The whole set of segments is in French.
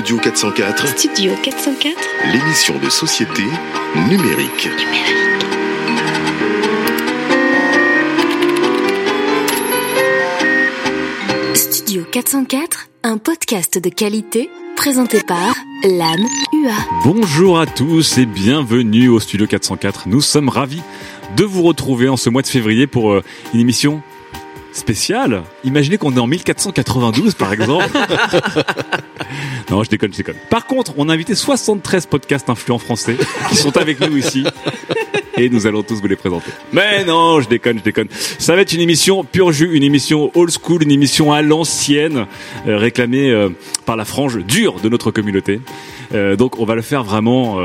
Studio 404, Studio 404 l'émission de société numérique. Studio 404, un podcast de qualité présenté par l'âme UA. Bonjour à tous et bienvenue au Studio 404. Nous sommes ravis de vous retrouver en ce mois de février pour euh, une émission spéciale. Imaginez qu'on est en 1492 par exemple. non, je déconne, je déconne. Par contre, on a invité 73 podcasts influents français qui sont avec nous ici. Et nous allons tous vous les présenter. Mais non, je déconne, je déconne. Ça va être une émission pure jus, une émission old school, une émission à l'ancienne, euh, réclamée euh, par la frange dure de notre communauté. Euh, donc on va le faire vraiment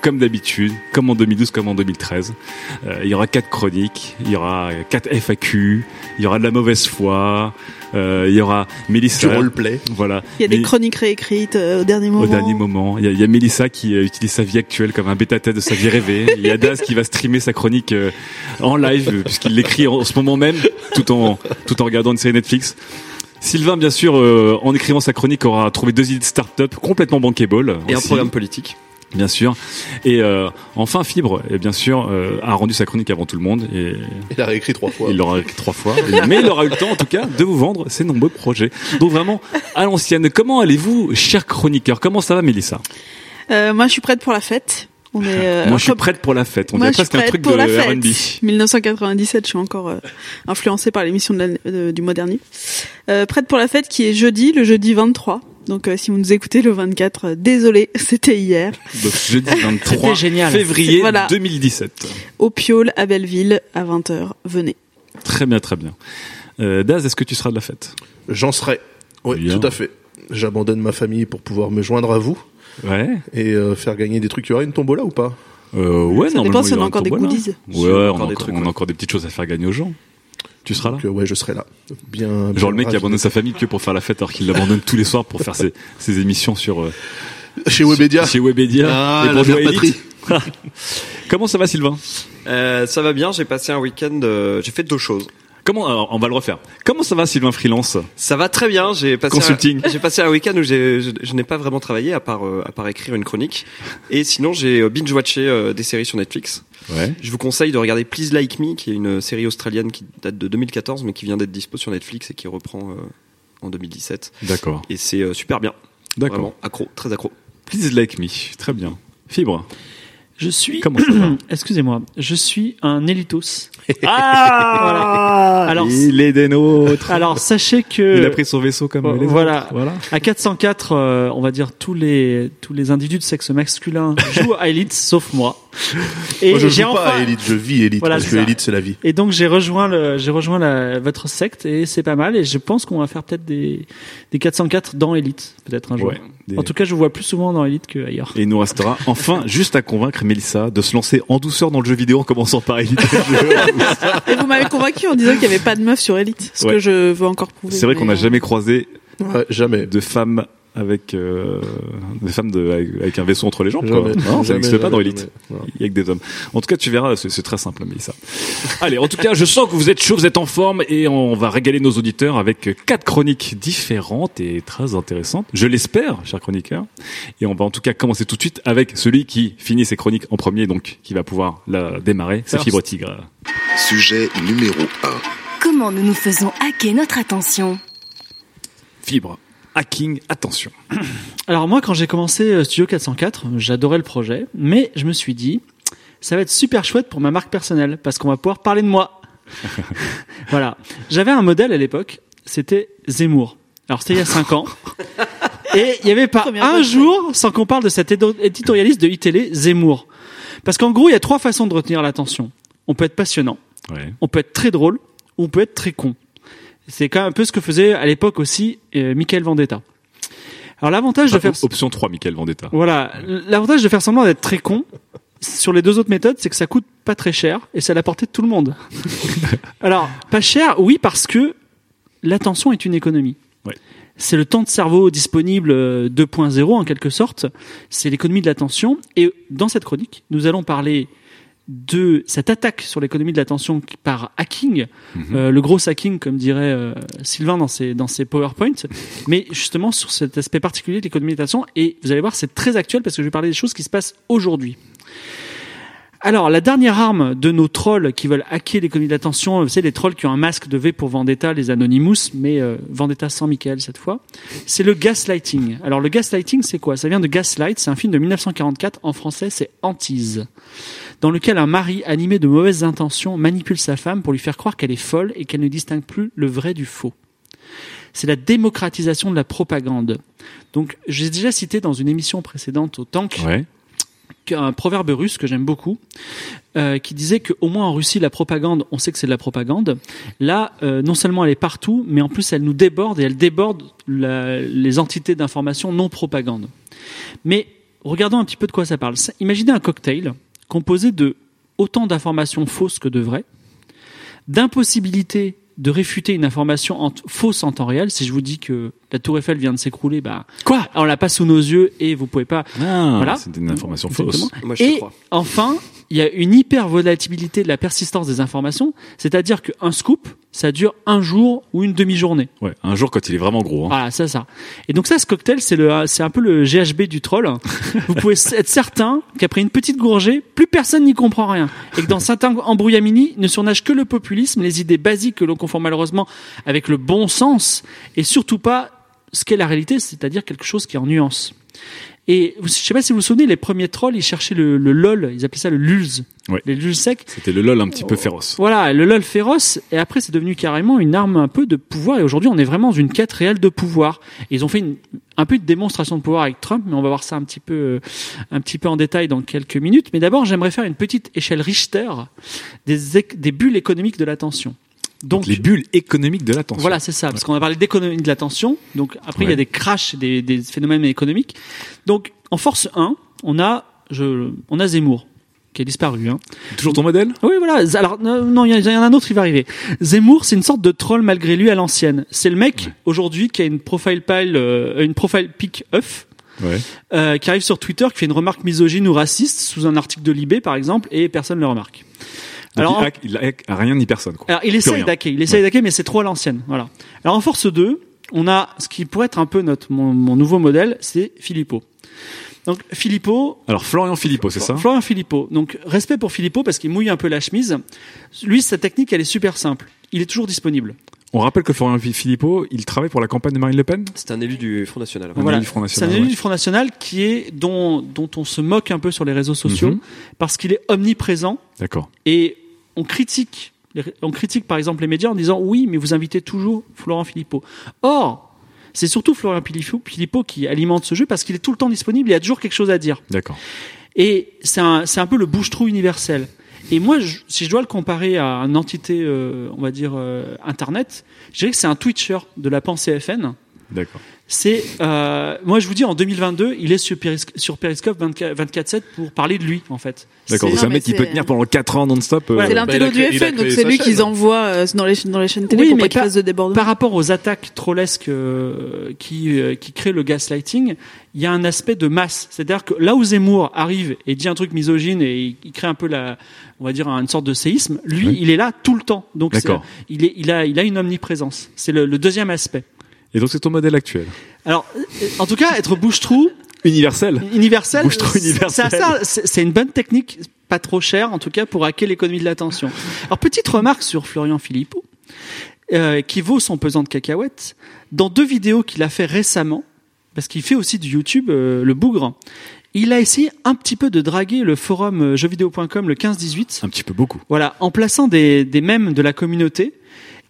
comme d'habitude, comme en 2012, comme en 2013. Euh, il y aura quatre chroniques, il y aura quatre FAQ, il y aura de la mauvaise foi, euh, il y aura Mélissa. Du roleplay. Voilà. Il y a des Mais- chroniques réécrites euh, au dernier moment. au dernier moment. Il y a, il y a Mélissa qui utilise sa vie actuelle comme un bêta-test de sa vie rêvée. Il y a Daz qui va streamer sa chronique euh, en live puisqu'il l'écrit en, en ce moment même tout en, tout en regardant une série Netflix. Sylvain, bien sûr, euh, en écrivant sa chronique, aura trouvé deux idées de start-up complètement bankable. Et un programme politique. Bien sûr. Et euh, enfin, Fibre, et bien sûr, euh, a rendu sa chronique avant tout le monde. Et Il a réécrit trois fois. il l'aura écrit trois fois. Mais il aura eu le temps, en tout cas, de vous vendre ses nombreux projets. Donc vraiment, à l'ancienne. Comment allez-vous, cher chroniqueur Comment ça va, Mélissa? Euh, moi, je suis prête pour la fête. On est. euh, Moi, je suis prête pour la fête. On Moi, dirait je suis presque un prête truc pour de la fête. R&B. 1997, je suis encore euh, influencée par l'émission du mois dernier. Euh, prête pour la fête qui est jeudi, le jeudi 23. Donc, euh, si vous nous écoutez le 24, euh, désolé, c'était hier. Donc, jeudi 23 C'était génial. février Voilà. 2017. Au Piole, à Belleville, à 20h. Venez. Très bien, très bien. Euh, Daz, est-ce que tu seras de la fête? J'en serai. Oui, Bien. tout à fait. J'abandonne ma famille pour pouvoir me joindre à vous Ouais. et euh, faire gagner des trucs. Il y aura une tombola ou pas? Euh, ouais, Ça dépend si on a encore des goodies. Ouais, on, a encore des trucs, on a encore des petites choses à faire gagner aux gens. Tu seras là Donc, euh, ouais, je serai là. Bien. Genre bien le mec qui abandonne sa famille que pour faire la fête alors qu'il l'abandonne tous les soirs pour faire ses, ses émissions sur euh, Chez Webedia. chez Webedia Ah, et la. Comment ça va Sylvain? Euh, ça va bien, j'ai passé un week-end, euh, j'ai fait deux choses. Comment alors, on va le refaire. Comment ça va Sylvain Freelance? Ça va très bien, j'ai passé Consulting. un, j'ai passé un week-end où je, je n'ai pas vraiment travaillé à part euh, à part écrire une chronique. Et sinon j'ai euh, binge-watché euh, des séries sur Netflix. Ouais. Je vous conseille de regarder Please Like Me, qui est une série australienne qui date de 2014 mais qui vient d'être dispo sur Netflix et qui reprend euh, en 2017. D'accord. Et c'est euh, super bien, D'accord. vraiment accro, très accro. Please like me. Très bien. Fibre. Je suis. Comment ça va Excusez-moi. Je suis un Elitos. Ah Alors, il est des nôtres. Alors, sachez que. il a pris son vaisseau comme Oh, les autres. voilà. Voilà. À 404, euh, on va dire tous les tous les individus de sexe masculin jouent à Elite, sauf moi. Et Moi, je joue pas enfin- à Elite, je vis Elite Voilà, parce que ça. Elite c'est la vie. Et donc j'ai rejoint le, j'ai rejoint la, votre secte et c'est pas mal et je pense qu'on va faire peut-être des des 404 dans Elite peut-être un jour. Ouais. Des- En tout cas, je vous vois plus souvent dans Elite qu'ailleurs. Et il nous restera enfin juste à convaincre Mélissa de se lancer en douceur dans le jeu vidéo en commençant par Elite. Et vous m'avez convaincu en disant qu'il n'y avait pas de meufs sur Elite. Ce Ouais. que je veux encore prouver. C'est vrai qu'on n'a euh, jamais croisé Ouais, jamais. de femmes avec euh, des femmes de, avec, avec un vaisseau entre les jambes. Quoi. Jamais. Non, ça n'existe pas dans Elite. Il y a que des hommes. En tout cas, tu verras, c'est très simple, Mélissa. Allez, en tout cas, je sens que vous êtes chaud, vous êtes en forme et on va régaler nos auditeurs avec quatre chroniques différentes et très intéressantes. Je l'espère, chers chroniqueurs. Et on va en tout cas commencer tout de suite avec celui qui finit ses chroniques en premier, donc qui va pouvoir la démarrer. C'est. Fibre Tigre. Sujet numéro 1. Comment nous nous faisons hacker notre attention? Fibre. Hacking, attention. Alors moi, quand j'ai commencé euh, Studio 404, j'adorais le projet, mais je me suis dit, ça va être super chouette pour ma marque personnelle parce qu'on va pouvoir parler de moi. voilà. J'avais un modèle à l'époque, c'était Zemmour. Alors c'était il y a 5 ans. Et il y avait pas Première un jour sans qu'on parle de cet éditorialiste de iTélé, Zemmour. Parce qu'en gros, il y a trois façons de retenir l'attention. On peut être passionnant, Ouais. on peut être très drôle, ou on peut être très con. C'est quand même un peu ce que faisait à l'époque aussi euh, Michael Vendetta. Alors l'avantage de faire Option 3, Michael Vendetta. voilà, l'avantage de faire semblant d'être très con sur les deux autres méthodes, c'est que ça coûte pas très cher et c'est à la portée de tout le monde. Alors, pas cher, oui, parce que l'attention est une économie. Ouais. C'est le temps de cerveau disponible euh, 2.0 en quelque sorte. C'est l'économie de l'attention. Et dans cette chronique, nous allons parler de cette attaque sur l'économie de l'attention par hacking, euh, le gros hacking comme dirait euh, Sylvain dans ses, dans ses PowerPoint, mais justement sur cet aspect particulier de l'économie de l'attention. Et vous allez voir, c'est très actuel parce que je vais parler des choses qui se passent aujourd'hui. Alors, la dernière arme de nos trolls qui veulent hacker l'économie de l'attention, vous savez, les trolls qui ont un masque de V pour Vendetta, les Anonymous, mais euh, Vendetta sans Michael cette fois, c'est le gaslighting. Alors, le gaslighting, c'est quoi? Ça vient de Gaslight, c'est un film de 1944, en français, c'est Antise, dans lequel un mari animé de mauvaises intentions manipule sa femme pour lui faire croire qu'elle est folle et qu'elle ne distingue plus le vrai du faux. C'est la démocratisation de la propagande. Donc, j'ai déjà cité dans une émission précédente au Tank Ouais. un proverbe russe que j'aime beaucoup, euh, qui disait qu'au moins en Russie, la propagande, on sait que c'est de la propagande. Là, euh, non seulement elle est partout, mais en plus elle nous déborde et elle déborde la- les entités d'information non propagande. Mais regardons un petit peu de quoi ça parle. Imaginez un cocktail composé de autant d'informations fausses que de vraies, d'impossibilité de réfuter une information en fausse en temps réel. Si je vous dis que la tour Eiffel vient de s'écrouler, bah quoi? On l'a pas sous nos yeux et vous pouvez pas Ah, Voilà. c'était une information fausse. Moi, je Et crois. enfin, il y a une hyper volatilité de la persistance des informations, c'est-à-dire qu'un scoop, ça dure un jour ou une demi-journée. Ouais, un jour quand il est vraiment gros. Hein. Voilà, c'est ça. Et donc ça, ce cocktail, c'est le, c'est un peu le GHB du troll. Vous pouvez être certain qu'après une petite gorgée, plus personne n'y comprend rien. Et que dans certains embrouillamini, ne surnage que le populisme, les idées basiques que l'on confond malheureusement avec le bon sens, et surtout pas ce qu'est la réalité, c'est-à-dire quelque chose qui est en nuance. Et je sais pas si vous vous souvenez, les premiers trolls, ils cherchaient le, le lol, ils appelaient ça le lulz. Ouais. Les lulz secs. C'était le lol un petit peu féroce. Voilà, le LOL féroce, et après c'est devenu carrément une arme un peu de pouvoir, et aujourd'hui on est vraiment dans une quête réelle de pouvoir. Et ils ont fait une, un peu de démonstration de pouvoir avec Trump, mais on va voir ça un petit peu, euh, un petit peu en détail dans quelques minutes. Mais d'abord j'aimerais faire une petite échelle Richter des, des bulles économiques de l'attention. Donc, Les bulles économiques de l'attention. voilà, c'est ça, parce qu'on a parlé d'économie de l'attention. Donc après, il y a des crashs, des, des phénomènes économiques. Donc en force 1, on a, je, on a Zemmour qui a disparu. Hein. Toujours ton modèle? Oui, voilà. Alors non, non, il y, en a- il y en a un autre qui va arriver. Zemmour, c'est une sorte de troll malgré lui à l'ancienne. C'est le mec aujourd'hui qui a une profile pile, euh, une profile pic œuf. Ouais. euh, qui arrive sur Twitter, qui fait une remarque misogyne ou raciste sous un article de Libé, par exemple, et personne ne le remarque. Alors, il, hack, il hack à rien ni personne. Quoi. alors, il essaye d'hacker, il essaye Ouais. d'hacker, mais c'est trop à l'ancienne. Voilà. Alors, en force 2, on a ce qui pourrait être un peu notre, mon, mon nouveau modèle, c'est Philippot. Donc, Philippot, Alors Florian Philippot, c'est ça? Florian Philippot. Donc, respect pour Philippot parce qu'il mouille un peu la chemise. Lui, sa technique, elle est super simple. Il est toujours disponible. On rappelle que Florian Philippot, il travaille pour la campagne de Marine Le Pen? C'est un élu du Front National. C'est un élu ouais. du Front National qui est, dont, dont on se moque un peu sur les réseaux sociaux Mhm. parce qu'il est omniprésent D'accord. et on critique, on critique par exemple les médias en disant oui, mais vous invitez toujours Florent Philippot. Or, c'est surtout Florian Philippot, qui alimente ce jeu parce qu'il est tout le temps disponible, il y a toujours quelque chose à dire. D'accord. Et c'est un, un peu le bouche-trou universel. Et moi, je- si je dois le comparer à une entité, euh, on va dire, euh, Internet, je dirais que c'est un Twitcher de la pensée FN. D'accord. C'est, euh, moi, je vous dis, en 2022, il est sur, Péris- sur Periscope 24 24/7 pour parler de lui, en fait. D'accord. C'est- C'est un mec qui peut c'est- tenir pendant 4 ans non-stop. euh, Ouais, C'est Bah, l'intello a du FN, donc c'est lui qu'ils envoient euh, dans les chaînes- dans les chaînes télé Oui, pour mais pas de débordement. Par rapport aux attaques trollesques euh, qui, euh, qui créent le gaslighting, il y a un aspect de masse. C'est-à-dire que là où Zemmour arrive et dit un truc misogyne et il, il crée un peu la, on va dire une sorte de séisme, lui, Oui. il est là tout le temps. Donc c'est- D'accord. il, est, il, a, il a une omniprésence. C'est le, le deuxième aspect. Et donc c'est ton modèle actuel. Alors, en tout cas, être bouche-trou, Universel. universel, Bouche-trou universel. c'est assez- c'est c'est une bonne technique, pas trop chère en tout cas, pour hacker l'économie de l'attention. Alors, petite remarque sur Florian Philippot, euh, qui vaut son pesant de cacahuètes. Dans deux vidéos qu'il a fait récemment, parce qu'il fait aussi du YouTube, euh, le bougre, il a essayé un petit peu de draguer le forum euh, jeuxvideo.com le 15-18. Un petit peu beaucoup. Voilà, en plaçant des, des mèmes de la communauté.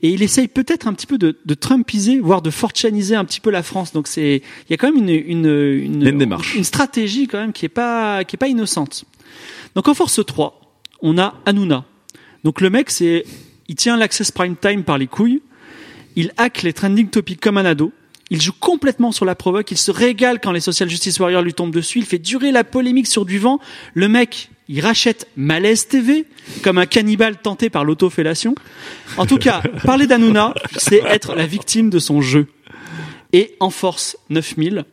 Et il essaye peut-être un petit peu de, de Trumpiser, voire de fortuniser un petit peu la France. Donc c'est, il y a quand même une, une, une, une démarche. une stratégie quand même qui est pas, qui est pas innocente. Donc en force 3, on a Hanouna. Donc le mec, c'est, il tient l'access prime time par les couilles. Il hack les trending topics comme un ado. Il joue complètement sur la provoque. Il se régale quand les social justice warriors lui tombent dessus. Il fait durer la polémique sur du vent. Le mec, il rachète Malaise TV comme un cannibale tenté par l'autofellation. En tout cas, parler d'Hanouna, c'est être la victime de son jeu. Et en force 9000,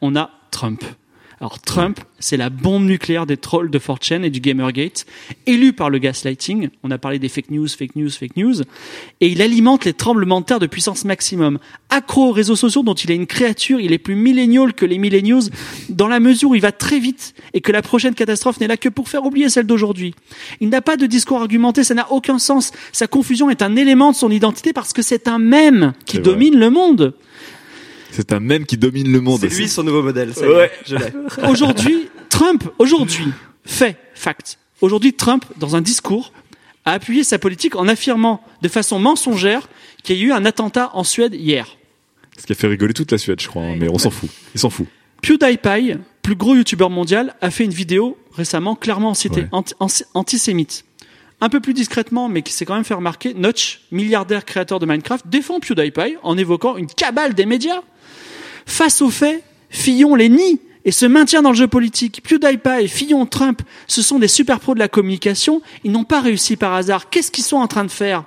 on a Trump. Alors Trump, c'est la bombe nucléaire des trolls de 4chan et du Gamergate, élu par le gaslighting. On a parlé des fake news, fake news, fake news. Et il alimente les tremblements de terre de puissance maximum. Accro aux réseaux sociaux dont il est une créature, il est plus millénial que les millennials dans la mesure où il va très vite et que la prochaine catastrophe n'est là que pour faire oublier celle d'aujourd'hui. Il n'a pas de discours argumenté, ça n'a aucun sens. Sa confusion est un élément de son identité parce que c'est un même qui vrai. domine le monde. C'est un même qui domine le monde. C'est lui son nouveau modèle. Ouais. Aujourd'hui, Trump, aujourd'hui, fait, fact. Aujourd'hui, Trump, dans un discours, a appuyé sa politique en affirmant de façon mensongère qu'il y a eu un attentat en Suède hier. Ce qui a fait rigoler toute la Suède, je crois, hein, mais on s'en fout. Il s'en fout. PewDiePie, plus gros youtubeur mondial, a fait une vidéo récemment clairement citée, Ouais. anti- anti- antisémite. Un peu plus discrètement, mais qui s'est quand même fait remarquer, Notch, milliardaire créateur de Minecraft, défend PewDiePie en évoquant une cabale des médias. Face aux faits, Fillon les nie et se maintient dans le jeu politique. PewDiePie, Fillon, Trump, ce sont des super pros de la communication. Ils n'ont pas réussi par hasard. Qu'est-ce qu'ils sont en train de faire?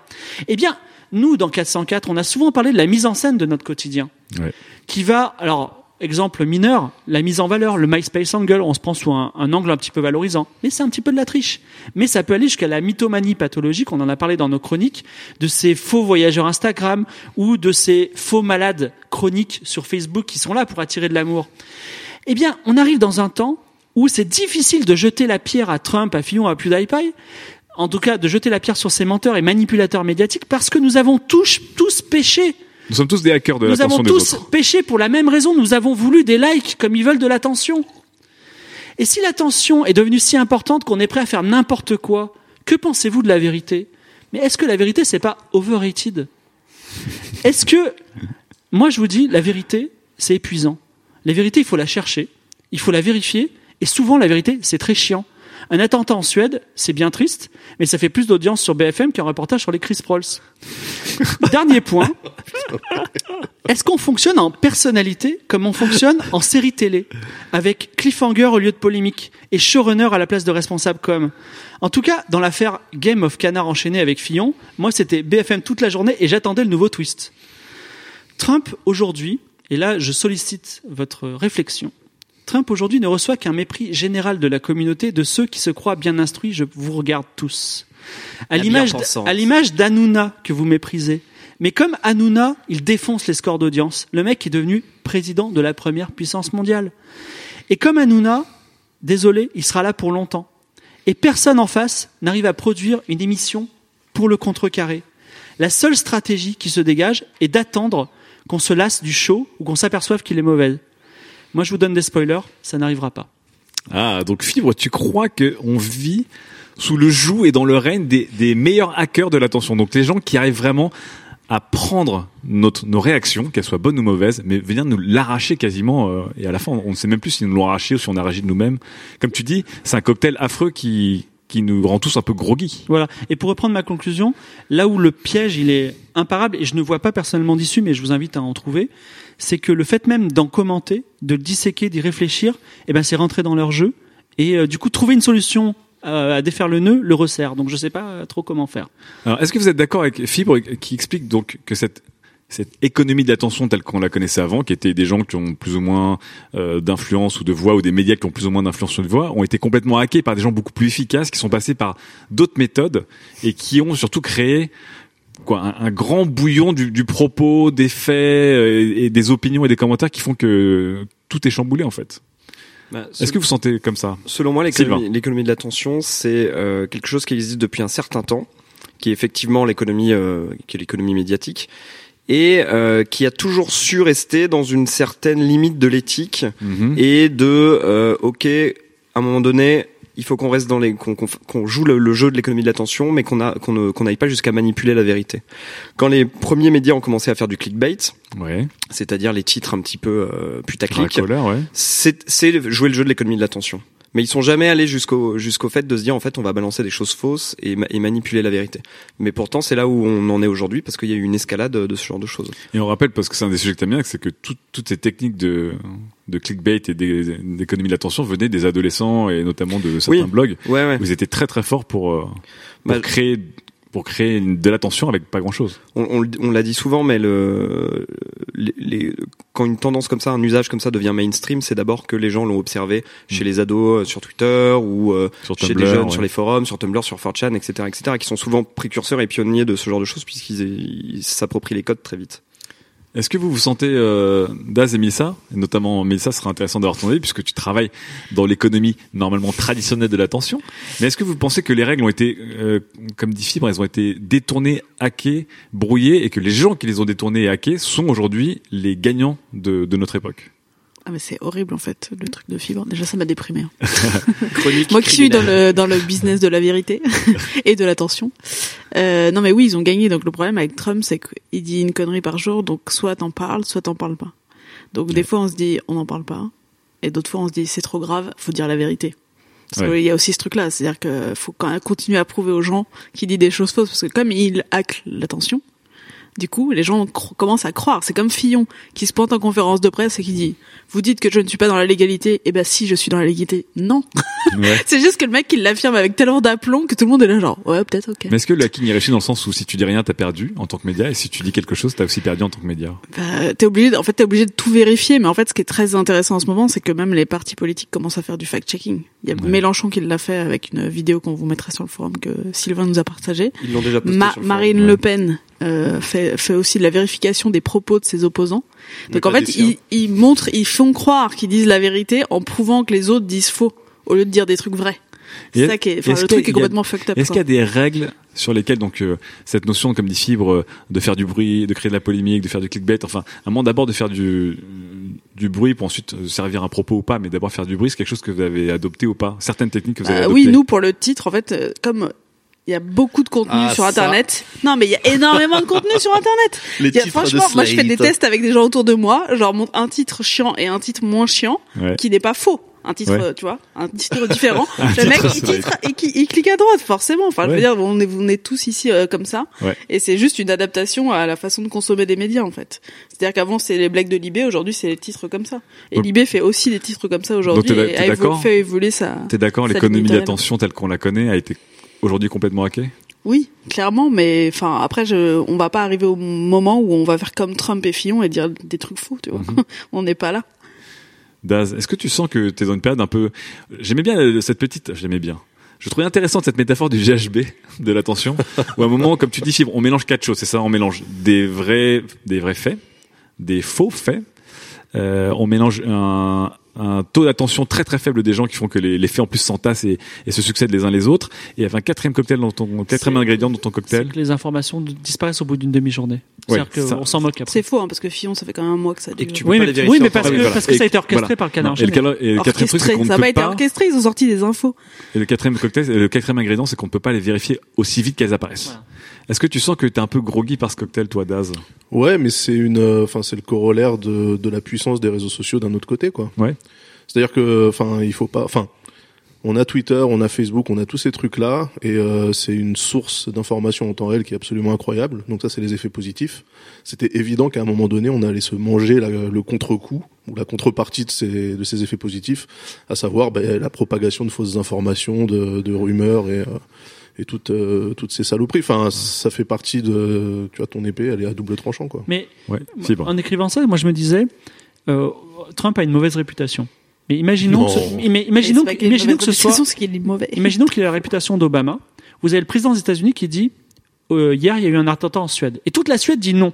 Eh bien, nous, dans 404, on a souvent parlé de la mise en scène de notre quotidien Ouais. qui va, alors, exemple mineur, la mise en valeur, le MySpace Angle, on se prend sous un, angle un petit peu valorisant. Mais c'est un petit peu de la triche. Mais ça peut aller jusqu'à la mythomanie pathologique, on en a parlé dans nos chroniques, de ces faux voyageurs Instagram ou de ces faux malades chroniques sur Facebook qui sont là pour attirer de l'amour. Eh bien, on arrive dans un temps où c'est difficile de jeter la pierre à Trump, à Fillon, à PewDiePie, en tout cas de jeter la pierre sur ces menteurs et manipulateurs médiatiques, parce que nous avons tous, tous péché Nous sommes tous des hackers de nous avons l'attention des tous autres. péché pour la même raison. Nous avons voulu des likes comme ils veulent de l'attention. Et si l'attention est devenue si importante qu'on est prêt à faire n'importe quoi, que pensez-vous de la vérité? Mais est-ce que la vérité c'est pas overrated? Est-ce que moi je vous dis la vérité c'est épuisant. La vérité il faut la chercher, il faut la vérifier et souvent la vérité c'est très chiant. Un attentat en Suède, c'est bien triste, mais ça fait plus d'audience sur BFM qu'un reportage sur les Chris Prolls. Dernier point. Est-ce qu'on fonctionne en personnalité comme on fonctionne en série télé, avec cliffhanger au lieu de polémique et showrunner à la place de responsable com? En tout cas, dans l'affaire Game of Canard enchaîné avec Fillon, moi c'était BFM toute la journée et j'attendais le nouveau twist. Trump aujourd'hui, et là je sollicite votre réflexion, Trump aujourd'hui ne reçoit qu'un mépris général de la communauté, de ceux qui se croient bien instruits, je vous regarde tous. À l'image d'Hanouna que vous méprisez. Mais comme Hanouna, il défonce les scores d'audience. Le mec est devenu président de la première puissance mondiale. Et comme Hanouna, désolé, il sera là pour longtemps. Et personne en face n'arrive à produire une émission pour le contrecarrer. La seule stratégie qui se dégage est d'attendre qu'on se lasse du show ou qu'on s'aperçoive qu'il est mauvais. Moi, je vous donne des spoilers, ça n'arrivera pas. Ah, donc Fibre, tu crois qu'on vit sous le joug et dans le règne des, des meilleurs hackers de l'attention? Donc les gens qui arrivent vraiment à prendre notre, nos réactions, qu'elles soient bonnes ou mauvaises, mais venir nous l'arracher quasiment. euh, et à la fin, on ne sait même plus si nous l'ont arraché ou si on a réagi de nous-mêmes. Comme tu dis, c'est un cocktail affreux qui, qui nous rend tous un peu groggy. Voilà. Et pour reprendre ma conclusion, là où le piège il est imparable et je ne vois pas personnellement d'issue, mais je vous invite à en trouver, c'est que le fait même d'en commenter, de le disséquer, d'y réfléchir, eh ben c'est rentrer dans leur jeu et euh, du coup trouver une solution euh, à défaire le nœud le resserre. Donc je sais pas euh, trop comment faire. Alors, est-ce que vous êtes d'accord avec Fibre qui explique donc que cette cette économie de l'attention telle qu'on la connaissait avant, qui étaient des gens qui ont plus ou moins euh, d'influence ou de voix, ou des médias qui ont plus ou moins d'influence sur une voix, ont été complètement hackés par des gens beaucoup plus efficaces, qui sont passés par d'autres méthodes et qui ont surtout créé quoi un, un grand bouillon du, du propos, des faits euh, et, et des opinions et des commentaires qui font que tout est chamboulé en fait. Bah, Est-ce que vous sentez comme ça Selon moi, l'économie de l'attention, c'est euh, quelque chose qui existe depuis un certain temps, qui est effectivement l'économie, euh, qui est l'économie médiatique, et euh, qui a toujours su rester dans une certaine limite de l'éthique Mhm. et de, euh, ok, à un moment donné, il faut qu'on reste dans les, qu'on qu'on- qu'on joue le, le jeu de l'économie de l'attention, mais qu'on a, qu'on ne- qu'on n'aille pas jusqu'à manipuler la vérité. Quand les premiers médias ont commencé à faire du clickbait, Ouais. c'est-à-dire les titres un petit peu euh, putaclic, ouais. c'est c'est jouer le jeu de l'économie de l'attention. Mais ils sont jamais allés jusqu'au jusqu'au fait de se dire en fait on va balancer des choses fausses et, ma- et manipuler la vérité. Mais pourtant c'est là où on en est aujourd'hui parce qu'il y a eu une escalade de ce genre de choses. Et on rappelle, parce que c'est un des sujets que t'aimes bien, c'est que tout- toutes ces techniques de, de clickbait et d'é- d'économie de l'attention venaient des adolescents et notamment de certains Oui. blogs. Ouais ouais. Vous étiez très très fort pour, euh, pour Bah, créer pour créer de l'attention avec pas grand chose. on, on on l'a dit souvent, mais le, les, les- quand une tendance comme ça, un usage comme ça devient mainstream, c'est d'abord que les gens l'ont observé chez les ados euh, sur Twitter ou euh, Sur chez Tumblr, des jeunes ouais. sur les forums, sur Tumblr, sur 4chan, etc., etc., qui sont souvent précurseurs et pionniers de ce genre de choses puisqu'ils ils s'approprient les codes très vite. Est-ce que vous vous sentez, euh, Daz et Mélissa, et notamment Mélissa, ce sera intéressant d'avoir ton avis puisque tu travailles dans l'économie normalement traditionnelle de l'attention. Mais est-ce que vous pensez que les règles ont été, euh, comme dit Fibre, elles ont été détournées, hackées, brouillées, et que les gens qui les ont détournées et hackées sont aujourd'hui les gagnants de, de notre époque? Ah mais c'est horrible en fait le truc de fibre. Déjà ça m'a déprimé. hein. Chronique Moi qui suis dans le dans le business de la vérité et de l'attention. Euh, non mais oui ils ont gagné. Donc le problème avec Trump c'est qu'il dit une connerie par jour. Donc soit t'en parles, soit t'en parles pas. Donc des fois on se dit on n'en parle pas, et d'autres fois on se dit c'est trop grave, faut dire la vérité. Parce Ouais. qu'il y a aussi ce truc-là, c'est-à-dire que faut quand même continuer à prouver aux gens qui dit des choses fausses, parce que comme il hack l'attention, du coup, les gens commencent à croire. C'est comme Fillon qui se pointe en conférence de presse et qui dit "Vous dites que je ne suis pas dans la légalité Eh ben si, je suis dans la légalité." Non. Ouais. c'est juste que le mec il l'affirme avec tellement d'aplomb que tout le monde est là genre "Ouais, peut-être OK." Mais est-ce que le hacking est réussi dans le sens où si tu dis rien, t'as perdu en tant que média, et si tu dis quelque chose, t'as aussi perdu en tant que média? Bah, t'es obligé, de- en fait, t'es obligé de tout vérifier. Mais en fait, ce qui est très intéressant en ce moment, c'est que même les partis politiques commencent à faire du fact-checking. Il y a Ouais. Mélenchon qui l'a fait avec une vidéo qu'on vous mettra sur le forum que Sylvain nous a partagé. Ils l'ont déjà posté Ma- sur le forum. Marine ouais. Le Pen euh, fait, fait aussi de la vérification des propos de ses opposants. Donc en fait, ils, ils montrent, ils font croire qu'ils disent la vérité en prouvant que les autres disent faux au lieu de dire des trucs vrais. C'est ça qui est, enfin, est-ce le a- truc est complètement fucked up. Est-ce qu'il y a des règles sur lesquelles donc euh, cette notion, comme dit Fibre, euh, de faire du bruit, de créer de la polémique, de faire du clickbait, enfin, à un moment d'abord de faire du du bruit pour ensuite euh, servir un propos ou pas, mais d'abord faire du bruit, c'est quelque chose que vous avez adopté ou pas? Certaines techniques que vous avez adoptées. oui, nous pour le titre, en fait, comme il y a beaucoup de contenu Ah, sur ça. Internet. Non, mais il y a énormément de contenu sur Internet. Les Il y a- franchement, moi je fais des tests avec des gens autour de moi, genre montre un titre chiant et un titre moins chiant, Ouais. qui n'est pas faux. Un titre, Ouais. tu vois, un titre différent. le titre mec, il, titre et qui, il clique à droite, forcément. Enfin, je Ouais. veux dire, on est, on est tous ici euh, comme ça. Et c'est juste une adaptation à la façon de consommer des médias, en fait. C'est-à-dire qu'avant, c'est les blagues de Libé, aujourd'hui, c'est les titres comme ça. Et Libé fait aussi des titres comme ça aujourd'hui et a fait évoluer sa... T'es d'accord Ça L'économie l'attention telle qu'on la connaît a été aujourd'hui complètement hackée Oui, clairement, mais enfin après, je, on va pas arriver au moment où on va faire comme Trump et Fillon et dire des trucs fous, tu vois. Mhm. on n'est pas là. Daz, est-ce que tu sens que tu es dans une période un peu... J'aimais bien cette petite... J'aimais bien. Je trouvais intéressante cette métaphore du GHB, de l'attention, où à un moment, comme tu dis, on mélange quatre choses, c'est ça On mélange des vrais, des vrais faits, des faux faits, euh, on mélange un, un taux d'attention très très faible des gens qui font que les, les faits en plus s'entassent et, et se succèdent les uns les autres. Et il y avait un quatrième cocktail dans ton quatrième ingrédient dans ton C'est cocktail. que les informations disparaissent au bout d'une demi-journée. Ouais, C'est-à-dire qu'on s'en moque après. C'est faux, hein, parce que Fillon, ça fait quand même un mois que ça Et dure. que tu peux Oui pas mais, les oui, mais parce que, parce que ça a été orchestré Voilà. par le canard Non, et le, et le quatrième truc, c'est qu'on ne ça n'a peut pas été orchestré, ils ont sorti des infos. Et le quatrième cocktail, le quatrième ingrédient, c'est qu'on ne peut pas les vérifier aussi vite qu'elles apparaissent. Voilà. Est-ce que tu sens que t'es un peu groggy par ce cocktail, toi, Daz? Ouais, mais c'est une, euh, enfin, c'est le corollaire de, de la puissance des réseaux sociaux d'un autre côté, quoi. Ouais. C'est-à-dire que, enfin, il faut pas, enfin, on a Twitter, on a Facebook, on a tous ces trucs-là, et euh, c'est une source d'information en temps réel qui est absolument incroyable. Donc ça, c'est les effets positifs. C'était évident qu'à un moment donné, on allait se manger la- le contre-coup ou la contrepartie de ces, de ces effets positifs, à savoir ben, la propagation de fausses informations, de, de rumeurs et euh, et toutes euh, toutes ces saloperies. Enfin, ça fait partie de, tu vois, ton épée, elle est à double tranchant, quoi. Mais Ouais, Fibre. en écrivant ça, moi je me disais, euh, Trump a une mauvaise réputation. Mais imaginons, Non. que ce- mais imaginons, imaginons que ce soit, qu'il est mauvais. imaginons qu'il ait la réputation d'Obama. Vous avez le président des États-Unis qui dit euh, hier il y a eu un attentat en Suède et toute la Suède dit non.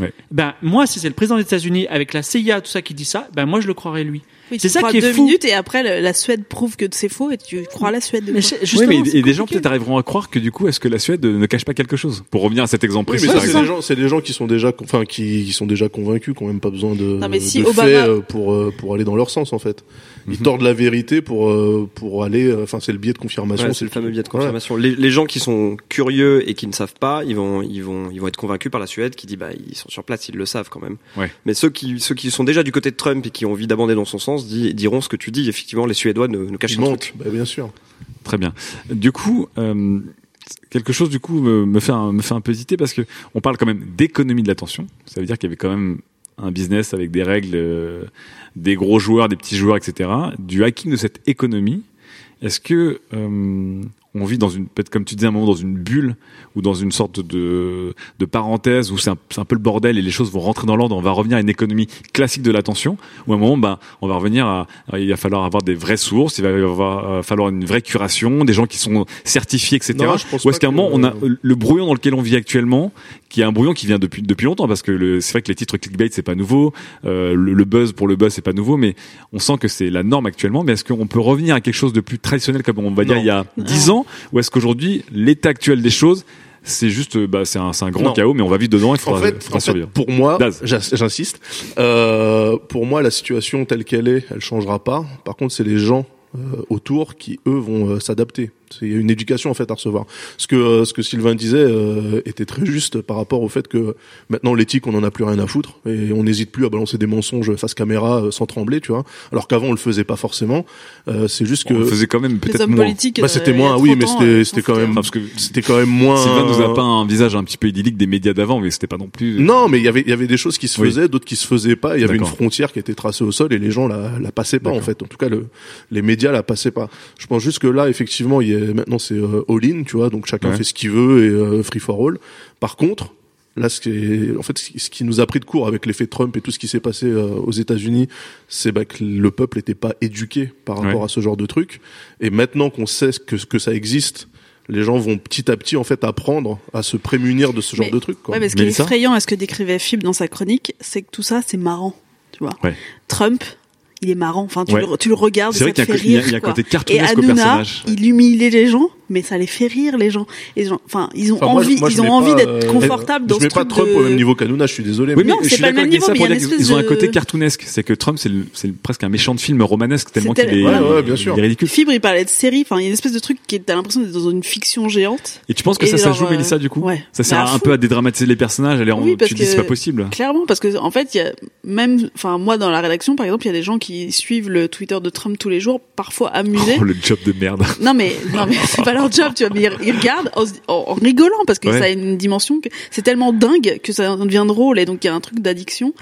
Ouais. Ben moi si c'est le président des États-Unis avec la CIA tout ça qui dit ça, ben moi je le croirais lui. Oui, c'est ça qui est deux fou. minutes et après le- la Suède prouve que c'est faux et tu crois la Suède. de Mais Oui, mais et des gens peut-être arriveront à croire que du coup, est-ce que la Suède ne cache pas quelque chose? Pour revenir à cet exemple Oui, précis, c'est des gens, c'est des gens qui sont déjà, enfin, qui, qui sont déjà convaincus, qui ont même pas besoin de, Non, mais si de Obama- faits euh, pour euh, pour aller dans leur sens, en fait. Ils Mhm. tordent la vérité pour euh, pour aller, euh, enfin, c'est le biais de confirmation. Ouais, c'est le fameux biais de confirmation. Les, les gens qui sont curieux et qui ne savent pas, ils vont, ils vont, ils vont être convaincus par la Suède qui dit bah ils sont sur place, ils le savent quand même. Ouais. Mais ceux qui, ceux qui sont déjà du côté de Trump et qui ont envie d'abonder dans son sens diront ce que tu dis. Effectivement, les Suédois nous, nous cachent truc. bah, bien sûr. Très bien. Du coup, euh, quelque chose du coup me, me fait un, me fait un peu hésiter parce que on parle quand même d'économie de l'attention. Ça veut dire qu'il y avait quand même un business avec des règles, euh, des gros joueurs, des petits joueurs, etc. Du hacking de cette économie. Est-ce que euh, on vit dans une, peut-être comme tu disais à un moment, dans une bulle ou dans une sorte de, de parenthèse où c'est un, peu le bordel et les choses vont rentrer dans l'ordre. On va revenir à une économie classique de l'attention. Ou à un moment, bah, on va revenir à, il va falloir avoir des vraies sources, il va avoir, euh, falloir une vraie curation, des gens qui sont certifiés, etc. Non, je pense ou est-ce qu'à un moment, on a le brouillon dans lequel on vit actuellement, qui est un brouillon qui vient depuis depuis longtemps, parce que le- c'est vrai que les titres clickbait c'est pas nouveau, euh, le, le buzz pour le buzz c'est pas nouveau, mais on sent que c'est la norme actuellement. Mais est-ce qu'on peut revenir à quelque chose de plus traditionnel, comme on va dire il y a dix ans, ou est-ce qu'aujourd'hui l'état actuel des choses c'est juste, euh, bah, c'est un, c'est un grand Non. chaos, mais on va vivre dedans. Il faudra, en fait, faudra en fait, pour moi, j'insiste, euh, pour moi, la situation telle qu'elle est, elle changera pas. Par contre, c'est les gens euh, autour qui, eux, vont euh, s'adapter. C'est il y a une éducation en fait à recevoir. Ce que euh, ce que Sylvain disait euh, était très juste par rapport au fait que maintenant l'éthique, on en a plus rien à foutre et on n'hésite plus à balancer des mensonges face caméra euh, sans trembler, tu vois. Alors qu'avant, on le faisait pas forcément. Euh, c'est juste que On le faisait quand même Les peut-être hommes moins. Bah, c'était euh, moins, oui, 30 mais c'était c'était quand même parce que c'était quand même moins. Sylvain nous a pas un visage un petit peu idyllique des médias d'avant, mais c'était pas non plus. Non, mais il y avait il y avait des choses qui se Oui. faisaient, d'autres qui se faisaient pas. Il y avait une frontière qui était tracée au sol et les gens la la passaient pas en fait. En tout cas, le, les médias la passaient pas. Je pense juste que là, effectivement, il y a maintenant c'est euh, all in, tu vois, donc chacun Ouais. fait ce qu'il veut et euh, free for all. Par contre. Là, ce qui, est, en fait, ce qui- ce qui nous a pris de court avec l'effet Trump et tout ce qui s'est passé euh, aux États-Unis, c'est bah, que le peuple n'était pas éduqué par rapport Ouais. à ce genre de truc. Et maintenant qu'on sait que, que ça existe, les gens vont petit à petit en fait apprendre à se prémunir de ce genre Mais- de truc. Quoi. Ouais, mais ce qui est effrayant à ce que décrivait Fib dans sa chronique, c'est que tout ça, c'est marrant. Tu vois. Ouais. Trump, il est marrant. Enfin, tu, Ouais. le, tu le regardes, ça vrai te fait un co- il y a- rire. il y a un côté Et cartoonesque au Hanouna, personnage. il humiliait les gens, mais ça les fait rire les gens. Les gens, enfin, ils ont Enfin, moi, envie, moi, je ils ont envie d'être euh, confortables dans je ce mets pas truc Trump de- au même niveau qu'Hanouna, je suis désolé. Oui, mais Non, je c'est suis pas le d'accord même avec ça niveau, pour dire y a une qu'ils ont un côté de- cartoonesque. C'est que Trump, c'est presque un méchant de film romanesque tellement qu'il est, tel- Ouais, ouais, bien sûr. il est ridicule. Fibre, il parlait de série. Enfin, il y a une espèce de truc qui t'as l'impression d'être dans une fiction géante. Et tu penses que ça, ça joue, euh, Mélissa, du coup ouais. Ça sert un peu à dédramatiser les personnages. Tu dis c'est pas possible. Clairement, parce que en fait, il y a même, enfin moi dans la rédaction par exemple, il y a des gens qui suivent le Twitter de Trump tous les jours, parfois amusés. Oh, le job de merde. Non mais non mais c'est pas leur job, tu vois. Mais ils, ils regardent en, rigolant parce que Ouais. ça a une dimension que c'est tellement dingue que ça devient drôle et donc il y a un truc d'addiction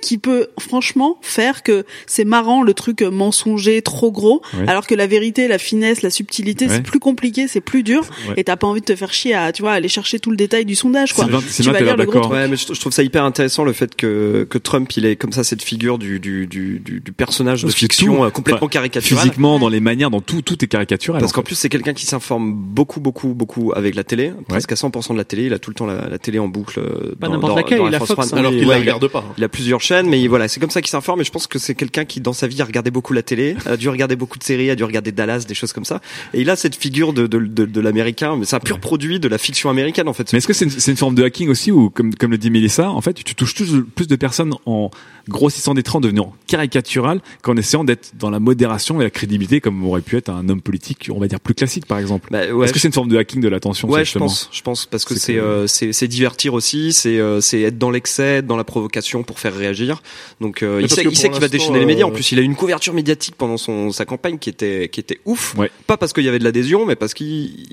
qui peut franchement faire que c'est marrant le truc mensonger trop gros Ouais. alors que la vérité la finesse la subtilité Ouais. c'est plus compliqué c'est plus dur Ouais. et t'as pas envie de te faire chier à tu vois aller chercher tout le détail du sondage quoi tu vas lire le gros d'accord. truc. Ouais, mais je, je trouve ça hyper intéressant le fait que, que Trump, il est comme ça cette figure du, du, du, du, du personnage de Parce fiction tout- euh, complètement enfin, caricatural. Physiquement, dans les manières, dans tout, tout est caricatural. Parce en qu'en plus, c'est quelqu'un qui s'informe beaucoup, beaucoup, beaucoup avec la télé. Presque à 100% de la télé. Il a tout le temps la, la télé en boucle. euh, Pas n'importe laquelle, dans il a France Fox, One. hein. Alors qu'il la regarde pas. Il a plusieurs chaînes, mais voilà, c'est comme ça qu'il s'informe. Et je pense que c'est quelqu'un qui, dans sa vie, a regardé beaucoup la télé, a dû regarder beaucoup de séries, a dû regarder Dallas, des choses comme ça. Et il a cette figure de, de, de, de l'américain, mais c'est un pur produit de la fiction américaine, en fait. Mais est-ce que c'est une, forme de hacking aussi ou comme, comme le dit Mélissa, en fait, tu touches plus, plus de personnes en grossissant des traits, en devenant caricatural, qu'en essayant d'être dans la modération et la crédibilité, comme aurait pu être un homme politique, on va dire plus classique, par exemple. Bah, ouais, est-ce que c'est une forme de hacking de l'attention Ouais, je pense, je pense, parce que C'est c'est euh, divertir aussi, c'est euh, c'est être dans l'excès, dans la provocation pour faire réagir. Donc euh, il sait, qu'il va déchaîner les médias. En euh, plus, il a eu une couverture médiatique pendant son sa campagne qui était qui était ouf. Ouais. Pas parce qu'il y avait de l'adhésion, mais parce qu'il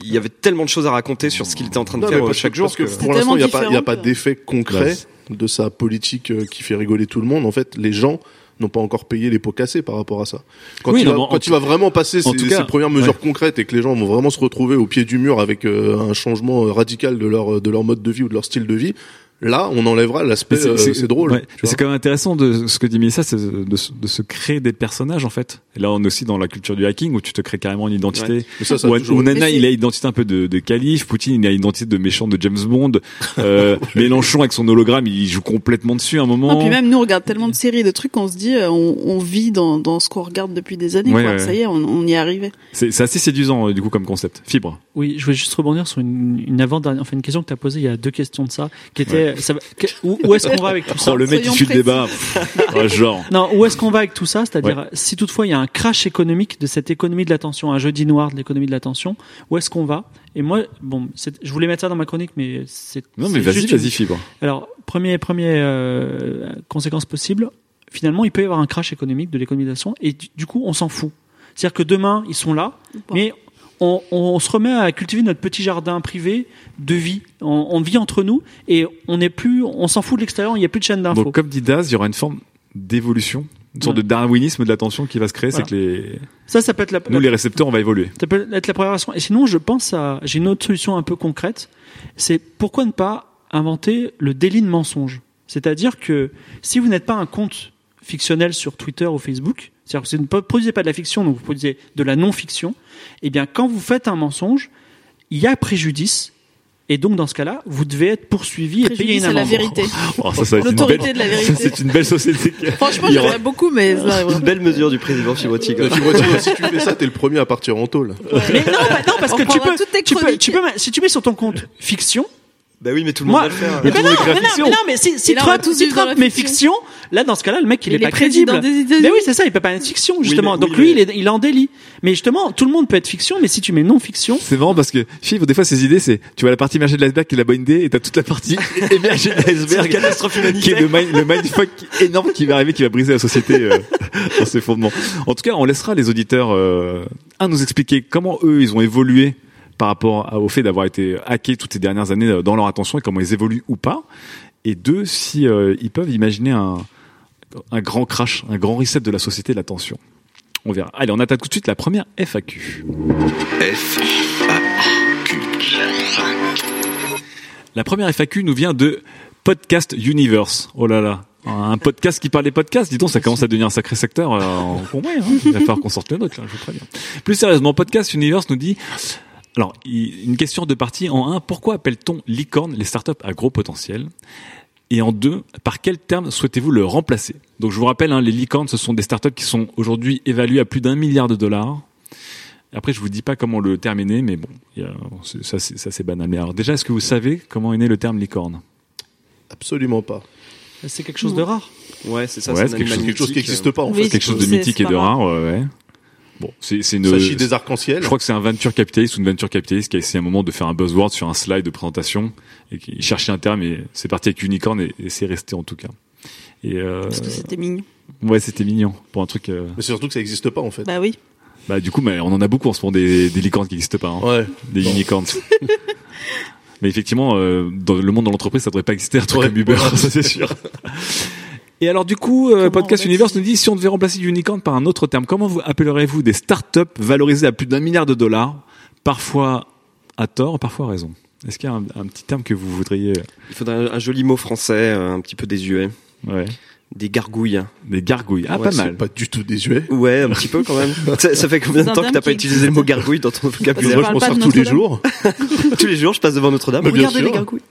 il y avait tellement de choses à raconter sur ce qu'il était en train de Non, faire chaque que, jour. parce que que- pour l'instant, il n'y a pas, il a d'effet concret Ouais. de sa politique euh, qui fait rigoler tout le monde. En fait, les gens n'ont pas encore payé les pots cassés par rapport à ça. Quand, Oui, il, non, va, quand il va vraiment passer tout cas, ses premières mesures ouais. concrètes et que les gens vont vraiment se retrouver au pied du mur avec euh, un changement radical de leur de leur mode de vie ou de leur style de vie, là, on enlèvera l'aspect. Euh, C'est drôle. ouais. C'est quand même intéressant de ce que dit Mélissa, c'est de, se- de se créer des personnages en fait. Et là, on est aussi dans la culture du hacking où tu te crées carrément une identité. Mais ça, ça été. Nana, il a l'identité un peu de, de calife. Poutine, il a l'identité de méchant de James Bond. Euh, Mélenchon avec son hologramme, il joue complètement dessus à un moment. Non, puis même nous on regarde tellement de séries de trucs qu'on se dit euh, on, on vit dans, dans ce qu'on regarde depuis des années Ouais, quoi. ouais. ça y est on, on y est arrivé C'est c'est assez séduisant euh, du coup comme concept. Fibre. Oui, je voulais juste rebondir sur une, une avant dernière, enfin une question que tu as posée il y a deux questions de ça, qui était, ça va- que- où, où est-ce qu'on va avec tout ça Oh, le mec qui soyons suit le précis. débat. Oh, genre. Non, où est-ce qu'on va avec tout ça? C'est-à-dire, si toutefois il y a un crash économique de cette économie de l'attention, un jeudi noir de l'économie de l'attention, où est-ce qu'on va? Et moi, bon, c'est- je voulais mettre ça dans ma chronique, mais c'est. Non mais c'est vas-y, juste une- vas-y Fibre. Alors, premier, premier euh, conséquence possible, finalement, il peut y avoir un crash économique de l'économisation et du, du coup, on s'en fout. C'est-à-dire que demain, ils sont là, Bon. mais on, on se remet à cultiver notre petit jardin privé de vie. On, on vit entre nous et on n'est plus, on s'en fout de l'extérieur. Il n'y a plus de chaîne d'infos. Donc, comme dit Daz, il y aura une forme d'évolution, une sorte Ouais. de darwinisme de l'attention qui va se créer. Voilà. C'est que les, Ça, ça peut être la, nous, les récepteurs, on va évoluer. Ça peut être la première version. Et sinon, je pense à, j'ai une autre solution un peu concrète. C'est pourquoi ne pas inventer le délit de mensonge? C'est-à-dire que si vous n'êtes pas un compte fictionnel sur Twitter ou Facebook, c'est-à-dire que vous ne produisez pas de la fiction, donc vous produisez de la non-fiction, eh bien, quand vous faites un mensonge, il y a préjudice. Et donc, dans ce cas-là, vous devez être poursuivi et payer une la amende. vérité. Oh, L'autorité belle- de la vérité. c'est une belle société. Franchement, j'aimerais beaucoup, mais ça. Une belle mesure du président Fibroti, si tu fais ça, t'es le premier à partir en tôle. Mais non, bah non, parce On que tu peux, tu peux, si tu mets sur ton compte fiction, Bah oui, mais tout le monde Moi, va le faire. mais, tout le non, monde écrit la mais non, fiction. mais non, mais si, si va Trump, tous si vivre dans Trump la met fiction. fiction, là, dans ce cas-là, le mec, il, Il est est pas président crédible. des États-Unis. Mais oui, c'est ça, il peut pas être fiction, justement. mais- Donc oui, lui, mais- il est, il est en délit. Mais justement, tout le monde peut être fiction, mais si tu mets non fiction, C'est marrant parce que Fibre, des fois, ses idées, c'est, tu vois la partie émergée de l'iceberg qui est la bonne idée et t'as toute la partie émergée de l'iceberg. catastrophe qui est le, mind, le mindfuck énorme qui va arriver, qui va briser la société euh, dans ses fondements. En tout cas, on laissera les auditeurs euh, un nous expliquer comment eux ils ont évolué par rapport au fait d'avoir été hackés toutes ces dernières années euh, dans leur attention et comment ils évoluent ou pas. Et deux, si euh, ils peuvent imaginer un, un grand crash, un grand reset de la société de l'attention. On verra. Allez, on attaque tout de suite la première FAQ. F, A, Q. La première FAQ nous vient de Podcast Universe. Oh là là. Un podcast qui parle des podcasts, dis donc, ça commence à devenir un sacré secteur euh, en- pour moi. Hein. Il va falloir qu'on sorte le nôtre, là, je vous préviens. Plus sérieusement, Podcast Universe nous dit... Alors, une question de partie. En un, pourquoi appelle-t-on licorne les startups à gros potentiel? Et en deux, par quel terme souhaitez-vous le remplacer? Donc, je vous rappelle, hein, les licornes, ce sont des startups qui sont aujourd'hui évaluées à plus d'un milliard de dollars. Après, je vous dis pas comment le terminer, mais bon, ça c'est ça, c'est banal. Mais alors, déjà, est-ce que vous savez comment est né le terme licorne? Absolument pas. c'est quelque chose de rare. Ouais, c'est ça. Ouais, c'est quelque chose qui n'existe pas en Oui, fait. Quelque chose de mythique et de rare, ouais. Bon, c'est c'est une. S'agit des arcs-en-ciel. Je crois que c'est un venture capitaliste ou une venture capitaliste qui a essayé à un moment de faire un buzzword sur un slide de présentation et qui cherchait un terme et c'est parti avec unicorn et, et c'est resté en tout cas. Et euh, Parce que c'était mignon. ouais, c'était mignon pour un truc. euh, Mais surtout que ça n'existe pas en fait. Bah oui. bah du coup, mais on en a beaucoup en ce moment des, des licornes qui n'existent pas, hein. Ouais. des Bon. unicorns. mais effectivement, euh, dans le monde de l'entreprise, ça devrait pas exister un truc Ouais, comme Uber, ça c'est sûr. Et alors du coup, euh, Comment Podcast Universe nous dit si on devait remplacer unicorn par un autre terme, comment vous appellerez-vous des startups valorisées à plus d'un milliard de dollars, parfois à tort, parfois à raison? Est-ce qu'il y a un, un petit terme que vous voudriez Il faudrait un, joli mot français, euh, un petit peu désuet. Ouais, Des gargouilles. des gargouilles. Ah, Ouais, pas mal. pas du tout désuet. Ouais, un petit peu quand même. ça, ça fait combien de temps que t'as pas utilisé le mot gargouille dans ton vocabulaire je m'en sers tous les jours. Tous les jours, je passe devant Notre-Dame. Regardez sûr. les gargouilles.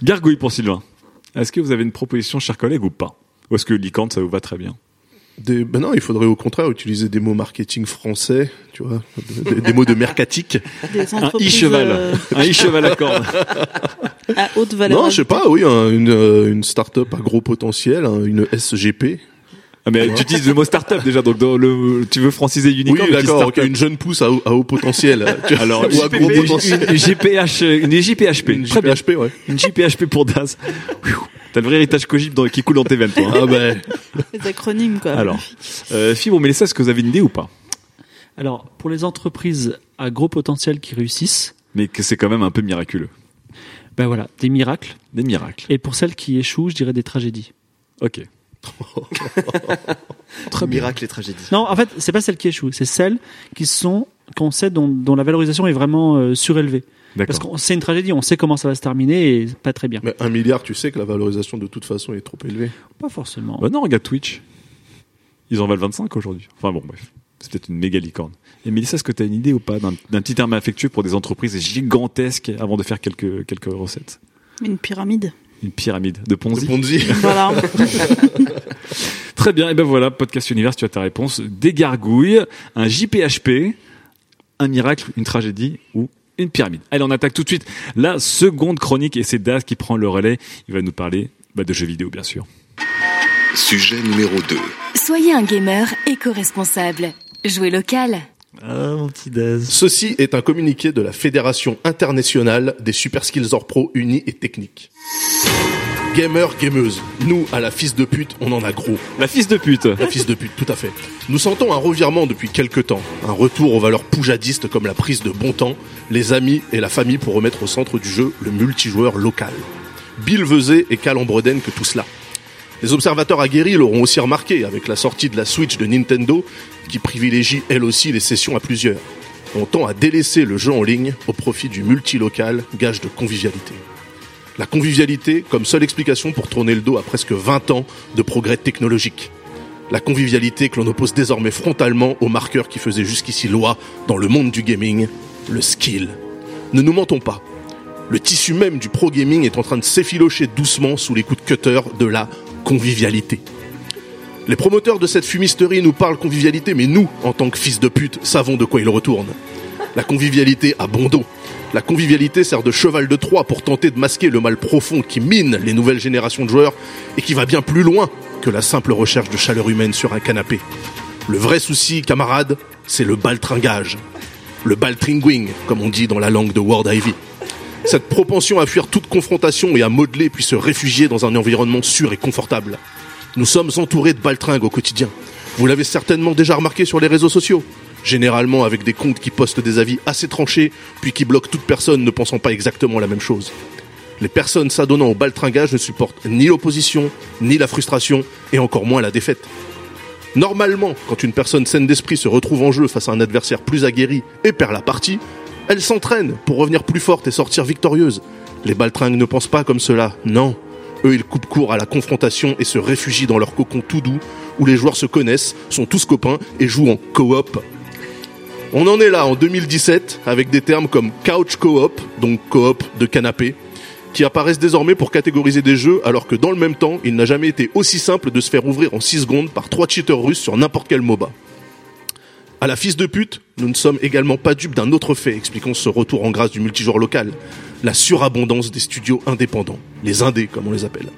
Gargouille pour Sylvain. Est-ce que vous avez une proposition, chers collègues, ou pas? Ou est-ce que licorne, ça vous va très bien Des, ben non, il faudrait au contraire utiliser des mots marketing français, tu vois, des, des mots de mercatique. Des Un i-cheval. euh, Un i-cheval à cornes. à haute valeur. Non, je sais pas, oui, un- une, euh, une start-up à gros potentiel, un- une SGP. Ah, mais tu utilises le mot startup déjà, donc dans le, tu veux franciser unicorn oui, d'accord, une jeune pousse à, haut- à haut potentiel. Alors, ou à gros une, potentiel. une JPH, une JPHP. Une Très bien. JPHP, ouais. Une JPHP pour Daz. T'as le vrai héritage Cogip dans- qui coule dans tes veines, toi. hein. Ah ben, Les acronymes, quoi. Alors, euh, Fibre, Mélissa, est-ce que vous avez une idée ou pas? Alors, pour les entreprises à gros potentiel qui réussissent, Mais que c'est quand même un peu miraculeux. ben voilà, des miracles. Des miracles. Et pour celles qui échouent, je dirais des tragédies. Ok. Très miracle et tragédie. Non, en fait, c'est pas celles qui échouent, c'est celles qui sont qu'on sait dont, dont la valorisation est vraiment euh, surélevée. Parce que c'est une tragédie, on sait comment ça va se terminer et pas très bien. mais un milliard, tu sais que la valorisation de toute façon est trop élevée. Pas forcément. Bah non, regarde Twitch. Ils en valent 25 aujourd'hui. Enfin bon, bref. C'est peut-être une méga licorne. Et Mélissa, est-ce que tu as une idée ou pas d'un d'un petit terme affectueux pour des entreprises gigantesques avant de faire quelques, quelques recettes? Une pyramide. Une pyramide de Ponzi Ponzi. Voilà. Très bien, et ben voilà, Podcast Univers, tu as ta réponse. Des gargouilles, un JPHP, un miracle, une tragédie ou une pyramide. Allez, on attaque tout de suite la seconde chronique et c'est Daz qui prend le relais. Il va nous parler bah, de jeux vidéo, bien sûr. Sujet numéro 2. Soyez un gamer éco-responsable. Jouez local. Ah, mon petit Daz. Ceci est un communiqué de la Fédération internationale des Super Skills Or Pro Unis et Techniques. Gamer, gameuse, nous, à la fils de pute, on en a gros. La fils de pute. La fils de pute, tout à fait. Nous sentons un revirement depuis quelques temps, un retour aux valeurs poujadistes comme la prise de bon temps, les amis et la famille pour remettre au centre du jeu le multijoueur local. Bill Vezet et Cal Ambreden que tout cela. Les observateurs aguerris l'auront aussi remarqué avec la sortie de la Switch de Nintendo, qui privilégie elle aussi les sessions à plusieurs. On tend à délaisser le jeu en ligne au profit du multilocal, gage de convivialité. La convivialité comme seule explication pour tourner le dos à presque 20 ans de progrès technologiques. La convivialité que l'on oppose désormais frontalement au marqueur qui faisait jusqu'ici loi dans le monde du gaming, le skill. Ne nous mentons pas. Le tissu même du pro gaming est en train de s'effilocher doucement sous les coups de cutter de la convivialité. Les promoteurs de cette fumisterie nous parlent convivialité, mais nous, en tant que fils de pute, savons de quoi ils retournent. La convivialité a bon dos. La convivialité sert de cheval de Troie pour tenter de masquer le mal profond qui mine les nouvelles générations de joueurs et qui va bien plus loin que la simple recherche de chaleur humaine sur un canapé. Le vrai souci, camarades, c'est le baltringage. Le baltringwing, comme on dit dans la langue de World Ivy. Cette propension à fuir toute confrontation et à modeler puis se réfugier dans un environnement sûr et confortable. Nous sommes entourés de baltringues au quotidien. Vous l'avez certainement déjà remarqué sur les réseaux sociaux. Généralement avec des comptes qui postent des avis assez tranchés, puis qui bloquent toute personne ne pensant pas exactement la même chose. Les personnes s'adonnant au baltringage ne supportent ni l'opposition, ni la frustration, et encore moins la défaite. Normalement, quand une personne saine d'esprit se retrouve en jeu face à un adversaire plus aguerri et perd la partie, elle s'entraîne pour revenir plus forte et sortir victorieuse. Les baltringues ne pensent pas comme cela, non. Eux, ils coupent court à la confrontation et se réfugient dans leur cocon tout doux, où les joueurs se connaissent, sont tous copains et jouent en coop. On en est là en 2017 avec des termes comme couch co-op, donc coop de canapé, qui apparaissent désormais pour catégoriser des jeux alors que dans le même temps, il n'a jamais été aussi simple de se faire ouvrir en 6 secondes par trois cheaters russes sur n'importe quel MOBA. À la fils de pute, nous ne sommes également pas dupes d'un autre fait expliquant ce retour en grâce du multijoueur local, la surabondance des studios indépendants, les indés comme on les appelle.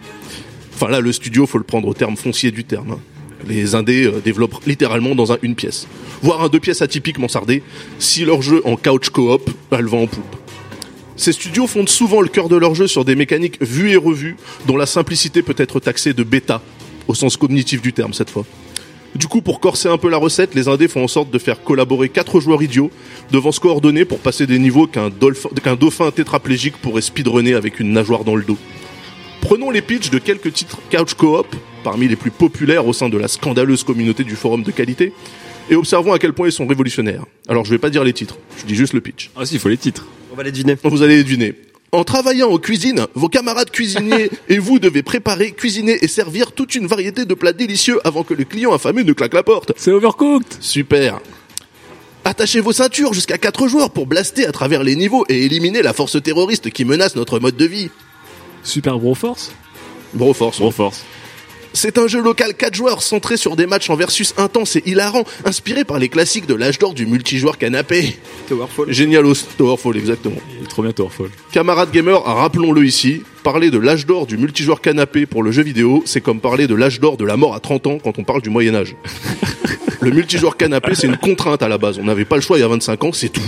Enfin là, le studio, faut le prendre au terme foncier du terme. hein. Les indés euh, développent littéralement dans un une pièce, voire un deux pièces atypique mansardé, si leur jeu en couch coop, elle va en poupe. Ces studios fondent souvent le cœur de leur jeu sur des mécaniques vues et revues, dont la simplicité peut être taxée de bêta, au sens cognitif du terme cette fois. Du coup, pour corser un peu la recette, les indés font en sorte de faire collaborer quatre joueurs idiots devant se coordonner pour passer des niveaux qu'un dolphin- qu'un dauphin tétraplégique pourrait speedrunner avec une nageoire dans le dos. Prenons les pitchs de quelques titres couch coop, parmi les plus populaires au sein de la scandaleuse communauté du forum de qualité, et observons à quel point ils sont révolutionnaires. Alors je vais pas dire les titres, je dis juste le pitch. Ah si, il faut les titres. On va les deviner. Vous allez les deviner. En travaillant en cuisine, vos camarades cuisiniers et vous devez préparer, cuisiner et servir toute une variété de plats délicieux avant que le client affamé ne claque la porte. C'est overcooked. Super. Attachez vos ceintures jusqu'à 4 joueurs pour blaster à travers les niveaux et éliminer la force terroriste qui menace notre mode de vie. Super Broforce. Broforce. Broforce. C'est un jeu local 4 joueurs centré sur des matchs en versus intenses et hilarants, inspiré par les classiques de l'âge d'or du multijoueur canapé. Towerfall. Génialos, Towerfall, exactement. Il est trop bien Towerfall. Camarades gamers, rappelons-le ici, parler de l'âge d'or du multijoueur canapé pour le jeu vidéo, c'est comme parler de l'âge d'or de la mort à 30 ans quand on parle du Moyen Âge. le multijoueur canapé, c'est une contrainte à la base. On n'avait pas le choix il y a 25 ans, c'est tout.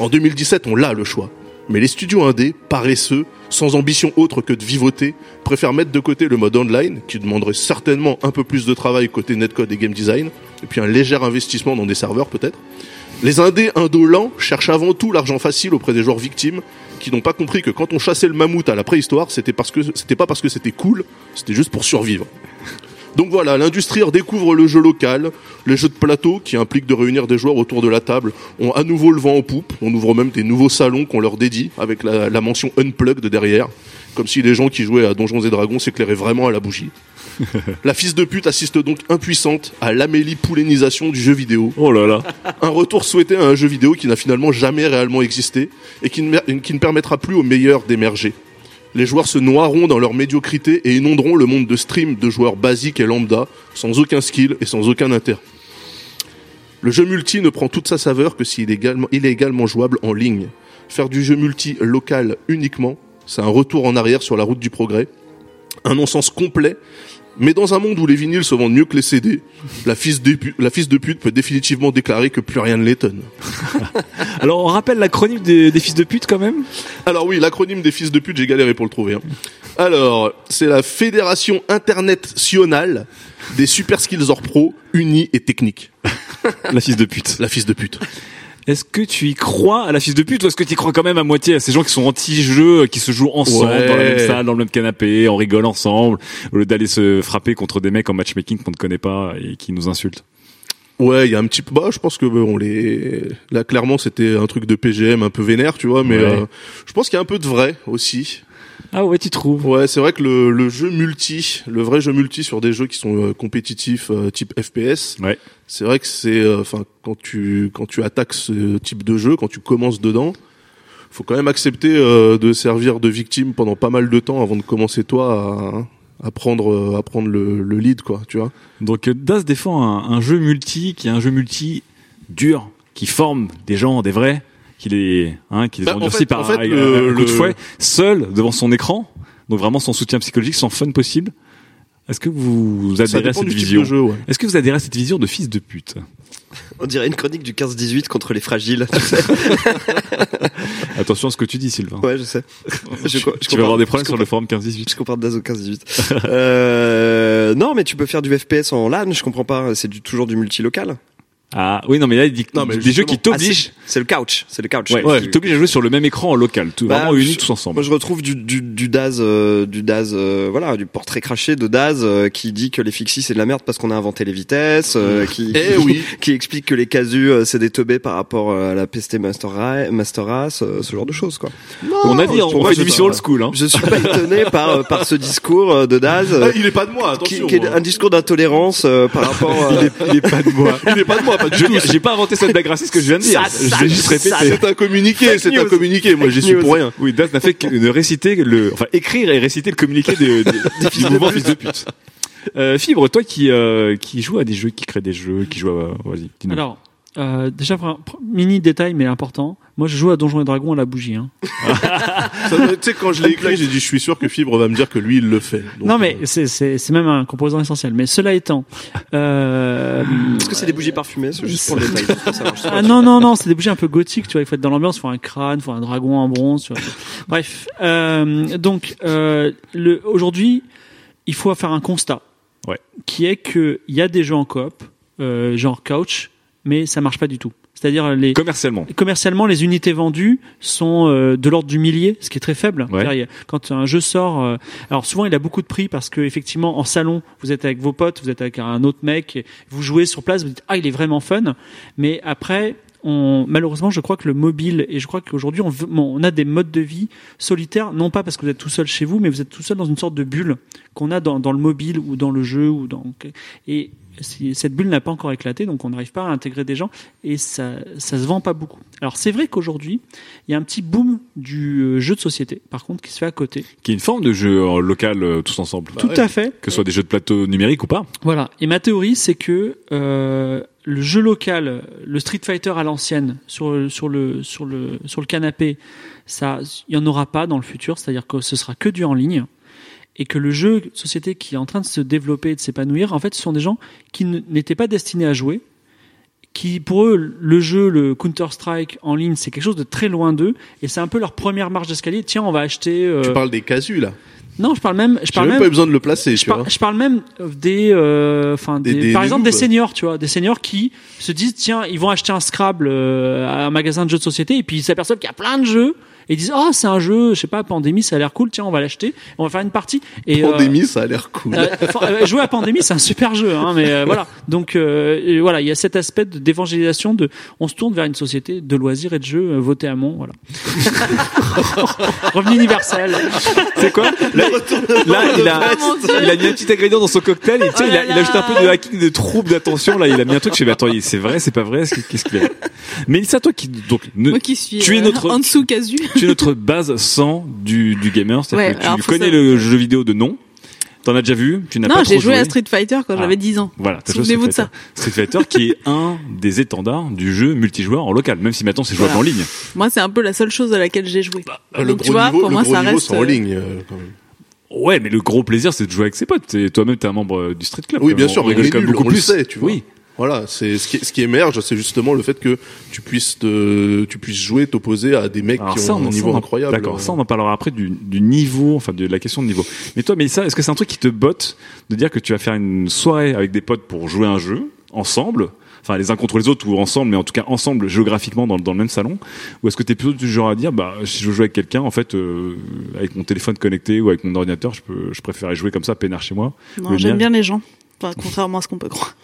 En 2017, on l'a le choix. Mais les studios indés, paresseux, sans ambition autre que de vivoter, préfèrent mettre de côté le mode online, qui demanderait certainement un peu plus de travail côté netcode et game design, et puis un léger investissement dans des serveurs peut-être. Les indés indolents cherchent avant tout l'argent facile auprès des joueurs victimes, qui n'ont pas compris que quand on chassait le mammouth à la préhistoire, c'était parce que c'était pas parce que c'était cool, c'était juste pour survivre. Donc voilà, l'industrie redécouvre le jeu local, les jeux de plateau qui impliquent de réunir des joueurs autour de la table ont à nouveau le vent en poupe. On ouvre même des nouveaux salons qu'on leur dédie avec la, la mention unplugged derrière, comme si les gens qui jouaient à Donjons et Dragons s'éclairaient vraiment à la bougie. la fils de pute assiste donc impuissante à l'amélie poulénisation du jeu vidéo. Oh là là. Un retour souhaité à un jeu vidéo qui n'a finalement jamais réellement existé et qui ne, qui ne permettra plus aux meilleurs d'émerger. Les joueurs se noieront dans leur médiocrité et inonderont le monde de stream de joueurs basiques et lambda, sans aucun skill et sans aucun intérêt. Le jeu multi ne prend toute sa saveur que s'il est également, il est également jouable en ligne. Faire du jeu multi local uniquement, c'est un retour en arrière sur la route du progrès, un non-sens complet, mais dans un monde où les vinyles se vendent mieux que les CD, la fils de, pu- la fils de pute peut définitivement déclarer que plus rien ne l'étonne. Alors on rappelle l'acronyme des, des fils de pute quand même? Alors oui, l'acronyme des fils de pute, j'ai galéré pour le trouver. hein. Alors, c'est la Fédération internationale des Super Skills Or Pro unis et techniques. La fils de pute. La fils de pute. Est-ce que tu y crois à la fils de pute ou est-ce que tu y crois quand même à moitié à ces gens qui sont anti-jeux, qui se jouent ensemble Ouais. dans la même salle, dans le même canapé, on rigole ensemble, au lieu d'aller se frapper contre des mecs en matchmaking qu'on ne connaît pas et qui nous insultent? Ouais, il y a un petit peu. Bah, je pense que on les. Là, clairement, c'était un truc de PGM un peu vénère, tu vois. Mais Ouais. euh, je pense qu'il y a un peu de vrai aussi. Ah ouais, tu trouves Ouais, c'est vrai que le, le jeu multi, le vrai jeu multi sur des jeux qui sont euh, compétitifs, euh, type FPS, Ouais. c'est vrai que c'est, euh, enfin, quand tu quand tu attaques ce type de jeu, quand tu commences dedans, faut quand même accepter euh, de servir de victime pendant pas mal de temps avant de commencer toi à, à prendre à prendre le, le lead, quoi, tu vois. Donc Das défend un, un jeu multi qui est un jeu multi dur, qui forme des gens, des vrais, qui les, hein, qui les Bah, en endurcit fait- par en fait, un- le- un coup de le- fouet, seul devant son écran. Donc vraiment son soutien psychologique, son fun possible. Est-ce que vous adhérez à cette vision ouais. Est-ce que vous adhérez à cette vision de fils de pute On dirait une chronique du 15-18 contre les fragiles. tu sais. Attention à ce que tu dis, Sylvain. ouais, je sais. Je co- je tu vas avoir des problèmes je sur le forum 15-18. Je compare Daz au 15-18. euh, non, mais tu peux faire du FPS en LAN, je comprends pas. C'est du, toujours du multilocal. Ah oui, non, mais là, il dit que Non, mais des jeux qui justement. t'obligent. Ah, c'est le couch. C'est le couch. Ouais, Ouais. qui t'obligent à jouer sur le même écran en local, tout, Bah, vraiment unis je- tous ensemble. Moi, je retrouve du, du, du Daz, euh, du Daz, euh, voilà, du portrait craché de Daz euh, qui dit que les fixies c'est de la merde parce qu'on a inventé les vitesses, euh, qui, Eh oui. qui explique que les casus euh, c'est des teubés par rapport euh, à la PST Master, Ra- Master Race, euh, ce genre de choses, quoi. on a dit, pour on moi, fait je une mission sais old school, hein. Je suis pas étonné par euh, par ce discours euh, de Daz. euh, Ah, il est pas de moi, qui, attention. qui est hein. un discours d'intolérance euh, par rapport à... Il est pas de moi. Il est pas de moi, pas du tout. J'ai pas inventé cette blague raciste que je viens de dire. Ça, je ça, vais juste ça, répéter. C'est un communiqué, c'est un communiqué. Moi, j'y suis pour rien. Oui, Daz n'a fait que de réciter le, enfin écrire et réciter le communiqué de, de- du mouvement fils de pute. Euh, Fibre, toi qui euh, qui joue à des jeux, qui crée des jeux, qui joue à, vas-y, dis-nous. Alors, euh, déjà, mini détail, mais important. Moi, je joue à Donjons et Dragons à la bougie. Hein. Tu sais, quand je l'ai écrit, j'ai dit, je suis sûr que Fibre va me dire que lui, il le fait. Donc, non, mais euh, c'est c'est c'est même un composant essentiel. Mais cela étant, euh, Est-ce que c'est des bougies parfumées C'est juste pour le détail. Ah non non non, c'est des bougies un peu gothiques, tu vois. Il faut être dans l'ambiance, il faut un crâne, il faut un dragon en bronze. Tu vois. Bref, euh, donc euh, le aujourd'hui, il faut faire un constat, Ouais. qui est que il y a des jeux en coop, euh, genre couch, mais ça marche pas du tout. C'est-à-dire les commercialement. commercialement, les unités vendues sont euh, de l'ordre du millier, ce qui est très faible. Ouais. Quand un jeu sort, euh, alors souvent il a beaucoup de prix parce que effectivement en salon, vous êtes avec vos potes, vous êtes avec un autre mec, vous jouez sur place, vous dites ah il est vraiment fun, mais après. On, malheureusement, je crois que le mobile et je crois qu'aujourd'hui on, on a des modes de vie solitaires, non pas parce que vous êtes tout seul chez vous, mais vous êtes tout seul dans une sorte de bulle qu'on a dans, dans le mobile ou dans le jeu ou dans et cette bulle n'a pas encore éclaté, donc on n'arrive pas à intégrer des gens et ça ça se vend pas beaucoup. Alors c'est vrai qu'aujourd'hui il y a un petit boom du euh, jeu de société, par contre, qui se fait à côté. Qui est une forme de jeu euh, local euh, tous ensemble. Tout à fait. Que ce soit des jeux de plateau numériques ou pas. Voilà. Et ma théorie, c'est que euh, le jeu local, le Street Fighter à l'ancienne, sur sur le sur le sur le canapé, ça, il y en aura pas dans le futur. C'est-à-dire que ce sera que du en ligne. Et que le jeu société qui est en train de se développer et de s'épanouir, en fait, ce sont des gens qui n'étaient pas destinés à jouer, qui pour eux le jeu le Counter Strike en ligne c'est quelque chose de très loin d'eux et c'est un peu leur première marche d'escalier tiens on va acheter euh, Tu parles des casus, là. non je parle même je parle même pas eu besoin de le placer, je, tu vois. par- je parle même des, euh, enfin Des- des, des- par des exemple des seniors, tu vois, des seniors qui se disent tiens, ils vont acheter un Scrabble euh, à un magasin de jeux de société et puis ils s'aperçoivent qu'il y a plein de jeux et ils disent oh c'est un jeu, je sais pas, Pandémie, ça a l'air cool, tiens on va l'acheter, on va faire une partie. Et, euh, Pandémie, ça a l'air cool. euh, euh, jouer à Pandémie, c'est un super jeu, hein, mais euh, voilà. Donc euh, voilà, il y a cet aspect de- d'évangélisation de, on se tourne vers une société de loisirs et de jeux, votez à Mont, voilà. Revenu universel. C'est quoi? Là, là, il a, il a mis un petit ingrédient dans son cocktail. Et, tu sais, il, a, il a ajouté un peu de hacking, de trouble d'attention. Là, il a mis un truc. Je fais, mais attends, c'est vrai, c'est pas vrai. est-ce que- Qu'est-ce qu'il a? Mais ça, toi qui donc, ne- Moi qui suis tu es euh, notre- en dessous casu. Tu es notre base 100 du, du gamer. C'est-à-dire Ouais, que tu connais le jeu vidéo de nom. T'en as déjà vu. Tu n'as Non, pas j'ai trop joué à Street Fighter quand Ah. j'avais 10 ans. Voilà, joué Souvenez-vous de Street Fighter. Street Fighter qui est un des étendards du jeu multijoueur en local, même si maintenant c'est jouable Voilà. en ligne. Moi, c'est un peu la seule chose à laquelle j'ai joué. le Donc, gros tu vois, niveau, pour le moi, gros ça niveau, reste. c'est en euh, ligne, euh, quand même. Ouais, mais le gros plaisir, c'est de jouer avec ses potes. Et Toi-même, t'es un membre euh, du Street Club. Oui, bien sûr, On mais rigole quand même beaucoup on le plus. sait, tu vois. Oui. Voilà, c'est ce qui, ce qui émerge, c'est justement le fait que tu puisses te, tu puisses jouer, t'opposer à des mecs Alors qui ça, ont on- un ça, niveau on en- incroyable. D'accord, ça on en parlera après du, du niveau, enfin de la question de niveau. Mais toi, Mélissa, est-ce que c'est un truc qui te botte de dire que tu vas faire une soirée avec des potes pour jouer un jeu ensemble? Enfin, les uns contre les autres ou ensemble, mais en tout cas ensemble géographiquement dans, le- dans le même salon? Ou est-ce que tu es plutôt du genre à dire, bah, si je veux jouer avec quelqu'un, en fait, euh, avec mon téléphone connecté ou avec mon ordinateur, je peux, je préférerais jouer comme ça, peinard chez moi Non, j'aime bien les gens. Enfin, contrairement à ce qu'on peut croire.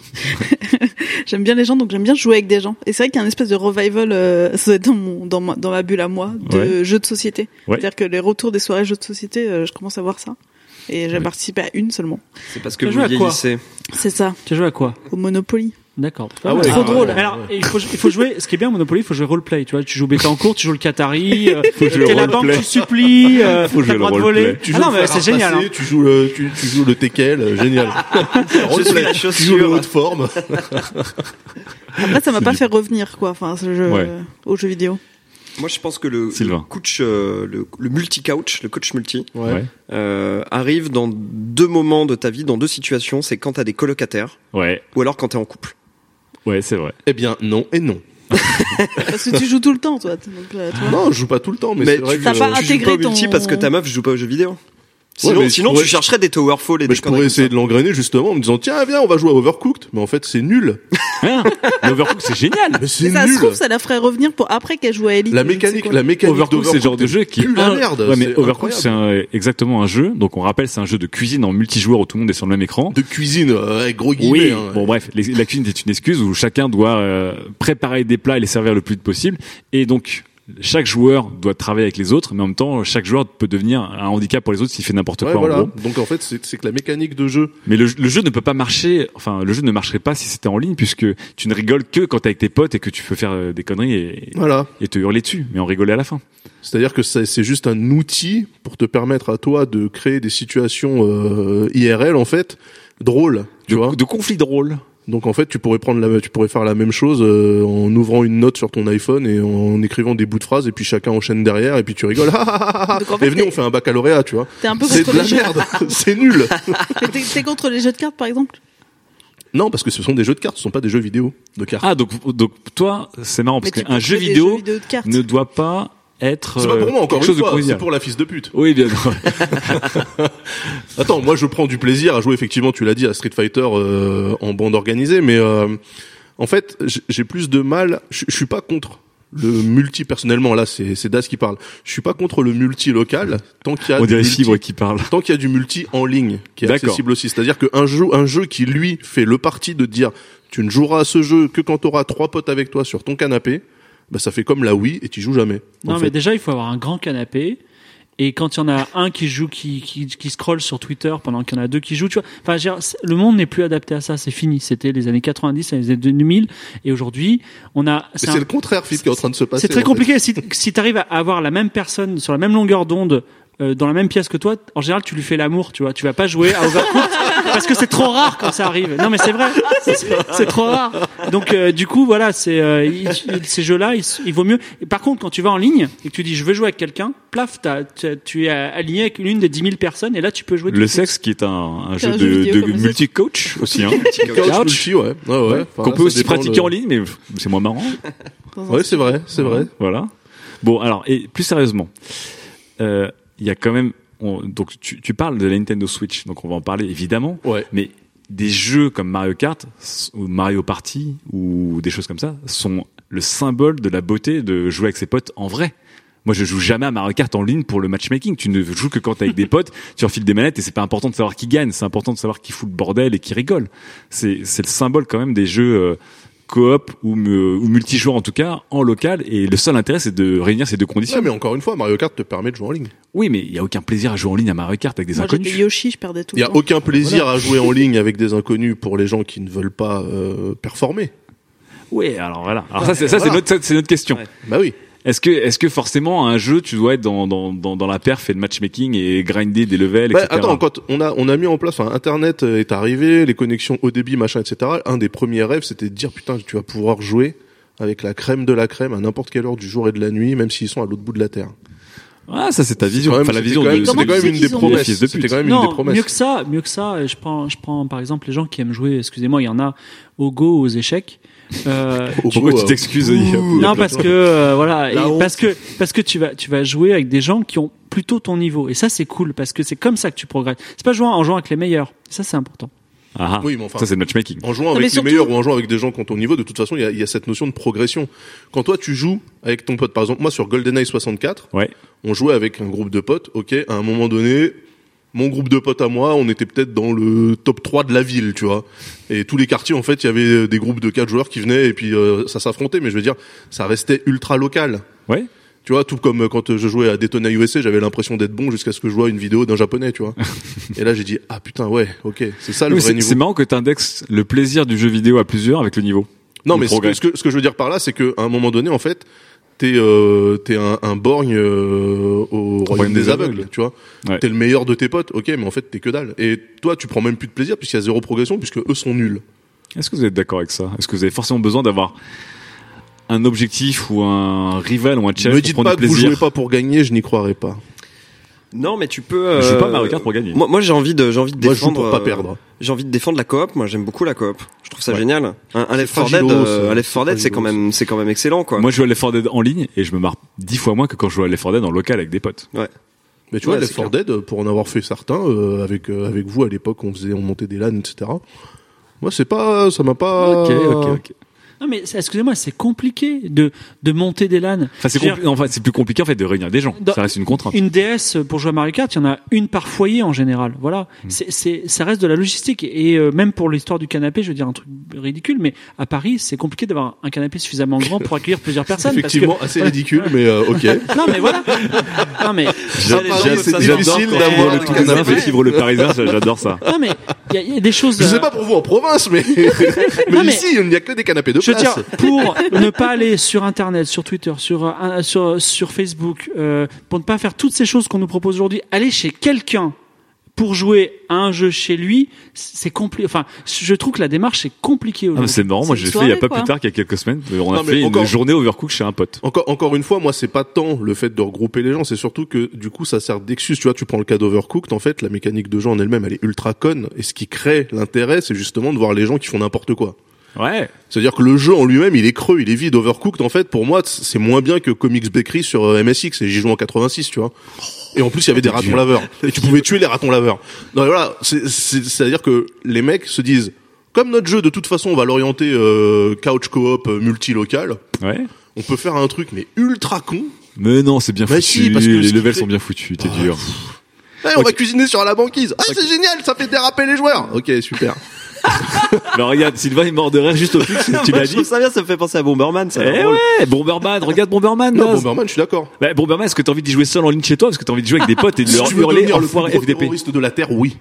j'aime bien les gens, donc j'aime bien jouer avec des gens. Et c'est vrai qu'il y a une espèce de revival euh, ça doit être dans, mon, dans, ma, dans ma bulle à moi de Ouais. jeux de société. Ouais. C'est-à-dire que les retours des soirées jeux de société, euh, je commence à voir ça. Et j'ai Ouais. participé à une seulement. C'est parce que Tu vous joues à quoi vieillissez. C'est ça, Tu as joué à quoi au Monopoly. D'accord. Ah ouais, Trop ah drôle. ouais. Alors, il faut, il faut jouer, ce qui est bien au Monopoly, il faut jouer roleplay, tu vois. Tu joues Betancourt, tu joues le Qatari, euh, t'es la banque, tu supplies, euh, Faut t'as le droit de voler. roleplay. Tu Ah joues non, le mais c'est génial. hein. Tu joues le, tu, tu joues le teckel, euh, génial. Je suis la Roleplay. Tu joues le chaussure. haute forme. Après, ça m'a pas du- fait revenir, quoi, enfin, ce jeu, Ouais. euh, aux jeux vidéo. Moi, je pense que le, coach, euh, le, le multi-couch, le coach multi, Ouais. euh, arrive dans deux moments de ta vie, dans deux situations. C'est quand t'as des colocataires Ouais, ou alors quand t'es en couple. Ouais, c'est vrai. Eh bien, non et non. Parce que tu joues tout le temps, toi. Donc, euh, tu vois. Non, je joue pas tout le temps, mais, c'est vrai tu, que T'as pas tu joues intégré pas au multi ton- parce que ta meuf joue pas aux jeux vidéo. Sinon, sinon pourrais- tu chercherais des Towerfall et mais des je pourrais essayer ça. de l'engrainer justement en me disant tiens viens on va jouer à Overcooked mais en fait c'est nul Hein L'Overcooked, c'est génial mais c'est Mais ça nul se trouve, ça la ferait revenir pour après qu'elle joue à Elite. la mécanique la mécanique Overcooked, c'est le genre de jeu qui la un- merde Ouais, mais Overcooked, c'est un- exactement un jeu. Donc on rappelle, c'est un jeu de cuisine en multijoueur où tout le monde est sur le même écran. de cuisine euh, avec gros guillemets Oui. hein. Bon bref, les- la cuisine est une excuse où chacun doit euh, préparer des plats et les servir le plus vite possible. Et donc chaque joueur doit travailler avec les autres, mais en même temps chaque joueur peut devenir un handicap pour les autres s'il fait n'importe Ouais, quoi voilà. en gros. donc en fait c'est que la mécanique de jeu Mais le, le jeu ne peut pas marcher. Enfin, le jeu ne marcherait pas si c'était en ligne puisque tu ne rigoles que quand t'es avec tes potes et que tu peux faire euh, des conneries et, voilà et te hurler dessus, mais en rigoler à la fin. c'est-à-dire que c'est c'est juste un outil pour te permettre à toi de créer des situations euh, IRL en fait drôles tu de, vois de conflits drôles. Donc en fait, tu pourrais prendre la, tu pourrais faire la même chose euh, en ouvrant une note sur ton iPhone et en écrivant des bouts de phrases et puis chacun enchaîne derrière et puis tu rigoles. Donc, en fait, et venez, on fait un baccalauréat, tu vois. T'es un peu contre de la jeux. merde, c'est nul. Mais T'es t'es contre les jeux de cartes, par exemple? Non, parce que ce sont des jeux de cartes, ce sont pas des jeux vidéo de cartes. Ah donc donc toi, c'est marrant parce qu'un jeu vidéo jeux ne doit pas être c'est pas pour moi euh, encore une fois, c'est pour la fils de pute. Oui, bien sûr. Attends, moi je prends du plaisir à jouer effectivement, tu l'as dit, à Street Fighter euh, en bande organisée, mais euh, en fait j'ai- plus de mal. Je suis pas contre le multi personnellement. Là, c'est c'est Das qui parle. Je suis pas contre le multi local tant qu'il y a On du dirait multi- Fibre qui parle. tant qu'il y a du multi en ligne qui est accessible aussi. C'est-à-dire qu'un jeu, un jeu qui lui fait le parti de dire tu ne joueras à ce jeu que quand tu auras trois potes avec toi sur ton canapé, bah ça fait comme la Wii et tu joues jamais. Non, fait. mais déjà, il faut avoir un grand canapé. Et quand il y en a un qui joue, qui, qui, qui scrolle sur Twitter pendant qu'il y en a deux qui jouent, tu vois. Enfin, dire, le monde n'est plus adapté à ça. C'est fini. C'était les années 90, les années 2000. Et aujourd'hui, on a, Mais c'est un- le contraire, Philippe, qui est en train de se passer. c'est très fait. compliqué. Si, si tu arrives à avoir la même personne sur la même longueur d'onde, euh, dans la même pièce que toi, en général, tu lui fais l'amour, tu vois. Tu vas pas jouer à Overcooked parce que c'est trop rare quand ça arrive. Non, mais c'est vrai. C'est- C'est trop rare. Donc, euh, du coup, voilà, c'est euh, il- il- ces jeux-là, il, il vaut mieux. Et par contre, quand tu vas en ligne et que tu dis je veux jouer avec quelqu'un, plaf, t'as- t'as- tu es aligné avec l'une des 10 000 personnes et là, tu peux jouer. Le sexe qui est un, jeu un jeu de, multi-coach aussi, hein. Couch multi, ouais. Ouais, ouais. Ouais. Enfin, Qu'on peut aussi pratiquer en ligne, mais c'est moins marrant. Ouais, c'est vrai, c'est vrai. Voilà. Bon, alors, et plus sérieusement, euh, il y a quand même, on- donc tu, tu parles de la Nintendo Switch, donc on va en parler évidemment, Ouais. mais des jeux comme Mario Kart ou Mario Party ou des choses comme ça sont le symbole de la beauté de jouer avec ses potes en vrai. Moi, je joue jamais à Mario Kart en ligne pour le matchmaking. Tu ne joues que quand t'es avec des potes, tu enfiles des manettes et c'est pas important de savoir qui gagne. C'est important de savoir qui fout le bordel et qui rigole. C'est, c'est le symbole quand même des jeux euh, coop ou, ou multijoueurs en tout cas en local. Et le seul intérêt, c'est de réunir ces deux conditions. Ouais, mais encore une fois, Mario Kart te permet de jouer en ligne. Oui, mais il y a aucun plaisir à jouer en ligne à Mario Kart avec des Moi, inconnus. Yoshi, je perdais tout Il y a temps. aucun plaisir à jouer en ligne avec des inconnus pour les gens qui ne veulent pas euh, performer. Oui, alors voilà. Alors ça, c'est, ça, c'est Voilà. notre, question. Ouais. Bah oui. Est-ce que, est-ce que forcément un jeu, tu dois être dans, dans, dans, dans la perf et le matchmaking et grinder des levels, Bah, etc. attends, quand on a on a mis en place, enfin, Internet est arrivé, les connexions haut débit, machin, etc. Un des premiers rêves, c'était de dire putain, tu vas pouvoir jouer avec la crème de la crème à n'importe quelle heure du jour et de la nuit, même s'ils sont à l'autre bout de la terre. Ah, ça c'est ta vision. Enfin, la c'était vision quand même- de. c'était quand même une des promesses. C'était quand même une des Non, promesses. mieux que ça, mieux que ça. Je prends, je prends par exemple les gens qui aiment jouer. Excusez-moi, il y en a au go, aux échecs. Euh, Au Pourquoi tu euh, t'excuses non, parce que euh, voilà, et parce que parce que tu vas tu vas jouer avec des gens qui ont plutôt ton niveau. Et ça c'est cool parce que c'est comme ça que tu progresses. C'est pas jouer en jouant avec les meilleurs. Ça c'est important. Ah, ah. Oui, mais enfin- ça c'est le matchmaking. En jouant avec les surtout- meilleurs ou en jouant avec des gens qui ont ton niveau, de toute façon, il y a, il y a cette notion de progression. Quand toi, tu joues avec ton pote, par exemple, moi sur GoldenEye 64, Ouais. on jouait avec un groupe de potes, ok, à un moment donné, mon groupe de potes à moi, on était peut-être dans le top 3 de la ville, tu vois. Et tous les quartiers, en fait, il y avait des groupes de quatre joueurs qui venaient et puis euh, ça s'affrontait, mais je veux dire, ça restait ultra local. Ouais. Tu vois, tout comme quand je jouais à Daytona USA, j'avais l'impression d'être bon jusqu'à ce que je vois une vidéo d'un japonais, tu vois. et là, j'ai dit, ah putain, ouais, ok, c'est ça le Oui, vrai niveau. c'est marrant que tu indexes le plaisir du jeu vidéo à plusieurs avec le niveau. Non, mais ce progrès. que, ce que ce que je veux dire par là, c'est qu'à un moment donné, en fait, t'es euh, t'es un, un borgne euh, au royaume des, aveugles, tu vois. Ouais. T'es le meilleur de tes potes, ok, mais en fait t'es que dalle. Et toi, tu prends même plus de plaisir puisqu'il y a zéro progression puisque eux sont nuls. Est-ce que vous êtes d'accord avec ça? Est-ce que vous avez forcément besoin d'avoir un objectif ou un rival ou un challenge Me pour dites prendre pas que vous jouez pas pour gagner, je n'y croirais pas. Non, mais tu peux. Je joue euh, pas Mario Kart pour gagner. Moi, moi j'ai envie de, j'ai envie de Moi, je joue défendre. pour pas euh, perdre. J'ai envie de défendre la coop. Moi, j'aime beaucoup la coop. Je trouve ça Ouais. génial. Un, un Left 4 Dead, euh, euh, un Left 4 Dead, c'est quand même, c'est quand même excellent, quoi. Moi, je joue à Left 4 Dead en ligne et je me marre dix fois moins que quand je joue à Left 4 Dead en local avec des potes. ouais. Mais tu vois, Left c'est 4 Dead, pour en avoir fait certains, euh, avec euh, avec vous à l'époque, on faisait, on montait des LAN, etc. Moi, c'est pas, ça m'a pas. Ok, ok, ok. Non mais c'est- excusez-moi, c'est compliqué de de monter des LAN. Enfin, c'est compli- enfin, c'est plus compliqué en fait de réunir des gens. Dans- Ça reste une contrainte. Une DS pour jouer à Mario Kart, il y en a une par foyer en général. Voilà, Hmm. c'est c'est ça reste de la logistique et euh, même pour l'histoire du canapé, je veux dire un truc ridicule, mais à Paris, c'est compliqué d'avoir un canapé suffisamment grand pour accueillir plusieurs personnes. parce que- Effectivement, assez ridicule, mais euh, ok. Non mais voilà. non mais J'ai- j'ai- c'est ça- difficile j'adore d'avoir le Toulousain canapé. le Parisien, ça, j'adore ça. non mais il y, a- y a des choses. Je sais euh, pas pour vous en province, mais, mais Non, mais- ici, il n'y a que des canapés de Je place. dire, pour ne pas aller sur Internet, sur Twitter, sur euh, sur sur Facebook, euh, pour ne pas faire toutes ces choses qu'on nous propose aujourd'hui, aller chez quelqu'un pour jouer à un jeu chez lui, c'est compliqué. Enfin, je trouve que la démarche est compliquée Ah, c'est marrant, moi j'ai fait il y a pas quoi. plus tard qu'il y a quelques semaines, on a Non, fait encore- une journée overcook chez un pote. Encore, encore une fois, moi, c'est pas tant le fait de regrouper les gens, c'est surtout que, du coup, ça sert d'excuse. Tu vois, tu prends le cas d'Overcooked, en fait, la mécanique de jeu en elle-même, elle est ultra conne. Et ce qui crée l'intérêt, c'est justement de voir les gens qui font n'importe quoi. Ouais. C'est-à-dire que le jeu en lui-même, il est creux, il est vide. Overcooked, en fait, pour moi, c'est moins bien que Comics Bakery sur euh, MSX. Et j'y joue en 86, tu vois. Et en plus, il y avait des ratons laveurs. Et tu pouvais tuer les ratons laveurs. Non, voilà. c'est- c'est- C'est-à-dire que les mecs se disent, comme notre jeu, de toute façon, on va l'orienter euh, couch co-op euh, multi-local. Ouais. On peut faire un truc, mais ultra con. Mais non, c'est bien Mais foutu. si, parce que les levels sont bien foutus, t'es dur. Eh, on va cuisiner sur la banquise. Ah, c'est génial, ça fait déraper les joueurs. Ok, super. Alors regarde, Sylvain est mort de rire juste au plus, tu l'as je dit. trouve ça bien, ça me fait penser à Bomberman, ça. Eh ouais, Bomberman, regarde Bomberman. Non, Naz. Bomberman, je suis d'accord. Bah, Bomberman, est-ce que t'as envie d'y jouer seul en ligne chez toi Est-ce que t'as envie de jouer avec des potes et de Si leur hurler en le foire FDP terroriste de la Terre, oui.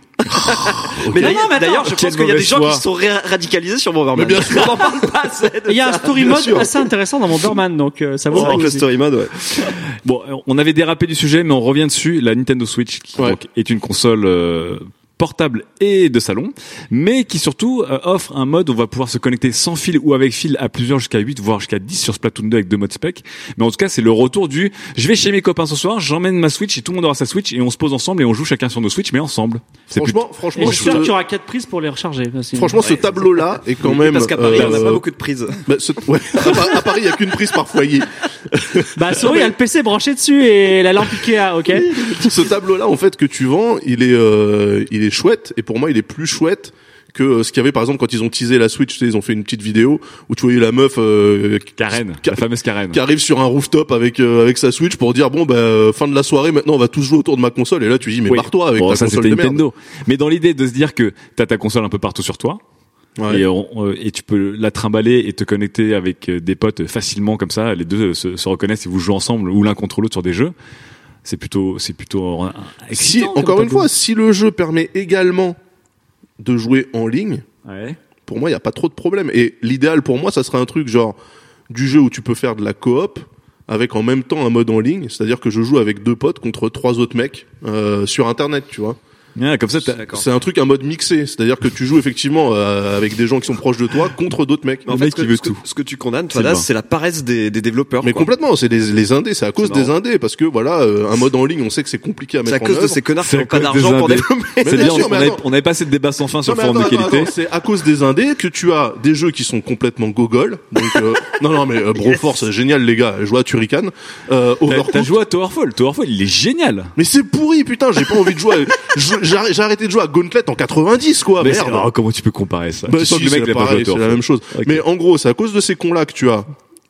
Mais d'ailleurs, je pense qu'il y a des gens qui se sont ré- radicalisés sur Bomberman. Mais bien sûr. On n'en parle pas de Il y a un story mode assez intéressant dans Bomberman, donc euh, ça vaut C'est le story mode, ouais. Bon, on avait dérapé du sujet, mais on revient dessus. La Nintendo Switch, qui est une console euh, portable et de salon, mais qui surtout euh, offre un mode où on va pouvoir se connecter sans fil ou avec fil à plusieurs jusqu'à 8, voire jusqu'à 10 sur Splatoon 2 avec deux modes spec. Mais en tout cas, c'est le retour du je vais chez mes copains ce soir, j'emmène ma Switch et tout le monde aura sa Switch et on se pose ensemble et on joue chacun sur nos Switch, mais ensemble. C'est Franchement, Et franchement, j'espère ce- qu'il y aura quatre prises pour les recharger. franchement, ce tableau-là est quand même. Parce qu'à Paris, on n'a euh, pas beaucoup de prises. bah, ce- ouais, à Paris- à Paris, il y a qu'une prise par foyer. Bah, sorry, il y a le PC branché dessus et la lampe Ikea, ok Ce tableau-là, en fait, que tu vends, il est, euh, il est chouette. Et pour moi, il est plus chouette que euh, ce qu'il y avait, par exemple, quand ils ont teasé la Switch. Tu sais, ils ont fait une petite vidéo où tu voyais la meuf euh, Karen, Ca- la fameuse Karen. qui arrive sur un rooftop avec euh, avec sa Switch pour dire bon bah euh, fin de la soirée maintenant on va tous jouer autour de ma console et là tu dis mais Oui. barre-toi avec Bon, ta ça console c'était de merde. Nintendo. Mais dans l'idée de se dire que t'as ta console un peu partout sur toi, Ouais. et, on- euh, et tu peux la trimballer et te connecter avec euh, des potes facilement comme ça. Les deux se, se reconnaissent et vous jouez ensemble ou l'un contre l'autre sur des jeux. C'est plutôt, c'est plutôt euh, Si encore une fois, si le jeu permet également de jouer en ligne, Ouais. pour moi il y a pas trop de problème. Et l'idéal pour moi, ça serait un truc genre du jeu où tu peux faire de la coop avec en même temps un mode en ligne, c'est-à-dire que je joue avec deux potes contre trois autres mecs euh, sur internet, tu vois. Ouais, comme ça. C'est un truc un mode mixé, c'est-à-dire que tu joues effectivement euh, avec des gens qui sont proches de toi contre d'autres mecs. En fait, mec ce que, qui veut ce que- tout. ce que tu condamnes, C'est toi, là, c'est la paresse des, des développeurs. Mais quoi. complètement, c'est les, les indés, c'est à cause C'est des indés parce que voilà, euh, un mode en ligne, on sait que c'est compliqué à C'est mettre à en cause de œuvre. ces connards qui C'est à n'ont pas d'argent pour développer. C'est bien bien, sûr, on mais avait, attends. on avait passé de débat sans fin sur le forum de qualité. c'est à cause des indés que tu as des jeux qui sont complètement gogol. Donc euh, non non mais euh, Broforce génial les gars, je joue à Turrican. Euh, T'as joué à Towerfall. Towerfall, il est génial. Mais c'est pourri putain, j'ai pas envie de jouer. J'ai arrêté- de jouer à Gauntlet en 90 quoi. Mais merde. alors, comment tu peux comparer ça? Bah si, c'est la même chose. Mais en gros, c'est à cause de ces cons-là que tu as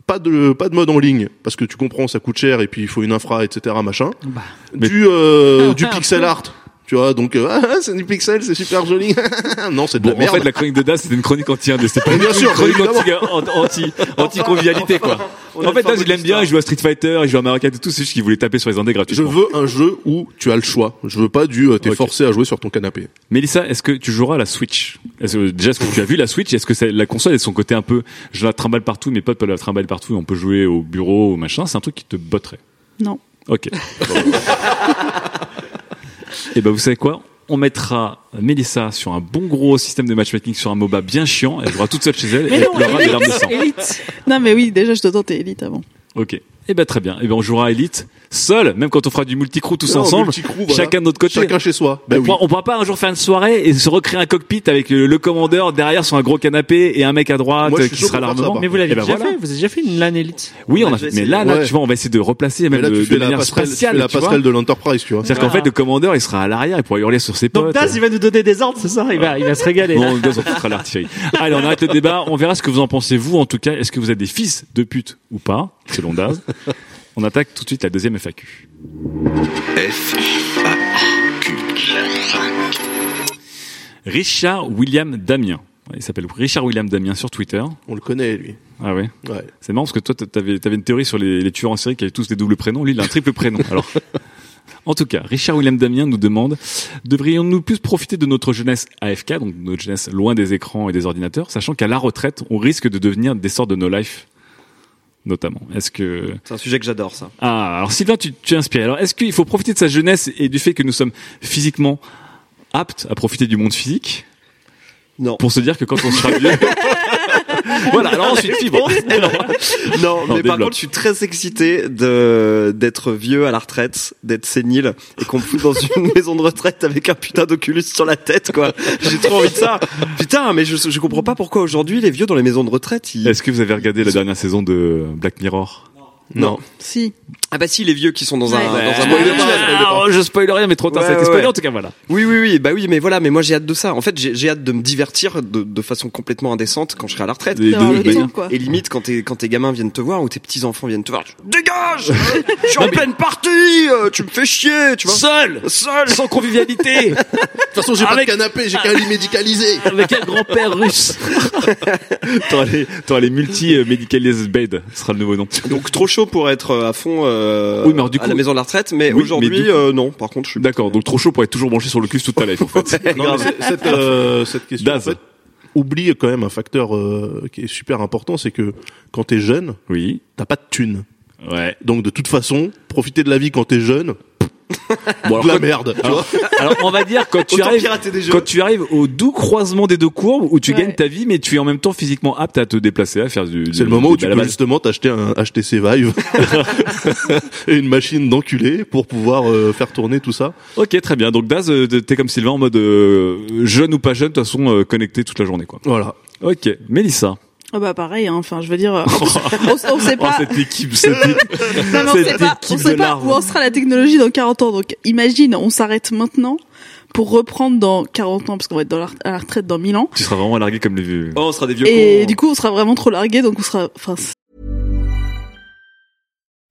pas de pas de mode en ligne parce que tu comprends, ça coûte cher et puis il faut une infra, etc. Machin. Bah. Du euh, du pixel art. Tu vois, donc euh, ah, c'est du pixel, c'est super joli. non, c'est de Bon, la merde. en fait, la chronique de Das, c'était une chronique anti-indé. C'était pas Mais bien une sûr, chronique évidemment. anti, anti, anti-convivialité, quoi. En fait, Das, il aime bien, il joue à Street Fighter, il joue à Mario Kart et tout, c'est juste qu'il voulait taper sur les indés Je gratuitement. veux un jeu où tu as le choix. Je veux pas du euh, t'es forcé à jouer sur ton canapé. Mélissa, est-ce que tu joueras à la Switch? Est-ce que, Déjà, est-ce que tu as vu la Switch? Est-ce que c'est- la console est son côté un peu, je la trimballe partout, mes potes peuvent la trimballer partout, et on peut jouer au bureau, au machin, c'est un truc qui te botterait Non. Ok. Et ben vous savez quoi? On mettra Mélissa sur un bon gros système de matchmaking sur un MOBA bien chiant, elle jouera toute seule chez elle et elle pleurera des larmes de sang. Élite. Non, mais oui, déjà, je te tentais Élite avant. Ok. Eh ben très bien. Eh ben on jouera à Elite seul, même quand on fera du multicrew tous Non, ensemble, multicrew, voilà. chacun de notre côté. Chacun chez soi. Ben on, oui. pourra, on pourra pas un jour faire une soirée et se recréer un cockpit avec le, le commandeur derrière sur un gros canapé et un mec à droite Moi, qui sera l'armement. Mais vous l'avez Eh ben déjà voilà. fait Vous avez déjà fait une LAN Elite Oui, On on a fait. Mais là, là, Ouais. tu vois, on va essayer de replacer même là, de, de manière spatiale. la passerelle de l'Enterprise, tu vois. C'est-à-dire qu'en fait, le commandeur, il sera à l'arrière, il pourra hurler sur ses Donc potes. Daz, il va nous donner des ordres, c'est ça il va, il va se régaler. Non, Daz, on foutra l'artillerie. Allez, on arrête le débat. On verra ce que vous en pensez, vous, en tout cas. Est-ce que vous êtes des fils de pute ou pas, selon Daz? On attaque tout de suite la deuxième FAQ. F A Q. Richard William Damien. Il s'appelle Richard William Damien sur Twitter. On le connaît, lui. Ah ouais. Ouais. C'est marrant parce que toi, t'avais, t'avais une théorie sur les, les tueurs en série qui avaient tous des doubles prénoms. Lui, il a un triple prénom. Alors, en tout cas, Richard William Damien nous demande devrions-nous plus profiter de notre jeunesse AFK, donc notre jeunesse loin des écrans et des ordinateurs, sachant qu'à la retraite, on risque de devenir des sortes de no life, notamment. Est-ce que C'est un sujet que j'adore, ça. ah, alors Sylvain, tu, tu es inspiré. Alors, est-ce qu'il faut profiter de sa jeunesse et du fait que nous sommes physiquement aptes à profiter du monde physique Non. pour se dire que quand on sera vieux, voilà. Alors ensuite, fibre. Non, Non, mais par contre, je suis très excité de d'être vieux à la retraite, d'être sénile et qu'on me fout dans une maison de retraite avec un putain d'Oculus sur la tête, quoi. J'ai trop envie de ça. Putain, mais je je comprends pas pourquoi aujourd'hui les vieux dans les maisons de retraite, ils... Est-ce que vous avez regardé la dernière saison de Black Mirror? Non. Si. Ah bah si, les vieux qui sont dans un Ouais. dans un Ouais. Ah, je spoil rien, mais trop tard, Ouais, ça a été ouais, spoilé en tout cas, voilà. Oui, oui, oui, bah oui, mais voilà, mais moi j'ai hâte de ça. En fait, j'ai j'ai hâte de me divertir de, de façon complètement indécente quand je serai à la retraite. Et de- temps, quoi. Et limite, quand tes, quand tes gamins viennent te voir ou tes petits enfants viennent te voir, dégage! Je suis en pleine partie! euh, Tu me fais chier, tu vois? Seul Seul! Sans convivialité De toute façon, j'ai Avec- pas de canapé, j'ai qu'un lit médicalisé. Avec un grand-père russe T'auras les, t'auras les multi-medicalized bed, ce sera le nouveau nom. Donc trop chaud pour être euh, à fond euh, Oui, mais du à coup- la maison de la retraite, mais Oui, aujourd'hui, mais du coup- euh, non. Par contre, je suis D'accord, donc trop chaud pour être toujours branché sur le cul toute ta life en fait. Non, mais cette, euh, cette question, en fait, oublie quand même un facteur euh, qui est super important, c'est que quand t'es jeune, Oui, t'as pas de thunes. ouais. Donc de toute façon, profiter de la vie quand t'es jeune, Bon, de la quand- merde. alors on va dire quand tu arrives quand tu arrives au doux croisement des deux courbes où tu Ouais. gagnes ta vie mais tu es en même temps physiquement apte à te déplacer à faire du C'est le moment où tu peux justement t'acheter un acheter ses Vive et une machine d'enculé pour pouvoir euh, faire tourner tout ça. Ok, très bien. Donc Daz, euh, t'es comme Sylvain en mode euh, jeune ou pas jeune, de toute façon euh, connecté toute la journée quoi. Voilà. Ok, Mélissa. Ah bah pareil, hein. enfin je veux dire, euh, on, on sait Oh, pas, cette équipe, cette équipe. non, on cette sait pas, on sait pas où en sera la technologie dans 40 ans. Donc imagine, on s'arrête maintenant pour reprendre dans 40 ans, parce qu'on va être dans la, à la retraite dans 1000 ans. Tu seras vraiment largué comme les vieux. Oh, on sera des vieux Et cons. du coup, on sera vraiment trop largué, donc on sera, enfin,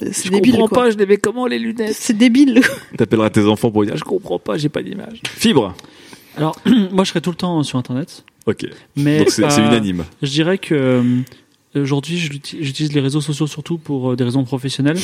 C'est Je débile. comprends quoi. pas, je les mets comment les lunettes C'est débile. T'appelleras tes enfants pour dire je comprends pas, j'ai pas d'image. Fibre. Alors, moi, je serais tout le temps sur Internet. Ok. Mais Donc c'est c'est euh, unanime. Je dirais que euh, aujourd'hui, j'utilise les réseaux sociaux surtout pour euh, des raisons professionnelles.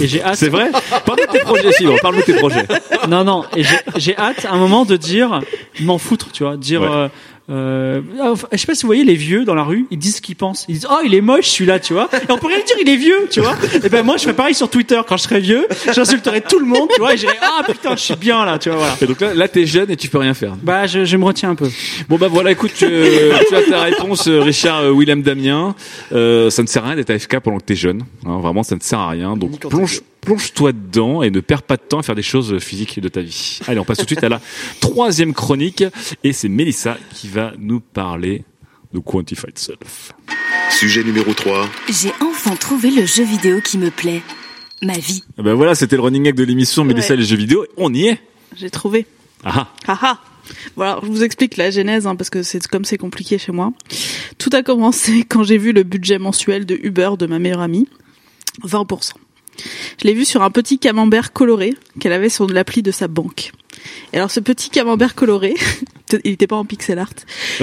Et j'ai hâte. C'est vrai? Parle-nous de tes projets, Fibre. Parle-nous de tes projets. Non, non. Et j'ai- j'ai hâte à un moment de dire, m'en foutre, tu vois, dire. Ouais. euh, euh, ah, je sais pas si vous voyez les vieux dans la rue, ils disent ce qu'ils pensent. Ils disent oh il est moche celui-là, tu vois. Et on peut rien dire, il est vieux, tu vois. Et ben moi je ferais pareil sur Twitter quand je serais vieux, j'insulterais tout le monde, tu vois. Et je dirais ah putain je suis bien là, tu vois voilà. Et donc là, là t'es jeune et tu peux rien faire. Bah je, je me retiens un peu. Bon bah voilà, écoute, tu, tu as ta réponse, euh, Richard euh, Willem Damien. Euh, ça ne sert à rien d'être AFK pendant que t'es jeune. Hein, vraiment, ça ne sert à rien. Donc plonge, plonge-toi dedans et ne perds pas de temps à faire des choses physiques de ta vie. Allez, on passe tout de suite à la troisième chronique et c'est Mélissa qui va nous parler de Quantified Self. Sujet numéro 3. J'ai enfin trouvé le jeu vidéo qui me plaît. Ma vie. Ah Ben voilà, c'était le running gag de l'émission Mélissa Ouais. et les jeux vidéo. On y est. J'ai trouvé. Ah, Haha. Voilà, je vous explique la genèse hein, parce que c'est comme c'est compliqué chez moi. Tout a commencé quand j'ai vu le budget mensuel de Uber de ma meilleure amie, 20%. Je l'ai vu sur un petit camembert coloré qu'elle avait sur l'appli de sa banque. Et alors ce petit camembert coloré, il n'était pas en pixel art,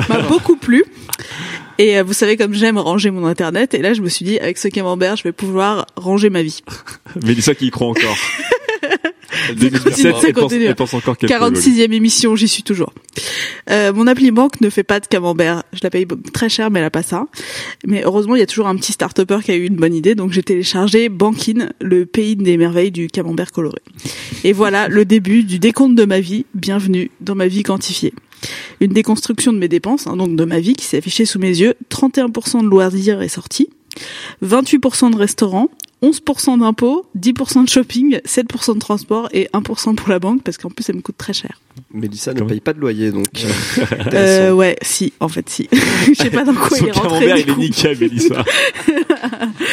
m'a beaucoup plu. Et euh, vous savez comme j'aime ranger mon internet, et là je me suis dit avec ce camembert je vais pouvoir ranger ma vie. Mélissa qui y croit encore. Continue, 2017, ça elle pense, continue. elle pense encore qu'elle peut évoluer. 46e émission, j'y suis toujours. Euh, mon appli banque ne fait pas de camembert. Je la paye très cher, mais elle a pas ça. Mais heureusement, il y a toujours un petit start qui a eu une bonne idée, donc j'ai téléchargé Bankin, le pays des merveilles du camembert coloré. Et voilà le début du décompte de ma vie. Bienvenue dans ma vie quantifiée. Une déconstruction de mes dépenses, hein, donc de ma vie, qui s'est affichée sous mes yeux. 31% de loisirs et sorties, 28% de restaurants, 11% d'impôts, 10% de shopping, 7% de transport et 1% pour la banque parce qu'en plus elle me coûte très cher. Mélissa ne paye pas de loyer, donc. Euh, ouais, si, en fait, si. Je sais pas dans quoi Son il est rentré. camembert, du il est nickel, Mélissa.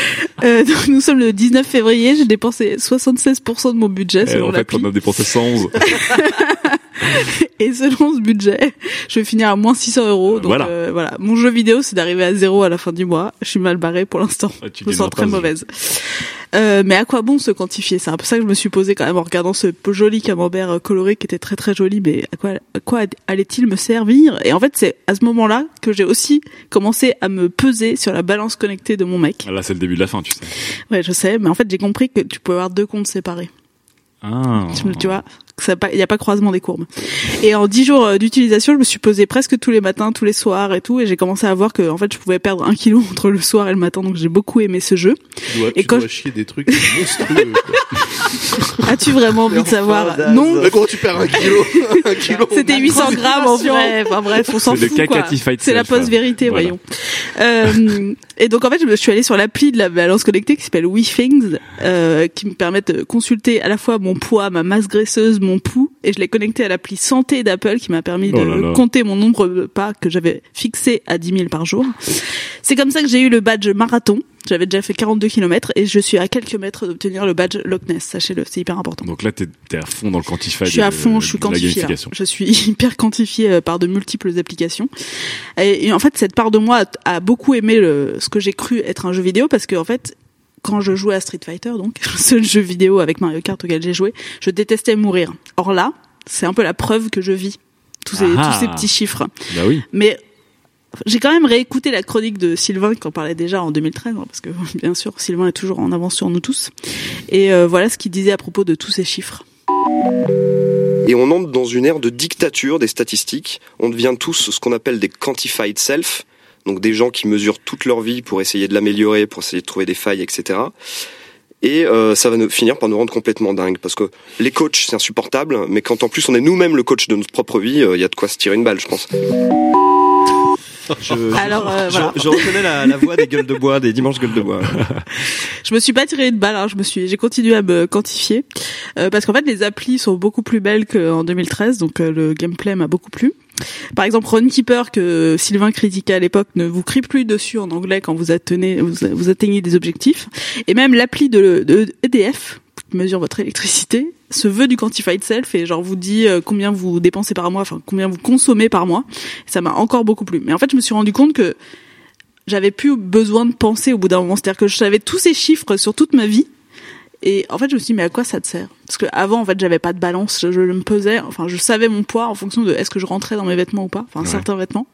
Euh, donc nous sommes le 19 février, j'ai dépensé 76% de mon budget selon en fait, on a dépensé 111. Et selon ce budget, je vais finir à moins 600 euros. Donc Voilà. euh, voilà, mon jeu vidéo, c'est d'arriver à zéro à la fin du mois. Je suis mal barrée pour l'instant. Ah, je me sens très mauvaise. Euh, mais à quoi bon se quantifier? C'est un peu ça que je me suis posé quand même en regardant ce joli camembert euh, coloré qui était très très joli. Mais à quoi, à quoi allait-il me servir? Et en fait, c'est à ce moment-là que j'ai aussi commencé à me peser sur la balance connectée de mon mec. Là, c'est le début de la fin, tu sais. Ouais, je sais, mais en fait, j'ai compris que tu peux avoir deux comptes séparés. Ah. Tu vois? Il n'y a pas croisement des courbes. Et en dix jours euh, d'utilisation, je me suis posée presque tous les matins, tous les soirs et tout, et j'ai commencé à voir que en fait, je pouvais perdre un kilo entre le soir et le matin, donc j'ai beaucoup aimé ce jeu. Tu dois, Et tu quand dois chier des trucs monstrueux. As-tu vraiment envie de savoir Non. Mais comment tu perds un kilo Un kilo C'était 800 grammes en vrai. Enfin bref, on s'en fout C'est la post-vérité, voilà. voyons. Euh, et donc en fait, je me suis allée sur l'appli de la balance connectée qui s'appelle WeThings, euh, qui me permet de consulter à la fois mon poids, ma masse graisseuse, mon pouls, et je l'ai connecté à l'appli santé d'Apple qui m'a permis de Oh là là. compter mon nombre de pas que j'avais fixé à 10 000 par jour. C'est comme ça que j'ai eu le badge marathon. J'avais déjà fait 42 km et je suis à quelques mètres d'obtenir le badge Loch Ness. Sachez-le, c'est hyper important. Donc là, t'es es à fond dans le quantified. Je suis à de- fond, je suis de gamification. Je suis hyper quantifiée euh, par de multiples applications. Et, et en fait, cette part de moi a, a beaucoup aimé le, ce que j'ai cru être un jeu vidéo parce que en fait, quand je jouais à Street Fighter, donc le seul jeu vidéo avec Mario Kart auquel j'ai joué, je détestais mourir. Or là, c'est un peu la preuve que je vis tous ces, Ah. tous ces petits chiffres. Bah oui. Mais j'ai quand même réécouté la chronique de Sylvain qui en parlait déjà en 2013, hein, parce que bien sûr Sylvain est toujours en avance sur nous tous. Et euh, voilà ce qu'il disait à propos de tous ces chiffres. Et on entre dans une ère de dictature des statistiques. On devient tous ce qu'on appelle des quantified self, donc des gens qui mesurent toute leur vie pour essayer de l'améliorer, pour essayer de trouver des failles, etc. Et euh, ça va nous, finir par nous rendre complètement dingue parce que les coachs c'est insupportable, mais quand en plus on est nous-mêmes le coach de notre propre vie, il y a de quoi se tirer une balle, je pense. Je, Alors, euh, je- voilà. je reconnais la, la voix des gueules de bois, des dimanches gueules de bois. Je me suis pas tiré une balle, hein, je me suis, j'ai continué à me quantifier euh, parce qu'en fait les applis sont beaucoup plus belles qu'en 2013, donc euh, le gameplay m'a beaucoup plu. Par exemple, Runkeeper que Sylvain critiquait à l'époque ne vous crie plus dessus en anglais quand vous atteignez, des objectifs, et même l'appli de, de EDF qui mesure votre électricité se veut du quantified self et genre vous dit euh, combien vous dépensez par mois, enfin combien vous consommez par mois. Ça m'a encore beaucoup plu. Mais en fait, je me suis rendu compte que j'avais plus besoin de penser au bout d'un moment. C'est-à-dire que je savais tous ces chiffres sur toute ma vie. Et en fait, je me suis dit, mais à quoi ça te sert? Parce que avant, en fait, j'avais pas de balance. Je, je me pesais, enfin, je savais mon poids en fonction de est-ce que je rentrais dans mes vêtements ou pas, enfin, certains vêtements.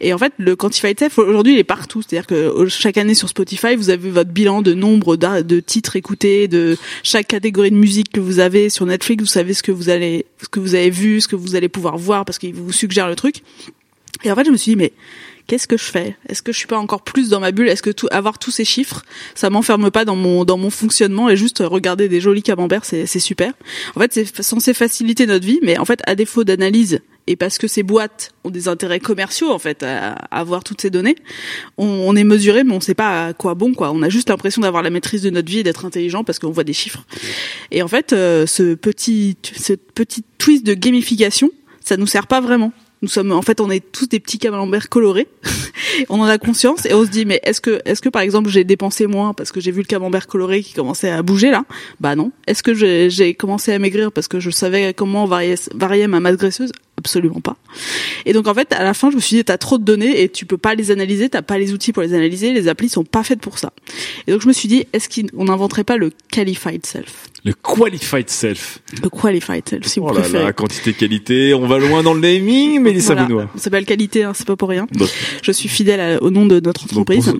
Et en fait, le Quantify Self, aujourd'hui, il est partout. C'est-à-dire que chaque année sur Spotify, vous avez votre bilan de nombre de titres écoutés, de chaque catégorie de musique que vous avez sur Netflix. Vous savez ce que vous allez, ce que vous avez vu, ce que vous allez pouvoir voir parce qu'il vous suggère le truc. Et en fait, je me suis dit, mais qu'est-ce que je fais? Est-ce que je suis pas encore plus dans ma bulle? Est-ce que tout, avoir tous ces chiffres, ça m'enferme pas dans mon dans mon fonctionnement et juste regarder des jolis camemberts, c'est super. En fait, c'est censé faciliter notre vie, mais en fait, à défaut d'analyse et parce que ces boîtes ont des intérêts commerciaux en fait à, à avoir toutes ces données, on, on est mesuré, mais on sait pas à quoi bon quoi. On a juste l'impression d'avoir la maîtrise de notre vie et d'être intelligent parce qu'on voit des chiffres. Et en fait, euh, ce petit ce petit twist de gamification, ça nous sert pas vraiment. Nous sommes, en fait, on est tous des petits camemberts colorés. on en a conscience et on se dit, mais est-ce que, est-ce que par exemple j'ai dépensé moins parce que j'ai vu le camembert coloré qui commençait à bouger là? Bah non. Est-ce que j'ai, commencé à maigrir parce que je savais comment varier, varier ma masse graisseuse? Absolument pas. Et donc en fait, à la fin, je me suis dit, t'as trop de données et tu peux pas les analyser, t'as pas les outils pour les analyser, les applis sont pas faites pour ça. Et donc je me suis dit, est-ce qu'on n'inventerait pas le qualified self? Le qualified self. Le qualified self, si vous Oh là préférez. là, quantité qualité, on va loin dans le naming, Mélissa Voilà. Benoît. Ça s'appelle qualité, hein, c'est pas pour rien. Donc- Je suis fidèle à- au nom de notre Donc, entreprise.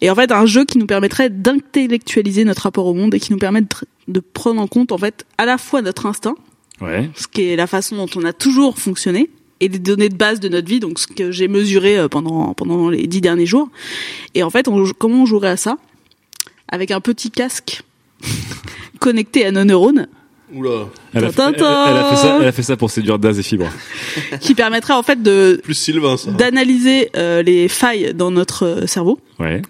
Et en fait, un jeu qui nous permettrait d'intellectualiser notre rapport au monde et qui nous permet de, de prendre en compte en fait à la fois notre instinct, Ouais. ce qui est la façon dont on a toujours fonctionné, et des données de base de notre vie, donc ce que j'ai mesuré euh, pendant pendant les dix derniers jours. Et en fait, on, comment on jouerait à ça? Avec un petit casque connecté à nos neurones Oula, Elle a, fait, elle, Ta-ta-ta elle a fait ça, elle a fait ça pour séduire Daz et Fibre. qui permettrait en fait de plus Sylvain ça. d'analyser euh, les failles dans notre euh, cerveau Ouais.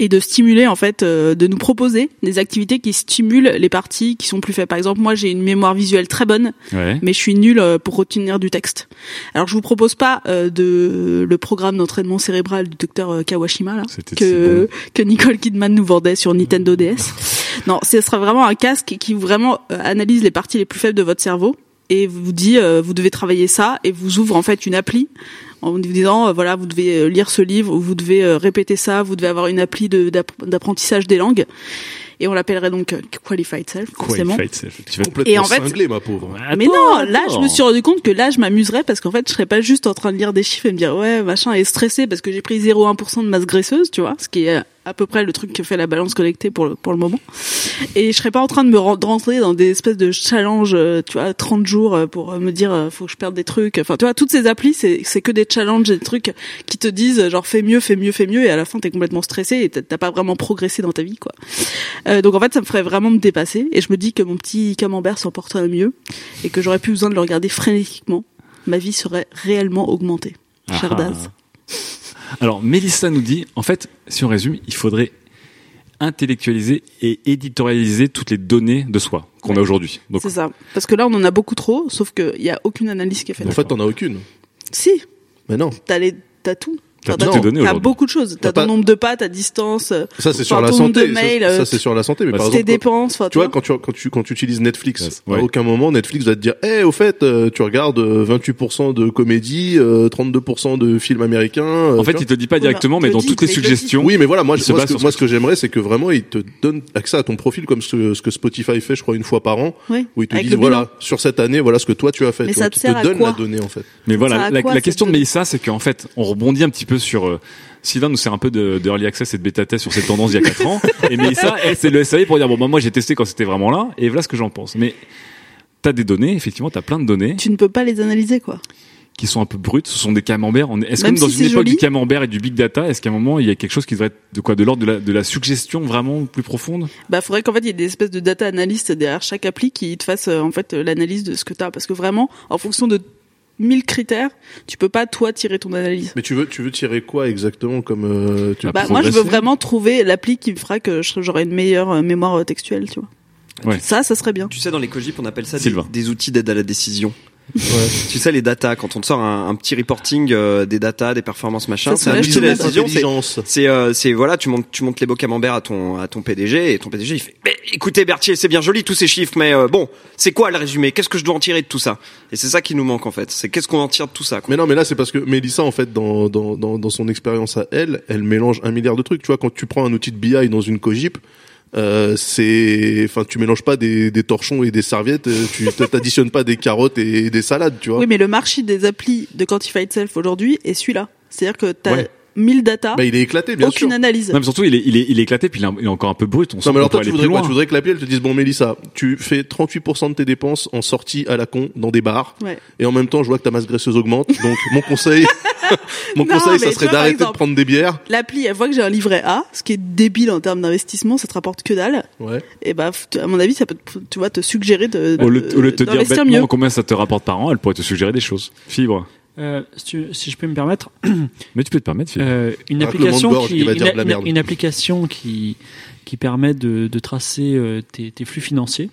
Et de stimuler en fait euh, de nous proposer des activités qui stimulent les parties qui sont plus faibles. Par exemple, moi j'ai une mémoire visuelle très bonne, Ouais. mais je suis nulle euh, pour retenir du texte. Alors je vous propose pas euh, de le programme d'entraînement cérébral du docteur euh, Kawashima là que que Nicole Kidman nous vendait sur Nintendo DS. Non, ce sera vraiment un casque qui vraiment euh, analyse les parties les plus faibles de votre cerveau et vous dit euh, vous devez travailler ça et vous ouvre en fait une appli en vous disant euh, voilà vous devez euh, lire ce livre ou vous devez euh, répéter ça, vous devez avoir une appli d'apprentissage des langues et on l'appellerait donc euh, qualified self forcément. Qualified self. Tu vas- Complètement Et en fait- cinglé, ma pauvre. Mais Attends, non, là, je me suis rendu compte que là, je m'amuserais parce qu'en fait, je serais pas juste en train de lire des chiffres et me dire ouais, machin, et stressé parce que j'ai pris 0,1% de masse graisseuse, tu vois, ce qui est euh, à peu près le truc que fait la balance connectée pour le, pour le moment. Et je serais pas en train de me rentrer dans des espèces de challenges, euh, tu vois, 30 jours pour me dire faut que je perde des trucs. Enfin, tu vois, toutes ces applis, c'est c'est que des challenges, des trucs qui te disent genre fais mieux, fais mieux, fais mieux, et à la fin t'es complètement stressé et t'as t'as pas vraiment progressé dans ta vie, quoi. Euh, donc en fait, ça me ferait vraiment me dépasser et je me dis que mon petit camembert s'en porterait mieux et que j'aurais plus besoin de le regarder frénétiquement. Ma vie serait réellement augmentée. Cher Ah. Daz. Alors, Mélissa nous dit, en fait, si on résume, il faudrait intellectualiser et éditorialiser toutes les données de soi qu'on a aujourd'hui. Donc, C'est ça. Parce que là, on en a beaucoup trop, sauf qu'il y a aucune analyse qui est faite. En fait, t'en as aucune. Si, Mais non. t'as les, t'as tout. T'as Enfin, toutes les données T'as aujourd'hui. beaucoup de choses. T'as T'as ton nombre de pas, ta distance, euh, Ça, c'est sur la ton nombre santé. de Ça, mails, ça, euh, c'est sur la santé. Mais bah, par tes exemple, dépenses. Tu vois, quand tu, quand tu, quand tu utilises Netflix, Ouais. à aucun moment Netflix va te dire, eh, au fait, euh, tu regardes euh, 28% de comédie, euh, 32% de films américains. euh, en fait, il te dit pas directement, il mais dans dit, toutes les il suggestions. Oui, mais voilà, moi, Il moi, ce que, moi, ce que j'aimerais, c'est que vraiment, ils te donnent accès à ton profil comme ce que, ce que Spotify fait, je crois, une fois par an, Oui, où ils te avec disent, voilà, sur cette année, voilà ce que toi tu as fait. Mais ça te donne quoi la donnée, en fait. Mais voilà, la, question de Mélissa, c'est qu'en fait, on rebondit un petit peu sur. Euh, Sylvain nous sert un peu de, de early access et de bêta test sur cette tendance il y a 4 ans. Et Mélissa, elle, c'est le SAV pour dire bon, bah, moi j'ai testé quand c'était vraiment là, et voilà ce que j'en pense. Mais t'as des données, effectivement, t'as plein de données Tu ne peux pas les analyser, quoi. qui sont un peu brutes. Ce sont des camemberts. Est-ce que dans si une époque joli. du camembert et du big data, est-ce qu'à un moment il y a quelque chose qui devrait être de quoi, de l'ordre de la, de la suggestion vraiment plus profonde? Bah, faudrait qu'en fait, il y ait des espèces de data analystes derrière chaque appli qui te fassent, euh, en fait, euh, l'analyse de ce que t'as. Parce que vraiment, en fonction de 1000 critères, tu peux pas, toi, tirer ton analyse. Mais tu veux, tu veux tirer quoi exactement comme, euh, tu veux Bah, moi, je veux vraiment trouver l'appli qui me fera que j'aurai une meilleure euh, mémoire euh, textuelle, tu vois. Ouais. Ça, ça serait bien. Tu sais, dans les cogip, on appelle ça des outils d'aide à la décision. Tu sais, les data, quand on te sort un, un petit reporting euh, des data, des performances, machin, Ça, c'est un c'est outil de la décision. c'est- euh, c'est voilà, tu montes tu montes les beaux camemberts à ton à ton PDG et ton PDG il fait mais écoutez Berthier, c'est bien joli tous ces chiffres mais euh, bon, c'est quoi le résumé? Qu'est-ce que je dois en tirer de tout ça? Et c'est ça qui nous manque en fait. C'est qu'est-ce qu'on en tire de tout ça quoi. Mais non, mais là, c'est parce que Mélissa, en fait, dans, dans, dans, dans son expérience à elle, elle mélange un milliard de trucs. Tu vois, quand tu prends un outil de BI dans une cogip, Euh, c'est, enfin, tu mélanges pas des, des torchons et des serviettes. euh, Tu t'additionnes pas des carottes et des salades, tu vois. Oui, mais le marché des applis de Quantify Self aujourd'hui est celui-là. C'est-à-dire que t'as Ouais. 1000 data, Bah, il est éclaté, bien aucune sûr. analyse. Non, mais surtout, il est, il est, il est éclaté, puis il est, il est encore un peu brut. On Non, mais alors toi, tu voudrais quoi? Tu voudrais que l'appli, elle te dise, bon, Mélissa, tu fais 38% de tes dépenses en sortie à la con dans des bars. Ouais. Et en même temps, je vois que ta masse graisseuse augmente. Donc, mon conseil, mon Non, conseil, ça serait d'arrêter de prendre des bières. L'appli, elle voit que j'ai un livret A, ce qui est débile en termes d'investissement, ça te rapporte que dalle. Ouais. Et bah, à mon avis, ça peut, te- tu vois, te suggérer de, Au lieu, au lieu de te dire bêtement mieux. combien ça te rapporte par an, elle pourrait te suggérer des choses. Fibre. Euh, si, tu- si je peux me permettre, Mais tu peux te permettre, euh, une application qui, qui va dire une, de la une- merde. une application qui qui permet de, de tracer euh, tes, tes flux financiers.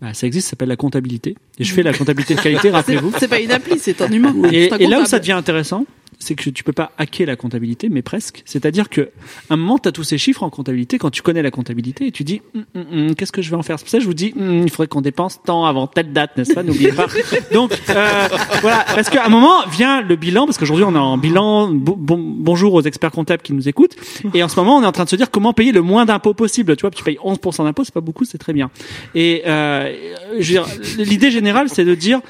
Bah, ça existe, ça s'appelle la comptabilité. Et je fais la comptabilité de qualité, rappelez-vous. C'est pas une appli, c'est un humain. Et, C'est un et là où ça devient intéressant, c'est que tu peux pas hacker la comptabilité, mais presque. C'est-à-dire que à un moment, tu as tous ces chiffres en comptabilité. Quand tu connais la comptabilité, et tu dis, Hum, hum, hum, qu'est-ce que je vais en faire? C'est pour ça que je vous dis, il faudrait qu'on dépense tant avant telle date, n'est-ce pas? N'oubliez pas. Donc euh, voilà, parce qu'à un moment vient le bilan, parce qu'aujourd'hui on est en bilan. Bon, bon- bonjour aux experts comptables qui nous écoutent. Et en ce moment, on est en train de se dire comment payer le moins d'impôts possible. Tu vois, tu payes 11% d'impôts, c'est pas beaucoup, c'est très bien. Et euh, je veux dire, l'idée générale, c'est de dire,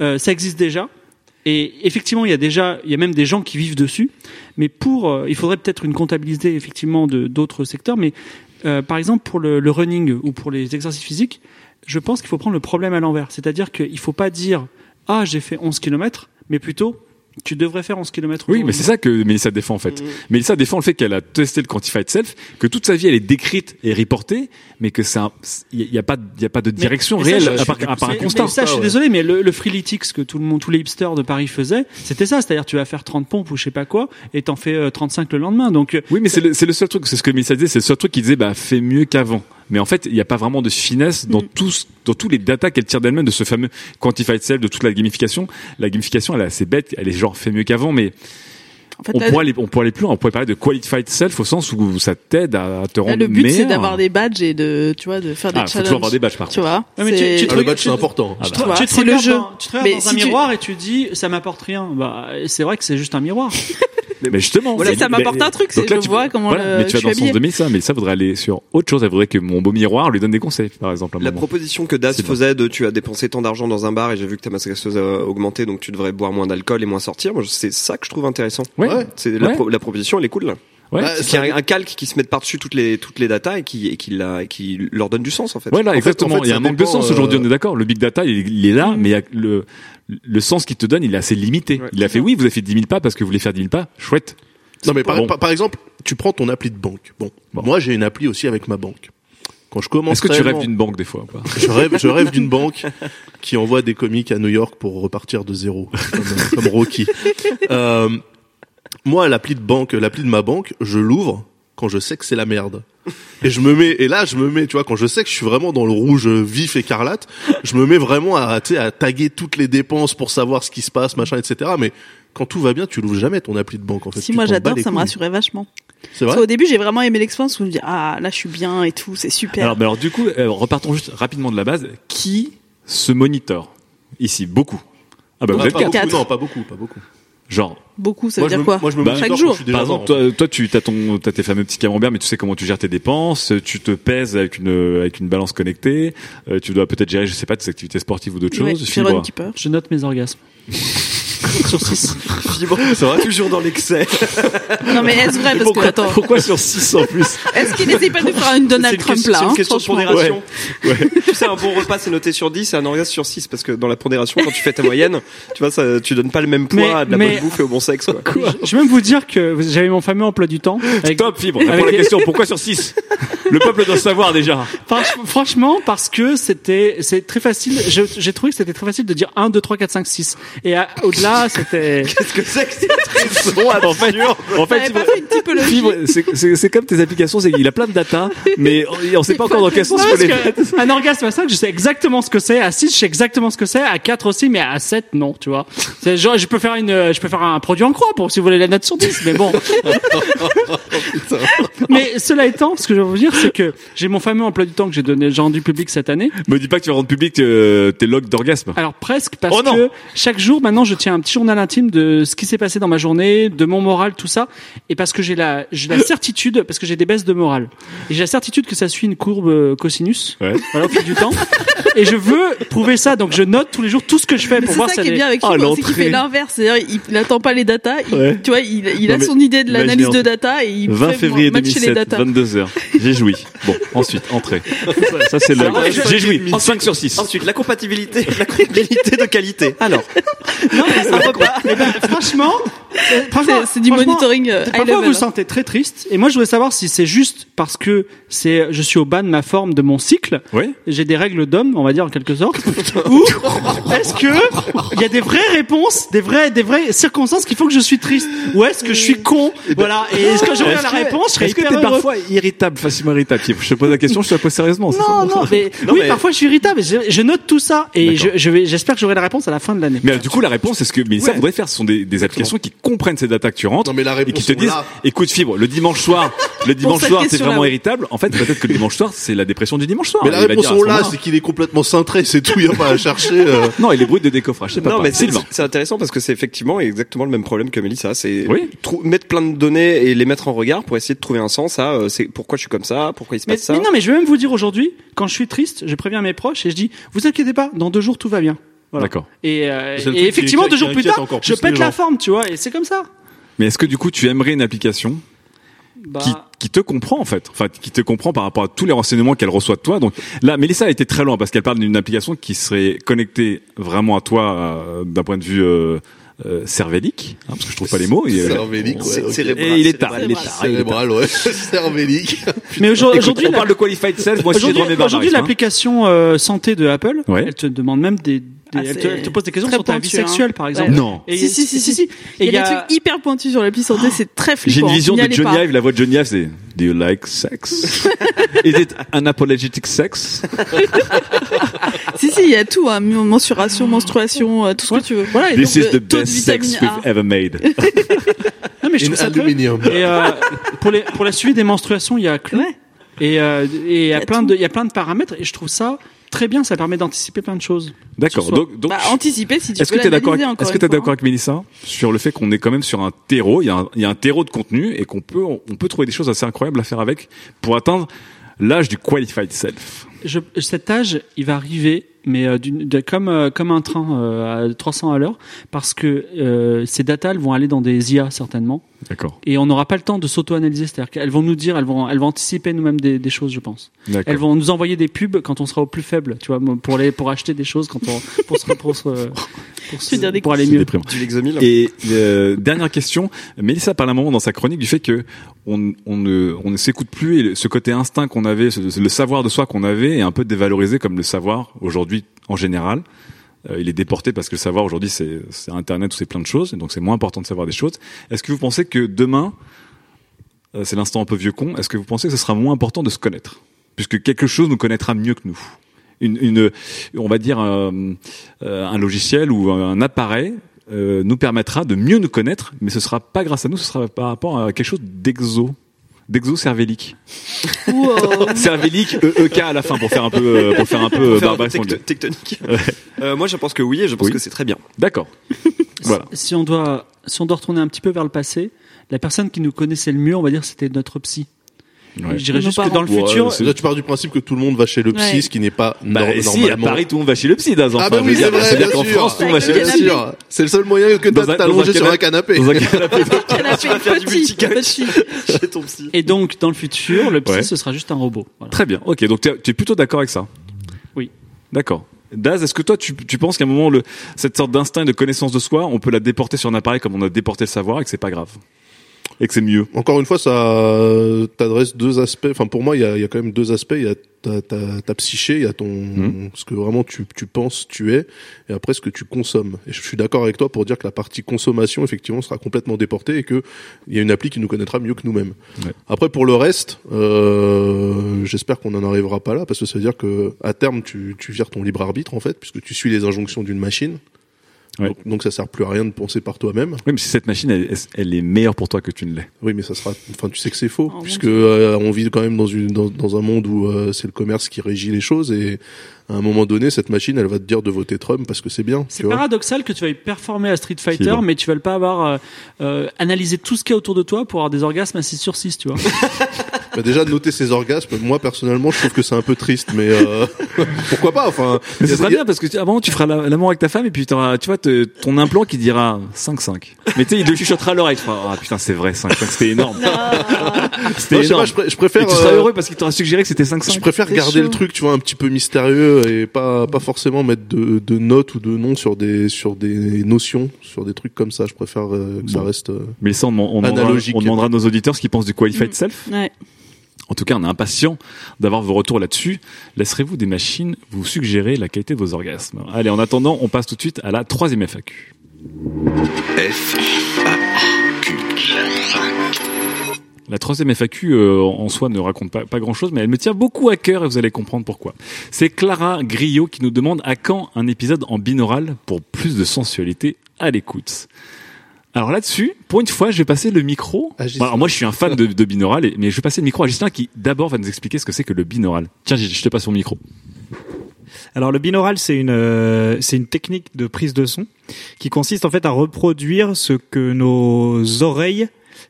euh, ça existe déjà. Et effectivement, il y a déjà, il y a même des gens qui vivent dessus. Mais pour, euh, il faudrait peut-être une comptabilité effectivement de d'autres secteurs. Mais euh, par exemple pour le, le running ou pour les exercices physiques, je pense qu'il faut prendre le problème à l'envers. C'est-à-dire qu'il faut pas dire ah j'ai fait 11 km, mais plutôt tu devrais faire 11 km. Oui, mais c'est ça que Mélissa défend en fait. Mélissa défend le fait qu'elle a testé le Quantified Self, que toute sa vie elle est décrite et reportée, mais que c'est un, il y a pas, il y a pas de direction mais ça, réelle je- à part, à part un constat. mais ça, je suis désolé, mais le, le Freeletics que tout le monde, tous les hipsters de Paris faisaient, c'était ça. C'est-à-dire, tu vas faire 30 pompes ou je sais pas quoi, et t'en fais euh, 35 le lendemain. Donc, euh, Oui, mais c'est le, c'est le seul truc, c'est ce que Mélissa disait, c'est le seul truc qui disait, bah, fais mieux qu'avant. Mais en fait, il n'y a pas vraiment de finesse dans tous, dans tous les datas qu'elle tire d'elle-même de ce fameux quantified self, de toute la gamification. La gamification, elle est assez bête, elle est genre fais mieux qu'avant, mais En fait, on là, pourrait aller, on pourrait aller plus loin. On pourrait parler de qualified self au sens où ça t'aide à te rendre le but, c'est meilleur. d'avoir des badges et de, tu vois, de faire des Ah, faut challenges. toujours avoir des badges, par Tu contre. vois. Ouais, mais tu- tu Ah, le badge, tu- c'est important. Ah, tu, bah. Tu vois, tu te le jeu. dans- tu te regardes Mais dans si un tu- miroir et tu dis ça m'apporte rien. Bah, c'est vrai que c'est juste un miroir. Mais justement, Voilà, ça m'apporte un truc, c'est je tu- vois comment voilà, le- mais tu je vas dans le sens de Mélissa, mais ça voudrait aller sur autre chose. Elle voudrait que mon beau miroir lui donne des conseils, par exemple. La moment. proposition que Das faisait de tu as dépensé tant d'argent dans un bar et j'ai vu que ta masse graisseuse a augmenté donc tu devrais boire moins d'alcool et moins sortir. Moi, c'est ça que je trouve intéressant. Ouais. Ouais. C'est la, Ouais. pro- la proposition, elle est cool. Là. Ouais. Bah, C'est qu'il y a un, un calque qui se met par-dessus toutes les toutes les datas et qui et qui, la, et qui leur donne du sens en fait. Voilà, En fait- exactement. en fait, il y a un manque de sens aujourd'hui, euh, on est d'accord. Le big data, il, il est là, mais il y a le, le sens qu'il te donne, il est assez limité. Ouais, il a fait, oui, vous avez fait 10 000 pas parce que vous voulez faire 10 000 pas. Chouette. Non, mais par, Bon. par, par exemple, tu prends ton appli de banque. Bon, Bon. moi j'ai une appli aussi avec ma banque. Quand je commence Est-ce que tu rêves d'une banque des fois ou pas je rêve, je rêve d'une banque qui envoie des comiques à New York pour repartir de zéro, comme, comme Rocky. Euh, moi, l'appli de banque, l'appli de ma banque, je l'ouvre quand je sais que c'est la merde. Et je me mets, et là, je me mets, tu vois, quand je sais que je suis vraiment dans le rouge vif écarlate, je me mets vraiment à, tu sais, à taguer toutes les dépenses pour savoir ce qui se passe, machin, etc. Mais quand tout va bien, tu l'ouvres jamais ton appli de banque, en fait. Si Tu moi j'adore, ça me rassurait vachement. C'est Parce vrai? qu'au début, j'ai vraiment aimé l'expérience où je me dis ah là je suis bien et tout, c'est super. alors, mais alors, du coup, euh, repartons juste rapidement de la base. Qui se monitore Ici, beaucoup. Ah bah, vous Ah, êtes pas quatre. beaucoup, quatre. non, pas beaucoup, pas beaucoup. Genre, Beaucoup, ça veut dire me- quoi moi, je me Bah, Chaque jour. Par exemple, toi, toi, tu as ton, t'as tes fameux petits camemberts, mais tu sais comment tu gères tes dépenses. Tu te pèses avec une avec une balance connectée. euh, tu dois peut-être gérer, je sais pas, tes activités sportives ou d'autres Ouais, choses. je. Je note mes orgasmes. Sur 6. Ça va toujours dans l'excès. Non mais est-ce vrai? Parce que attends, Pourquoi sur 6 en plus? Est-ce qu'il n'essaye pas de faire une Donald Trump question, là c'est une hein, question de franchement? pondération. tu sais, un bon repas, c'est noté sur 10 et un orgasme sur 6 parce que dans la pondération, quand tu fais ta moyenne, tu vois, ça, tu donnes pas le même poids Mais- à de la mais- bonne bouffe et au bon sexe, quoi. Je vais même vous dire que j'avais mon fameux emploi du temps. Avec, Top Fibre. Avec la question. Pourquoi sur 6 Le peuple doit savoir déjà. Franch- franchement, parce que c'était, c'est très facile. J'ai trouvé que c'était très facile de dire 1, 2, 3, 4, 5, 6. Et à- au-delà, c'était. Qu'est-ce que c'est que cette raison En fait, en fait, pas fait une typologie. C'est- c'est c'est comme tes applications, c'est qu'il a plein de data, mais on, on sait pas encore dans quel sens faut les mettre. un orgasme à 5, je sais exactement ce que c'est. À 6, je sais exactement ce que c'est. À 4 aussi, mais à 7, non, tu vois. Genre, je peux faire une, je peux faire un produit en croix pour si vous voulez la note sur 10, mais bon. mais cela étant, ce que je veux vous dire, c'est que j'ai mon fameux emploi du temps que j'ai donné, j'ai rendu public cette année. Me dis pas que tu vas rendre public euh, tes logs d'orgasme. Alors presque parce Oh que chaque jour maintenant je tiens un petit journal intime de ce qui s'est passé dans ma journée, de mon moral, tout ça, et parce que j'ai la, j'ai la certitude, parce que j'ai des baisses de morale, et j'ai la certitude que ça suit une courbe euh, cosinus, Ouais. voilà, au fil du temps. Et je veux prouver ça, donc je note tous les jours tout ce que je fais Mais pour c'est voir ça si qui est bien avec Ah, Fibre, c'est qu'il fait l'inverse. C'est-à-dire, il, il attend pas les datas. Il, Ouais. Tu vois, il, a son idée de l'analyse de data et il 20 fait février matcher les 2007, datas. 22h. J'ai joui. Bon, ensuite, entrée. Ça, ça, c'est le. J'ai joui. 5 sur 6. Ensuite, la compatibilité, la compatibilité de qualité. Alors, Non, mais ça va pas. Eh ben, franchement, euh, franchement, C'est- du franchement, monitoring, euh, high Parfois, level, vous vous sentez très triste. Et moi, je voudrais savoir si c'est juste parce que c'est, je suis au bas de ma forme de mon cycle. Oui. J'ai des règles d'homme, on va dire en quelque sorte. Ou est-ce que il y a des vraies réponses, des vraies, des vraies circonstances qui font que je suis triste? Ou est-ce que je suis con? Voilà. Et est-ce que j'aurais la réponse? Je serais Est-ce que t'es parfois irritable, facilement irritable? Je te pose la question, je te la pose sérieusement. Non, non, mais, Non, oui, mais- parfois je suis irritable. Je, je note tout ça et je, D'accord. je vais, j'espère que j'aurai la réponse à la fin de l'année. Mais euh, du coup, la réponse, c'est ce que Mélissa Ouais. voudrait faire. Ce sont des, des applications qui comprennent ces datas que tu rentres Non, mais la et qui te disent, là. écoute Fibre, le dimanche soir, le dimanche soir, question-là, vraiment irritable. En fait, peut-être que le dimanche soir, c'est la dépression du dimanche soir. Mais la réponse là, moment-là. c'est qu'il est complètement cintré, c'est tout, il n'y a pas à chercher. euh. Non, il est brut de décoffrage. C'est pas non, mais c'est Sylvain. c'est intéressant parce que c'est effectivement exactement le même problème que Mélissa. C'est mettre plein de données et les mettre en regard pour essayer de trouver un sens à euh, c'est pourquoi je suis comme ça, pourquoi il se Mais, passe ça. mais non, mais je vais même vous dire aujourd'hui, quand je suis triste, je préviens mes proches et je dis, vous inquiétez pas, dans deux jours tout va bien. Voilà. D'accord. Et, euh, et effectivement, qui- deux jours plus tard, je pète la forme, tu vois, et c'est comme ça. Mais est-ce que du coup, tu aimerais une application Bah, qui, qui te comprend en fait, enfin qui te comprend par rapport à tous les renseignements qu'elle reçoit de toi? Donc là, Mélissa a été très loin parce qu'elle parle d'une application qui serait connectée vraiment à toi euh, d'un point de vue euh, euh, cervélique, hein, parce que je trouve pas les mots. Euh, Cervélique, ouais. C'est- ok. cérébral, et il est tard, il est tard. Cérébral, ouais. Cervélique. mais aujourd'hui, aujourd'hui, on la- parle de qualified self. Moi, je suis aujourd'hui, hein. l'application euh, santé de Apple, Ouais. elle te demande même des, elle, te, c'est elle te pose des questions très sur ta vie pointu, hein. sexuelle, par exemple. Ouais. Non. Et Si, si, si, si. Il y a des trucs hyper pointus sur l'appli santé, c'est très J'ai flippant. une vision de Johnny pas. Ive, la voix de Johnny Ive, c'est Do you like sex? Is it an apologetic sex? Si, si, il y a tout, hein. mensuration, menstruation, euh, tout ce que tu veux. Voilà, This donc, is le the best sex we've ever made. non, mais je trouve ça aluminium. Et euh, pour les pour la suivi des menstruations, il y a Clou. Ouais. Et euh, et il y a y a plein tout. de il y a plein de paramètres et je trouve ça très bien, ça permet d'anticiper plein de choses. D'accord. Donc, donc, Bah, anticiper si tu Est-ce que tu es d'accord est-ce que t'es fois, d'accord avec Mélissa sur le fait qu'on est quand même sur un terreau, il y a un, il y a un terreau de contenu et qu'on peut, on peut trouver des choses assez incroyables à faire avec pour atteindre l'âge du qualified self? Je, cet âge, il va arriver, mais euh, de- comme euh, comme un train euh, à 300 à l'heure, parce que euh, ces data elles vont aller dans des IA certainement, D'accord. et on n'aura pas le temps de s'auto-analyser, c'est-à-dire qu'elles vont nous dire, elles vont elles vont anticiper nous-mêmes des, des choses, je pense. Elles D'accord. vont nous envoyer des pubs quand on sera au plus faible, tu vois, pour les pour acheter des choses quand on pour se pour se pour, se- des pour aller mieux. Et euh, dernière question, Mélissa parle un moment dans sa chronique du fait que on, on ne, on ne s'écoute plus et le- ce côté instinct qu'on avait, ce- le savoir de soi qu'on avait est un peu dévalorisé comme le savoir aujourd'hui en général. Euh, il est déporté parce que le savoir aujourd'hui c'est Internet ou c'est plein de choses, donc c'est moins important de savoir des choses. Est-ce que vous pensez que demain, euh, c'est l'instant un peu vieux con, est-ce que vous pensez que ce sera moins important de se connaître? Puisque quelque chose nous connaîtra mieux que nous. Une, une on va dire euh, euh, un logiciel ou un appareil euh, nous permettra de mieux nous connaître, mais ce sera pas grâce à nous, ce sera par rapport à quelque chose d'exo, d'exo-cervélique. Ou, euh, Cervélique, EEK à la fin pour faire un peu, euh, pour faire un peu euh, Pour faire un peu tecto- tectonique. Euh, moi, je pense que oui, et je pense Oui. que c'est très bien. D'accord. Voilà. Si on doit si on doit retourner un petit peu vers le passé, la personne qui nous connaissait le mieux, on va dire, c'était notre psy. Ouais. Je dirais juste que dans le Ouais, futur, là, tu pars du principe que tout le monde va chez le psy, Ouais. ce qui n'est pas Bah, nor- si, à. Paris, tout le monde va chez le psy, Daz. Enfin, Ah bah oui, c'est vrai, C'est-à-dire bien qu'en. France, tout le monde va chez le psy. sûr. C'est le seul moyen que Dans t'as dans un allongé sur un canapé. canapé. Dans un canapé. canapé vas faire du. Chez ton psy. et donc dans le futur, le psy ce sera juste un robot. Très bien. Ok, donc tu es plutôt d'accord avec ça. Oui. D'accord. Daz, est-ce que toi, tu, tu penses qu'à un moment, le, cette sorte d'instinct et de connaissance de soi, on peut la déporter sur un appareil comme on a déporté le savoir et que c'est pas grave et que c'est mieux Encore une fois, ça t'adresse deux aspects. Enfin, pour moi, il y a, y a quand même deux aspects. Il y a ta, ta, ta psyché, il y a ton Mhm. ce que vraiment tu, tu penses, tu es, et après ce que tu consommes. Et je suis d'accord avec toi pour dire que la partie consommation, effectivement, sera complètement déportée et que il y a une appli qui nous connaîtra mieux que nous-mêmes. Ouais. Après, pour le reste, euh, j'espère qu'on n'en arrivera pas là, parce que ça veut dire que à terme, tu, tu vires ton libre arbitre en fait, puisque tu suis les injonctions d'une machine. Ouais. Donc, donc ça sert plus à rien de penser par toi-même. Oui, mais si cette machine, elle, elle est meilleure pour toi que tu ne l'es. Oui, mais ça sera. Enfin, tu sais que c'est faux, Oh, puisque euh, on vit quand même dans une dans, dans un monde où euh, c'est le commerce qui régit les choses et à un moment donné, cette machine, elle va te dire de voter Trump parce que c'est bien. C'est paradoxal que tu veuilles performer à Street Fighter, mais tu veux pas avoir euh, euh, analysé tout ce qu'il y a autour de toi pour avoir des orgasmes à 6 sur 6, tu vois. Bah, déjà noter ses orgasmes, moi personnellement, je trouve que c'est un peu triste, mais euh, pourquoi pas Enfin, Mais ce a- sera bien parce que tu, avant tu feras la- l'amour avec ta femme et puis t'auras, tu vois, te- ton implant qui dira 5-5. Mais tu sais, il te chuchotera à l'oreille. Tu feras, ah putain, c'est vrai, 5-5, c'était énorme. C'était Non, je sais énorme. pas, je, pré- je préfère. et tu seras euh, heureux parce qu'il t'aura suggéré que c'était 5-5. Je préfère garder chaud. le truc, tu vois, un petit peu mystérieux et pas pas forcément mettre de, de notes ou de noms sur des sur des notions, sur des trucs comme ça. Je préfère euh, que ça reste. euh, Mais ça, on, on, demandera, on demandera à nos auditeurs ce qu'ils pensent du qualified Mm. self. Ouais. En tout cas, on est impatient d'avoir vos retours là-dessus. Laisserez-vous des machines vous suggérer la qualité de vos orgasmes Allez, en attendant, on passe tout de suite à la troisième FAQ. F, La troisième FAQ euh, en soi ne raconte pas, pas grand-chose, mais elle me tient beaucoup à cœur et vous allez comprendre pourquoi. C'est Clara Griot qui nous demande à quand un épisode en binaural pour plus de sensualité à l'écoute. Alors là-dessus, pour une fois, je vais passer le micro. À Ghislain. Bon, alors moi, je suis un fan de, de binaural, et- mais je vais passer le micro à Justin qui d'abord va nous expliquer ce que c'est que le binaural. Tiens, Gilles, je te passe mon micro. Alors le binaural, c'est une euh, c'est une technique de prise de son qui consiste en fait à reproduire ce que nos oreilles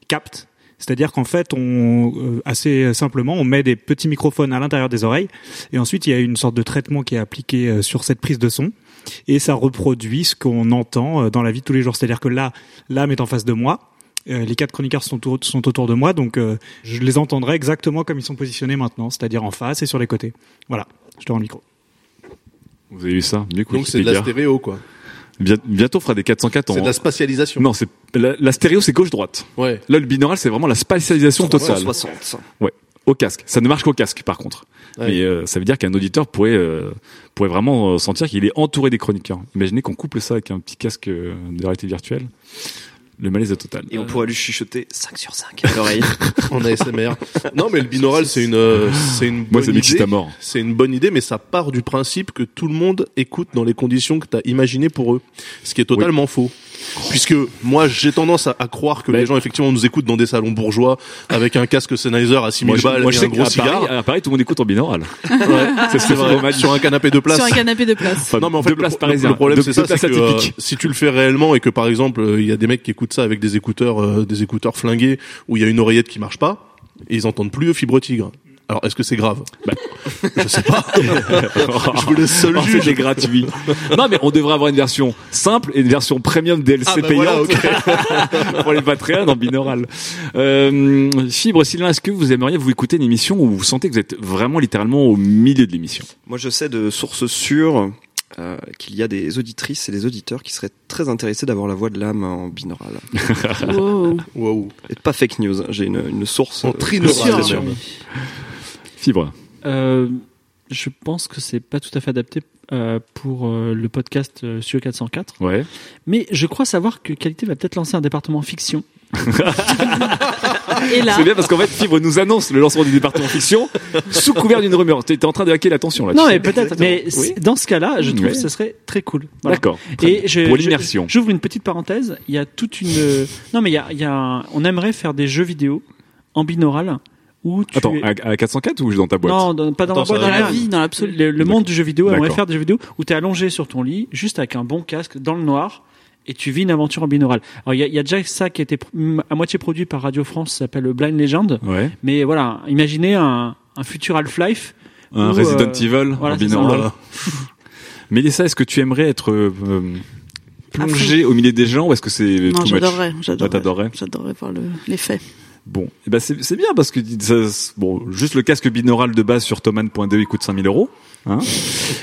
captent. C'est-à-dire qu'en fait, on euh, assez simplement, on met des petits microphones à l'intérieur des oreilles et ensuite il y a une sorte de traitement qui est appliqué euh, sur cette prise de son et ça reproduit ce qu'on entend euh, dans la vie de tous les jours. C'est-à-dire que là, l'âme est en face de moi. Euh, les quatre chroniqueurs sont, autour- sont autour de moi, donc euh, je les entendrai exactement comme ils sont positionnés maintenant, c'est-à-dire en face et sur les côtés. Voilà, je te rends le micro. Vous avez vu ça Du coup, Donc c'est de la stéréo, quoi. Bien- Bientôt, on fera des 404 en... C'est de la spatialisation. Non, c'est la, la stéréo, c'est gauche-droite. Ouais. Là, le binaural, c'est vraiment la spatialisation totale. 360. Au casque. Ça ne marche qu'au casque, par contre. Ouais. Mais euh, ça veut dire qu'un auditeur pourrait euh, pourrait vraiment euh, sentir qu'il est entouré des chroniqueurs. Imaginez qu'on couple ça avec un petit casque euh, de réalité virtuelle. Le malaise est total. Et on pourra lui chuchoter 5 sur 5 à l'oreille. en ASMR. non, mais le binaural, c'est une, euh, c'est une Moi, bonne ça m'excite idée. à mort. C'est une bonne idée, mais ça part du principe que tout le monde écoute dans les conditions que tu as imaginées pour eux. Ce qui est totalement faux. Puisque moi, j'ai tendance à, à croire que Mais- les gens, effectivement, nous écoutent dans des salons bourgeois avec un casque Sennheiser à 6000 Moi, je, balles moi, et un gros cigare. Paris, à Paris, tout le monde écoute en binaural. Ouais, c'est c'est vrai. Sur un canapé de place. Sur un canapé de place. Enfin, non mais en fait le, le- le problème c'est ça, c'est que euh, si tu le fais réellement et que par exemple euh, il y a des mecs qui écoutent ça avec des écouteurs, euh, des écouteurs flingués où il y a une oreillette qui marche pas, et ils entendent plus Fibre Tigre. Alors est-ce que c'est grave Bah. Je sais pas. Je vous laisse seul juge. C'était gratuit. non, mais on devrait avoir une version simple et une version premium DLC Ah, bah payante voilà, pour les Patreons en binaural. Euh, Fibre, Sylvain, est-ce que vous aimeriez vous écouter une émission où vous sentez que vous êtes vraiment littéralement au milieu de l'émission? Moi, je sais de sources sûres euh, qu'il y a des auditrices et des auditeurs qui seraient très intéressés d'avoir la voix de l'âme en binaural. Wow. Waouh. Et pas fake news, hein, j'ai une, une source. En euh, trinaural. Fibre. Euh, je pense que c'est pas tout à fait adapté euh, pour euh, le podcast Studio 404. Ouais. Mais je crois savoir que Qualité va peut-être lancer un département fiction. Là, C'est bien parce qu'en fait, Fibre nous annonce le lancement du département fiction sous couvert d'une rumeur. T'es en train de hacker l'attention là. Non, mais peut-être. Mais Oui. dans ce cas-là, je trouve que ce serait très cool. Voilà. D'accord. Et je, pour l'immersion. J'ouvre une petite parenthèse. Il y a toute une. Non, mais il y a, il y a un- on aimerait faire des jeux vidéo en binaural où tu. Attends, es- à, à 404 ou dans ta boîte non, dans- pas dans Attends, la boîte, ça dans la vie, dans l'absolu. Le, le monde du jeu vidéo aimerait faire des jeux vidéo où tu es allongé sur ton lit, juste avec un bon casque, dans le noir, et tu vis une aventure en binaural. Alors, il y a, il y a déjà ça qui a été pr- à moitié produit par Radio France, ça s'appelle Blind Legend. Ouais. Mais voilà, imaginez un, un futur Half-Life. Un Resident euh, Evil voilà, en ça. binaural. Mélissa, est-ce que tu aimerais être euh, plongé au milieu des gens ou est-ce que c'est Non, j'adorerais, j'adorerais. J'adorerais voir le- l'effet. Bon, eh ben c'est c'est bien parce que bon, juste le casque binaural de base sur Thomann.de il coûte 5000 euros. Hein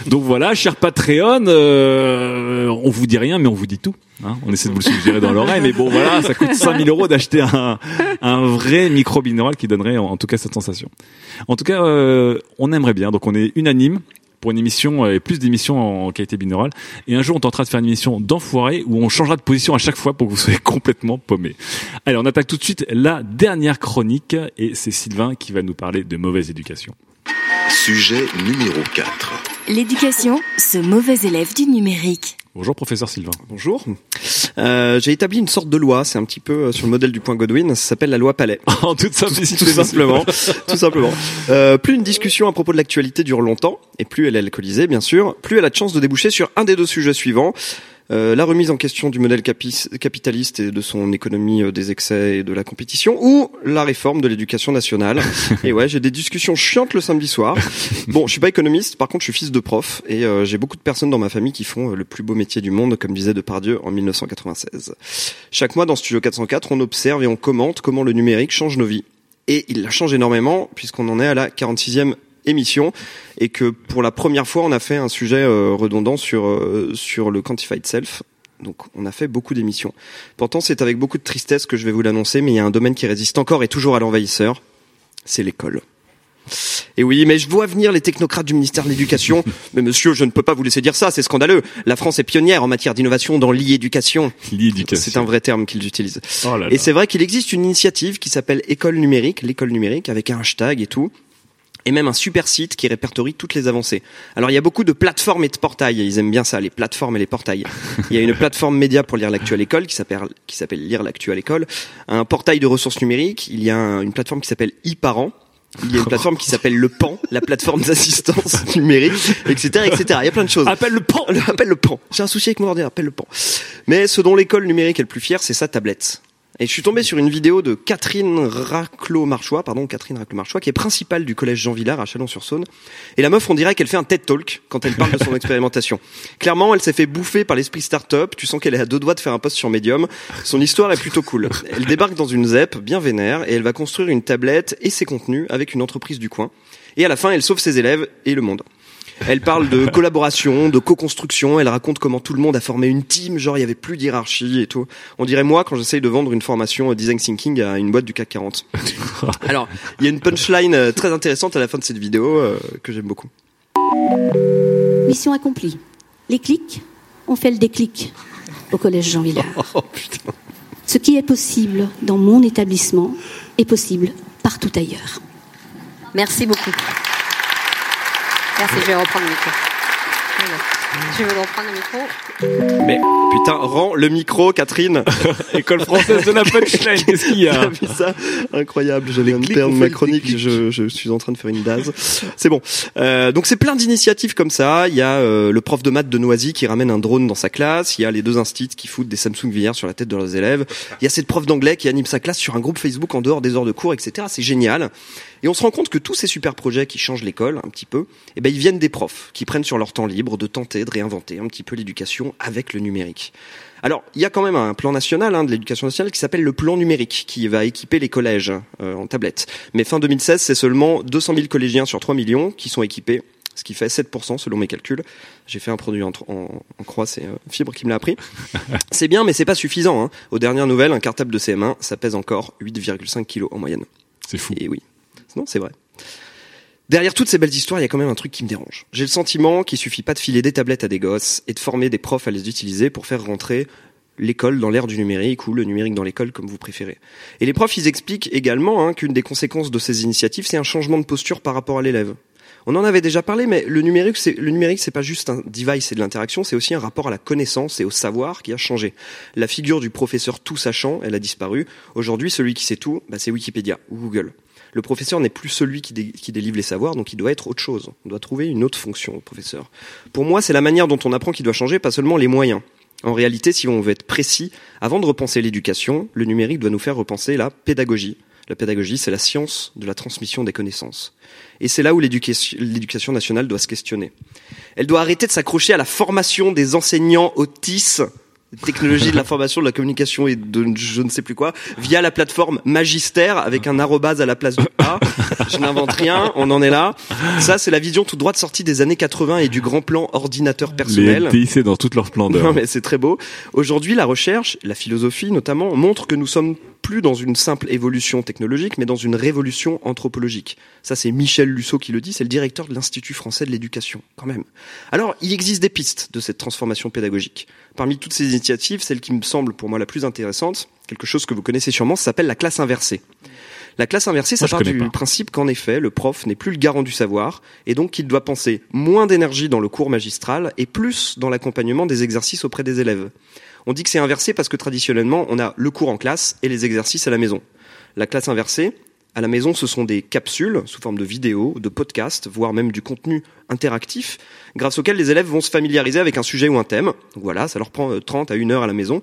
Donc voilà, cher Patreon, euh, on vous dit rien mais on vous dit tout. Hein on essaie de vous le suggérer dans l'oreille, mais bon voilà, ça coûte 5000 euros d'acheter un, vrai micro binaural qui donnerait en, en tout cas cette sensation. En tout cas, euh, on aimerait bien, donc on est unanime pour une émission euh, et plus d'émissions en qualité binaurale. Et un jour, on tentera de faire une émission d'enfoiré où on changera de position à chaque fois pour que vous soyez complètement paumé. Allez, on attaque tout de suite la dernière chronique et c'est Sylvain qui va nous parler de mauvaise éducation. Sujet numéro 4. L'éducation, ce mauvais élève du numérique. Bonjour professeur Sylvain. Bonjour. Euh, j'ai établi une sorte de loi, c'est un petit peu euh, sur le modèle du point Godwin, ça s'appelle la loi Palais. en toute simplicité. tout simplement, tout simplement. Euh, plus une discussion à propos de l'actualité dure longtemps, et plus elle est alcoolisée, bien sûr, plus elle a de chances de déboucher sur un des deux sujets suivants. Euh, la remise en question du modèle capi- capitaliste et de son économie euh, des excès et de la compétition, ou la réforme de l'éducation nationale. et ouais, j'ai des discussions chiantes le samedi soir. Bon, je suis pas économiste, par contre, je suis fils de prof, et euh, j'ai beaucoup de personnes dans ma famille qui font le plus beau métier du monde, comme disait Depardieu en 1996. Chaque mois, dans Studio 404, on observe et on commente comment le numérique change nos vies. Et il la change énormément, puisqu'on en est à la 46e émission et que pour la première fois on a fait un sujet euh, redondant sur euh, sur le quantified self. Donc on a fait beaucoup d'émissions. Pourtant c'est avec beaucoup de tristesse que je vais vous l'annoncer, mais il y a un domaine qui résiste encore et toujours à l'envahisseur, c'est l'école. Et oui, mais je vois venir les technocrates du ministère de l'Éducation. mais monsieur, je ne peux pas vous laisser dire ça, c'est scandaleux. La France est pionnière en matière d'innovation dans l'e-éducation. L'e-éducation. C'est un vrai terme qu'ils utilisent. Oh là là. Et c'est vrai qu'il existe une initiative qui s'appelle École numérique, l'école numérique, avec un hashtag et tout. Et même un super site qui répertorie toutes les avancées. Alors il y a beaucoup de plateformes et de portails, ils aiment bien ça, les plateformes et les portails. Il y a une plateforme média pour lire l'actu à l'école qui s'appelle qui s'appelle Lire l'actu à l'école, un portail de ressources numériques, il y a un- une plateforme qui s'appelle e-parents, il y a une plateforme qui s'appelle le PAN, la plateforme d'assistance numérique, etc., etc. Il y a plein de choses. Appelle le pan. Appelle le pan. J'ai un souci avec mon ordinateur, appelle le pan. Mais ce dont l'école numérique est le plus fière, c'est sa tablette. Et je suis tombé sur une vidéo de Catherine Raclot-Marchois, pardon, Catherine Raclot-Marchois, qui est principale du collège Jean Villard à Chalon-sur-Saône. Et la meuf, on dirait qu'elle fait un TED Talk quand elle parle de son expérimentation. Clairement, elle s'est fait bouffer par l'esprit start-up. Tu sens qu'elle est à deux doigts de faire un post sur Medium. Son histoire est plutôt cool. Elle débarque dans une ZEP bien vénère et elle va construire une tablette et ses contenus avec une entreprise du coin. Et à la fin, elle sauve ses élèves et le monde. Elle parle de collaboration, de co-construction. Elle raconte comment tout le monde a formé une team, genre il y avait plus d'hierarchie et tout. On dirait moi quand j'essaye de vendre une formation design thinking à une boîte du CAC 40. Alors, il y a une punchline euh, très intéressante à la fin de cette vidéo euh, que j'aime beaucoup. Mission accomplie. Les clics ont fait le déclic au collège Jean Villard. Oh putain. Ce qui est possible dans mon établissement est possible partout ailleurs. Merci beaucoup. Merci, je vais Je vais reprendre le micro. Mais putain, rends le micro, Catherine. École française de la punchline, qu'est-ce qu'il y a vu ça Incroyable, j'allais clics perdre ont ma chronique, je, je suis en train de faire une dase. C'est bon. Euh, donc c'est plein d'initiatives comme ça. Il y a euh, le prof de maths de Noisy qui ramène un drone dans sa classe. Il y a les deux instits qui foutent des Samsung VR sur la tête de leurs élèves. Il y a cette prof d'anglais qui anime sa classe sur un groupe Facebook en dehors des heures de cours, etc. C'est génial. Et on se rend compte que tous ces super projets qui changent l'école un petit peu, eh ben ils viennent des profs qui prennent sur leur temps libre de tenter de réinventer un petit peu l'éducation avec le numérique. Alors, il y a quand même un plan national hein, de l'éducation nationale qui s'appelle le plan numérique, qui va équiper les collèges euh, en tablettes. Mais fin 2016, c'est seulement 200 000 collégiens sur 3 millions qui sont équipés, ce qui fait 7% selon mes calculs. J'ai fait un produit en, en, en croix, c'est euh, Fibre qui me l'a appris. c'est bien, mais c'est pas suffisant. Hein. Aux dernières nouvelles, un cartable de CM1, ça pèse encore 8,5 kilos en moyenne. C'est fou. Et oui, non, c'est vrai. Derrière toutes ces belles histoires, il y a quand même un truc qui me dérange. J'ai le sentiment qu'il suffit pas de filer des tablettes à des gosses et de former des profs à les utiliser pour faire rentrer l'école dans l'ère du numérique ou le numérique dans l'école comme vous préférez. Et les profs, ils expliquent également hein, qu'une des conséquences de ces initiatives, c'est un changement de posture par rapport à l'élève. On en avait déjà parlé, mais le numérique, c'est le pas juste un device et de l'interaction, c'est aussi un rapport à la connaissance et au savoir qui a changé. La figure du professeur tout sachant, elle a disparu. Aujourd'hui, celui qui sait tout, bah, c'est Wikipédia ou Google. Le professeur n'est plus celui qui, dé- qui délivre les savoirs, donc il doit être autre chose. On doit trouver une autre fonction au professeur. Pour moi, c'est la manière dont on apprend qui doit changer, pas seulement les moyens. En réalité, si on veut être précis, avant de repenser l'éducation, le numérique doit nous faire repenser la pédagogie. La pédagogie, c'est la science de la transmission des connaissances. Et c'est là où l'éducation nationale doit se questionner. Elle doit arrêter de s'accrocher à la formation des enseignants autistes technologie de l'information, de la communication et de je ne sais plus quoi, via la plateforme Magister avec un arrobase à la place du A. Je n'invente rien, on en est là. Ça, c'est la vision tout droite sortie des années 80 et du grand plan ordinateur Les personnel. LTIC dans toute leur splendeur. Non mais c'est très beau. Aujourd'hui, la recherche, la philosophie notamment, montre que nous sommes plus dans une simple évolution technologique, mais dans une révolution anthropologique. Ça, c'est Michel Lussot qui le dit, c'est le directeur de l'Institut français de l'éducation, quand même. Alors, il existe des pistes de cette transformation pédagogique. Parmi toutes ces celle qui me semble pour moi la plus intéressante, quelque chose que vous connaissez sûrement, s'appelle la classe inversée. La classe inversée, ça Moi, part du pas. principe qu'en effet, le prof n'est plus le garant du savoir et donc qu'il doit penser moins d'énergie dans le cours magistral et plus dans l'accompagnement des exercices auprès des élèves. On dit que c'est inversé parce que traditionnellement, on a le cours en classe et les exercices à la maison. La classe inversée, à la maison, ce sont des capsules sous forme de vidéos, de podcasts, voire même du contenu interactif, grâce auquel les élèves vont se familiariser avec un sujet ou un thème. Voilà, ça leur prend euh, 30 à 1 heure à la maison.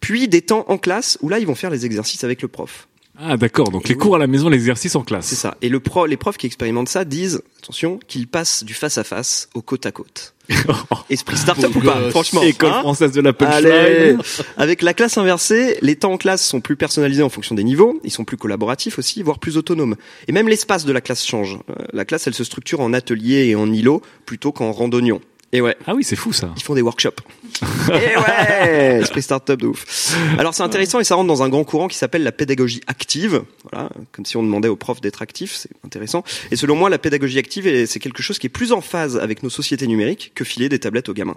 Puis des temps en classe où là, ils vont faire les exercices avec le prof. Ah d'accord, donc Et les oui. cours à la maison, l'exercice en classe. C'est ça. Et le pro, les profs qui expérimentent ça disent, attention, qu'ils passent du face à face au côte à côte. Esprit start-up ou pas. Franchement. École hein française de la punchline. Avec la classe inversée, les temps en classe sont plus personnalisés en fonction des niveaux, ils sont plus collaboratifs aussi, voire plus autonomes. Et même l'espace de la classe change. Euh, La classe, elle se structure en atelier et en îlot plutôt qu'en randonnion. Et ouais, Ah oui, c'est fou ça. ils font des workshops. et ouais, esprit start-up de ouf. Alors c'est intéressant et ça rentre dans un grand courant qui s'appelle la pédagogie active. Voilà, comme si on demandait aux profs d'être actifs, c'est intéressant. Et selon moi, la pédagogie active, est- c'est quelque chose qui est plus en phase avec nos sociétés numériques que filer des tablettes aux gamins.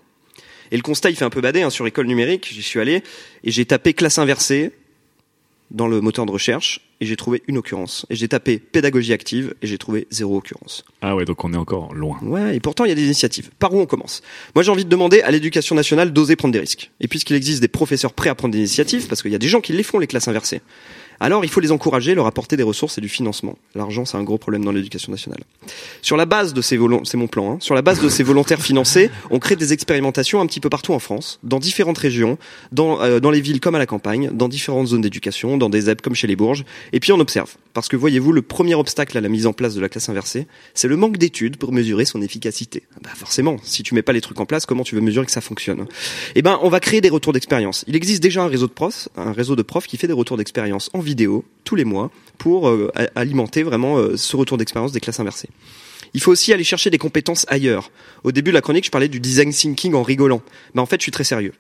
Et le constat, il fait un peu bader hein, sur école numérique. J'y suis allé et j'ai tapé classe inversée dans le moteur de recherche et j'ai trouvé une occurrence. Et j'ai tapé pédagogie active et j'ai trouvé zéro occurrence. Ah ouais, donc on est encore loin. Ouais, et pourtant il y a des initiatives. Par où on commence? Moi j'ai envie de demander à l'éducation nationale d'oser prendre des risques. Et puisqu'il existe des professeurs prêts à prendre des initiatives, parce qu'il y a des gens qui les font les classes inversées, alors il faut les encourager, leur apporter des ressources et du financement. L'argent c'est un gros problème dans l'éducation nationale. Sur la base de ces c'est hein, sur la base de ces volontaires financés, on crée des expérimentations un petit peu partout en France, dans différentes régions, dans, euh, les villes comme à la campagne, dans différentes zones d'éducation, dans des ZEP comme chez les Bourges, et puis on observe. Parce que voyez-vous, le premier obstacle à la mise en place de la classe inversée, c'est le manque d'études pour mesurer son efficacité. Bah forcément, si tu mets pas les trucs en place, comment tu veux mesurer que ça fonctionne Eh ben, on va créer des retours d'expérience. Il existe déjà un réseau de profs, un réseau de profs qui fait des retours d'expérience en tous les mois pour euh, alimenter vraiment euh, ce retour d'expérience des classes inversées. Il faut aussi aller chercher des compétences ailleurs. Au début de la chronique, je parlais du design thinking en rigolant. Mais en fait, je suis très sérieux.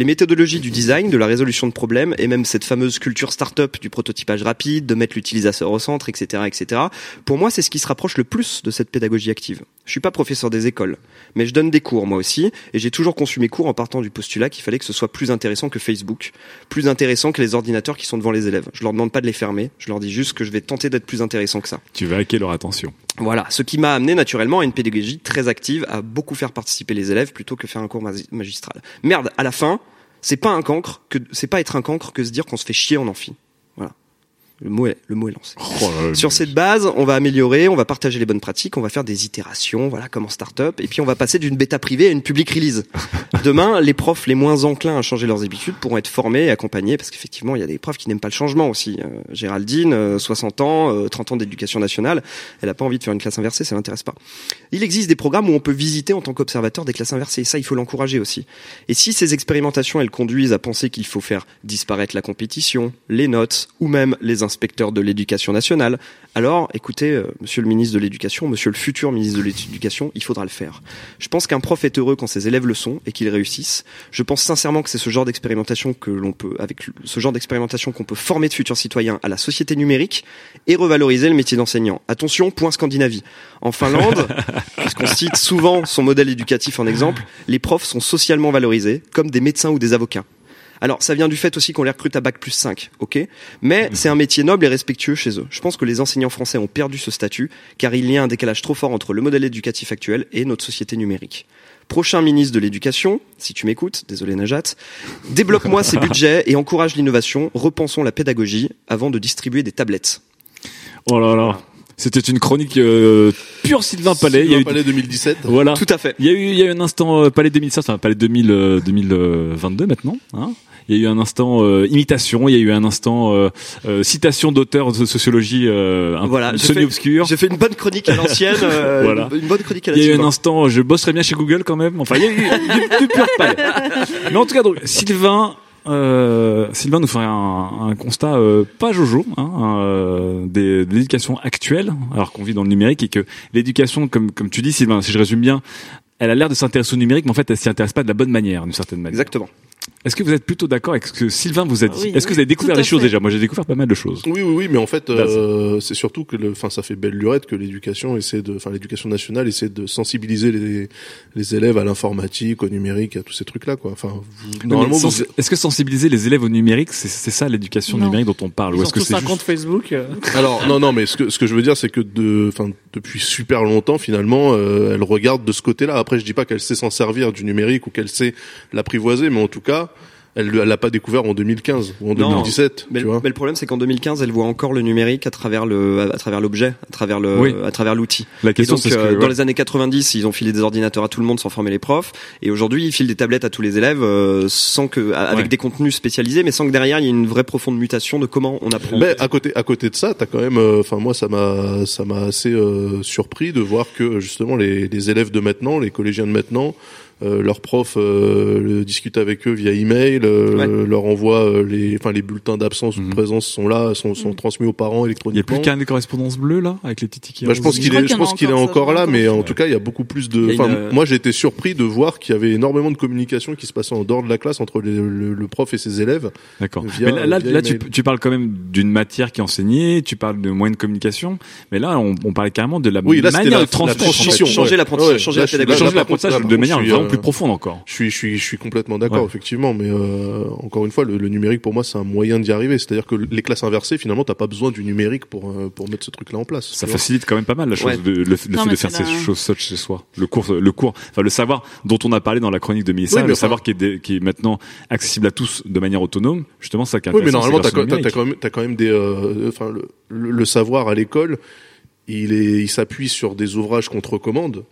Les méthodologies du design, de la résolution de problèmes, et même cette fameuse culture start-up du prototypage rapide, de mettre l'utilisateur au centre, etc., etc. Pour moi, c'est ce qui se rapproche le plus de cette pédagogie active. Je suis pas professeur des écoles, mais je donne des cours moi aussi, et j'ai toujours conçu mes cours en partant du postulat qu'il fallait que ce soit plus intéressant que Facebook, plus intéressant que les ordinateurs qui sont devant les élèves. Je leur demande pas de les fermer, je leur dis juste que je vais tenter d'être plus intéressant que ça. Tu vas hacker leur attention. Voilà, ce qui m'a amené naturellement à une pédagogie très active, à beaucoup faire participer les élèves plutôt que faire un cours magi- magistral. Merde, à la fin, c'est pas pas être un cancre que se dire qu'on se fait chier en amphi. Le mot est le mot est lancé. Oh là là, Sur cette base, on va améliorer, on va partager les bonnes pratiques, on va faire des itérations, voilà, comme en start-up, et puis on va passer d'une bêta privée à une public release. Demain, les profs les moins enclins à changer leurs habitudes pourront être formés et accompagnés, parce qu'effectivement, il y a des profs qui n'aiment pas le changement aussi. Euh, Géraldine, euh, 60 ans, euh, 30 ans d'éducation nationale, elle a pas envie de faire une classe inversée, ça l'intéresse pas. Il existe des programmes où on peut visiter en tant qu'observateur des classes inversées, ça, il faut l'encourager aussi. Et si ces expérimentations, elles conduisent à penser qu'il faut faire disparaître la compétition, les notes, ou même les inspecteurs de l'éducation nationale, alors, écoutez, euh, monsieur le ministre de l'Éducation, monsieur le futur ministre de l'Éducation, il faudra le faire. Je pense qu'un prof est heureux quand ses élèves le sont et qu'ils réussissent. Je pense sincèrement que c'est ce genre d'expérimentation que l'on peut, avec ce genre d'expérimentation qu'on peut former de futurs citoyens à la société numérique et revaloriser le métier d'enseignant. Attention, point Scandinavie. En Finlande, puisqu'on cite souvent son modèle éducatif en exemple, les profs sont socialement valorisés comme des médecins ou des avocats. Alors, ça vient du fait aussi qu'on les recrute à bac plus 5, ok? Mais c'est un métier noble et respectueux chez eux. Je pense que les enseignants français ont perdu ce statut, car il y a un décalage trop fort entre le modèle éducatif actuel et notre société numérique. Prochain ministre de l'Éducation, si tu m'écoutes, désolé Najat, débloque-moi ces budgets et encourage l'innovation, repensons la pédagogie avant de distribuer des tablettes. Oh là là. C'était une chronique euh, pure Sylvain Palais. il y a eu Palais 2017. Voilà. Tout à fait. Il y a eu, il y a eu un instant euh, Palais 2016, enfin Palais 2000, euh, 2022 maintenant. Hein il y a eu un instant euh, imitation, il y a eu un instant euh, euh, citation d'auteurs de sociologie euh, un Voilà, peu j'ai fait- semi-obscure. J'ai fait une bonne chronique à l'ancienne, euh, Voilà. une, une bonne chronique à Il y a eu un instant, je bosserais bien chez Google quand même. Enfin, il y a eu du, du pur palais. Mais en tout cas, donc Sylvain, euh, Sylvain nous ferait un, un constat euh, pas jojo hein, euh, des- de l'éducation actuelle, alors qu'on vit dans le numérique et que l'éducation, comme comme tu dis, Sylvain, si je résume bien, elle a l'air de s'intéresser au numérique, mais en fait, elle s'y intéresse pas de la bonne manière, d'une certaine manière. Exactement. Est-ce que vous êtes plutôt d'accord avec ce que Sylvain vous a dit Oui, Est-ce que vous avez découvert des choses déjà Moi, j'ai découvert pas mal de choses. Oui, oui, oui, mais en fait, euh, c'est surtout que, le, enfin, ça fait belle lurette que l'éducation essaie de, enfin, l'éducation nationale essaie de sensibiliser les, les élèves à l'informatique, au numérique, à tous ces trucs-là, quoi. Enfin, vous- normalement, vous- Est-ce que sensibiliser les élèves au numérique, c'est c'est ça l'éducation numérique dont on parle Ou Ils ont est-ce que c'est juste... compte Facebook. euh. alors non, non, mais ce que ce que je veux dire, c'est que de, enfin, depuis super longtemps, finalement, euh, elle regarde de ce côté-là. Après, je dis pas qu'elle sait s'en servir du numérique ou qu'elle sait l'apprivoiser, mais en tout cas, elle elle l'a pas découvert en 2015 ou en Non, 2017, Mais, tu le- vois. mais le problème, c'est qu'en 2015, elle voit encore le numérique à travers le, à travers l'objet, à travers le, Oui. à travers l'outil. La question, c'est ce euh, que... dans ouais. les années 90, ils ont filé des ordinateurs à tout le monde sans former les profs. Et aujourd'hui, ils filent des tablettes à tous les élèves euh, sans que, avec Ouais. des contenus spécialisés, mais sans que derrière il y ait une vraie profonde mutation de comment on apprend. Mais à côté, à côté de ça, t'as quand même, euh, enfin moi, ça m'a, ça m'a assez euh, surpris de voir que justement les, les élèves de maintenant, les collégiens de maintenant, euh, leurs profs euh, le- discutent avec eux via email, euh, leur envoient euh, les, enfin les bulletins d'absence ou de Mhm. présence sont là, sont, sont transmis aux parents Il y a électroniquement. plus qu'un des correspondances bleues là, avec les titis qui Bah, je pense qu'il est, je pense qu'il est encore, là, mais en Ouais. tout cas, il y a beaucoup plus de. une, euh, moi, j'ai été surpris de voir qu'il y avait énormément de communication qui se passait en dehors de la classe entre les- le, le prof et ses élèves. D'accord. Mais là, là, tu, tu parles quand même d'une matière qui est enseignée, tu parles de moyens de communication, mais là, on, on parlait carrément de la Oui, là, manière la- de transmettre. la transition. en fait. Changer ouais. l'apprentissage, Ouais, changer là, la pédagogie. Changer l'apprentissage de manière je suis, vraiment euh, plus profonde encore. Je suis, je suis, je suis complètement d'accord, Ouais. effectivement, mais euh, encore une fois, le, le numérique pour moi c'est un moyen d'y arriver. C'est-à-dire que les classes inversées, finalement, t'as pas besoin du numérique pour euh, pour mettre ce truc-là en place. Ça facilite quand même pas mal la chose, Ouais. de, le, le fait de faire ces choses seules chez soi. Le cours, le cours, enfin le savoir dont on a parlé dans la chronique de Mélissa, Oui, le enfin- savoir qui est, qui est maintenant accessible à tous de manière autonome, justement, ça qui est Oui, mais normalement, t'as quand, même, t'as quand même des, euh, enfin, le, le- le savoir à l'école, il est, il s'appuie sur des ouvrages qu'on te recommande.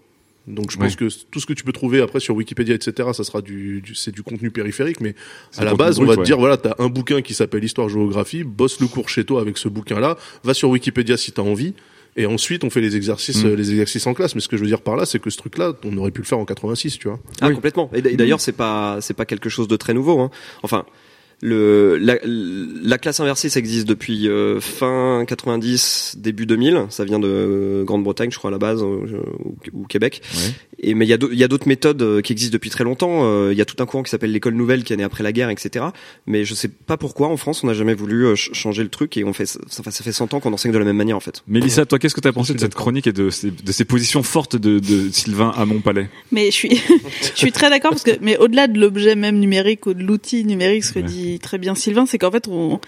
Donc, je pense que tout ce que tu peux trouver après sur Wikipédia, etc., ça sera du, du- c'est du contenu périphérique, mais à la base, on va te dire, voilà, t'as un bouquin qui s'appelle Histoire-Géographie, bosse le cours chez toi avec ce bouquin-là, va sur Wikipédia si t'as envie, et ensuite, on fait les exercices, Mm. les exercices en classe. Mais ce que je veux dire par là, c'est que ce truc-là, on aurait pu le faire en 86, tu vois. Ah complètement. Et d'ailleurs c'est pas c'est pas quelque chose de très nouveau. Hein. Enfin le la, la classe inversée ça existe depuis euh, fin 90 début 2000. Ça vient de euh, Grande-Bretagne je crois à la base euh, ou, ou Québec. Ouais. Et mais il y a d'au- il y a d'autres méthodes euh, qui existent depuis très longtemps. Euh, Il y a tout un courant qui s'appelle l'école nouvelle qui est né après la guerre etc. Mais je sais pas pourquoi en France on n'a jamais voulu euh, ch- changer le truc et on fait ça, enfin, ça fait 100 ans qu'on enseigne de la même manière en fait. Mélissa, toi, qu'est-ce que tu as pensé de cette chronique et de ces, de ces positions fortes de, de Sylvain à Montpalais? Mais je suis, je suis très d'accord parce que, mais au-delà de l'objet même numérique ou de l'outil numérique, ce que Ouais. dit très bien Sylvain, c'est qu'en fait, on,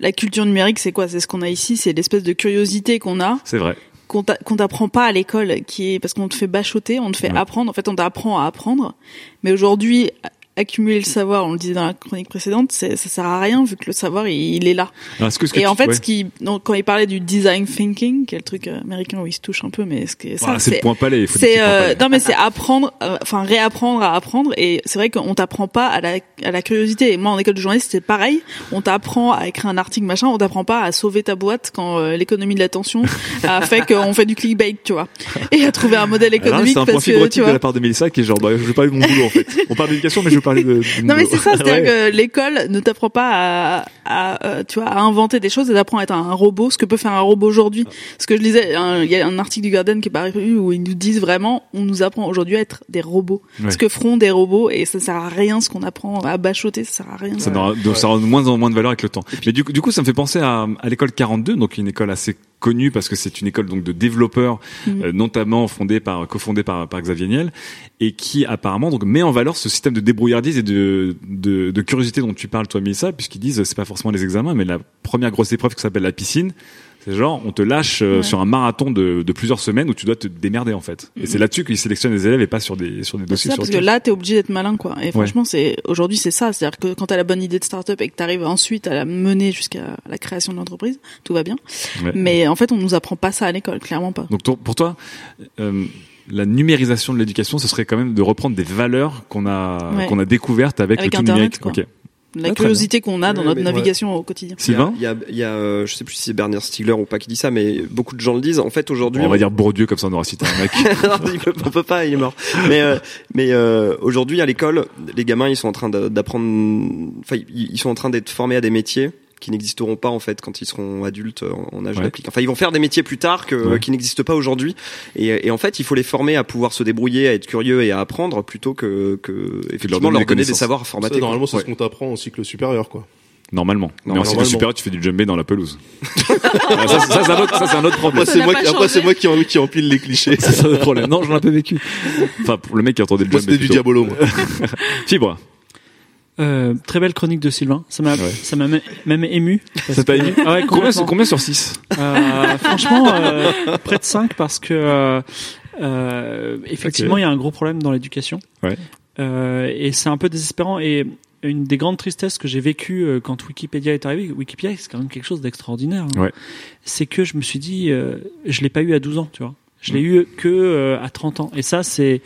la culture numérique, c'est quoi? C'est ce qu'on a ici, c'est l'espèce de curiosité qu'on a, C'est vrai. qu'on t'a- qu'on t'apprend pas à l'école, qui est parce qu'on te fait bachoter, on te fait Ouais. apprendre. En fait, on t'apprend à apprendre. Mais aujourd'hui, accumuler le savoir, on le disait dans la chronique précédente, ça sert à rien vu que le savoir, il, il est là. Alors, que, que Et tu- en fait, ouais. ce qui, donc, quand il parlait du design thinking, qui est le truc euh, américain où il se touche un peu, mais ce qui est ça, Voilà, c'est le point palais. c'est euh, palais. non mais c'est apprendre euh, enfin réapprendre à apprendre et c'est vrai qu'on t'apprend pas à la à la curiosité et moi en école de journaliste c'est pareil on t'apprend à écrire un article machin on t'apprend pas à sauver ta boîte quand euh, l'économie de l'attention a fait qu'on fait du clickbait tu vois et à trouver un modèle économique c'est un point parce que tu fibrotique de la part de Mélissa qui est genre, bah, je veux parler de mon boulot en fait. On parle d'éducation, mais je parler de. de mon non mais c'est ça, c'est-à-dire Ouais. que l'école ne t'apprend pas à, à, euh, tu vois, à inventer des choses, elle t'apprend à être un robot, ce que peut faire un robot aujourd'hui. Ce que je lisais, un- il y a un article du Guardian qui est paru où ils nous disent vraiment, on nous apprend aujourd'hui à être des robots. Ouais. Ce que feront des robots et ça sert à rien ce qu'on apprend à bachoter, ça sert à rien. Ça, n'aura- donc, ça aura de moins en moins de valeur avec le temps. Mais du, coup- du coup, ça me fait penser à, à l'école 42, donc une école assez connue parce que c'est une école donc de développeurs, Mhm. euh, notamment fondée par, cofondée par, par Xavier Niel, et qui apparemment donc met en valeur ce système de débrouillardise et de, de, de curiosité dont tu parles toi, Mélissa, puisqu'ils disent c'est pas forcément les examens, mais la première grosse épreuve qui s'appelle la piscine. C'est genre, on te lâche euh, Ouais. sur un marathon de, de plusieurs semaines où tu dois te démerder en fait. Et c'est là-dessus qu'ils sélectionnent les élèves et pas sur des sur des dossiers ça, sur parce que là, t'es obligé d'être malin, quoi. Et franchement, c'est aujourd'hui, c'est ça. C'est-à-dire que quand t'as la bonne idée de start-up et que t'arrives ensuite à la mener jusqu'à la création de l'entreprise, tout va bien. Ouais. Mais en fait, on nous apprend pas ça à l'école, clairement pas. Donc pour toi, euh, la numérisation de l'éducation, ce serait quand même de reprendre des valeurs qu'on a Ouais. qu'on a découvertes avec, Avec le tout Internet, numérique. quoi. La Ah, curiosité qu'on a dans Ouais, notre navigation au quotidien. Sylvain, Il y a, il y a, euh, je sais plus si c'est Bernard Stiegler ou pas qui dit ça, mais beaucoup de gens le disent. En fait, aujourd'hui, on va dire Bourdieu comme ça on aura cité un mec. Non, il peut- on peut pas, il est mort. Mais euh, mais euh, aujourd'hui à l'école, les gamins ils sont en train d'apprendre, enfin ils sont en train d'être formés à des métiers qui n'existeront pas en fait quand ils seront adultes euh, en, en âge Ouais. d'appliquer. Enfin, ils vont faire des métiers plus tard que, Ouais. qui n'existent pas aujourd'hui. Et, et en fait, il faut les former à pouvoir se débrouiller, à être curieux et à apprendre plutôt que, que effectivement donner leur des donner des savoirs à Ça, formater. normalement, c'est ce qu'on t'apprend en cycle supérieur, quoi. Normalement. Mais en Normalement. cycle supérieur, tu fais du djembé dans la pelouse. Ça, ça, c'est un autre, ça, c'est un autre problème. Après, c'est moi, pas qui- après, changé. c'est moi qui, en- qui empile les clichés. C'est ça le problème. Non, j'en ai un peu vécu. Enfin, pour le mec qui entendait le Moi, djembé. c'était du diabolo, moi. Fibre. Euh, très belle chronique de Sylvain. Ça m'a, Ouais. ça m'a même- ému. Ça t'a ému Ah ouais, Combien, combien sur 6 Euh, franchement, euh, près de 5 parce que euh, euh, effectivement, il y a un gros problème dans l'éducation. Ouais. Euh, et c'est un peu désespérant. Et une des grandes tristesses que j'ai vécues quand Wikipédia est arrivé, Wikipédia c'est quand même quelque chose d'extraordinaire. hein. Ouais. C'est que je me suis dit, euh, je l'ai pas eu à 12 ans, tu vois. Je l'ai eu que à 30 ans. Et ça, c'est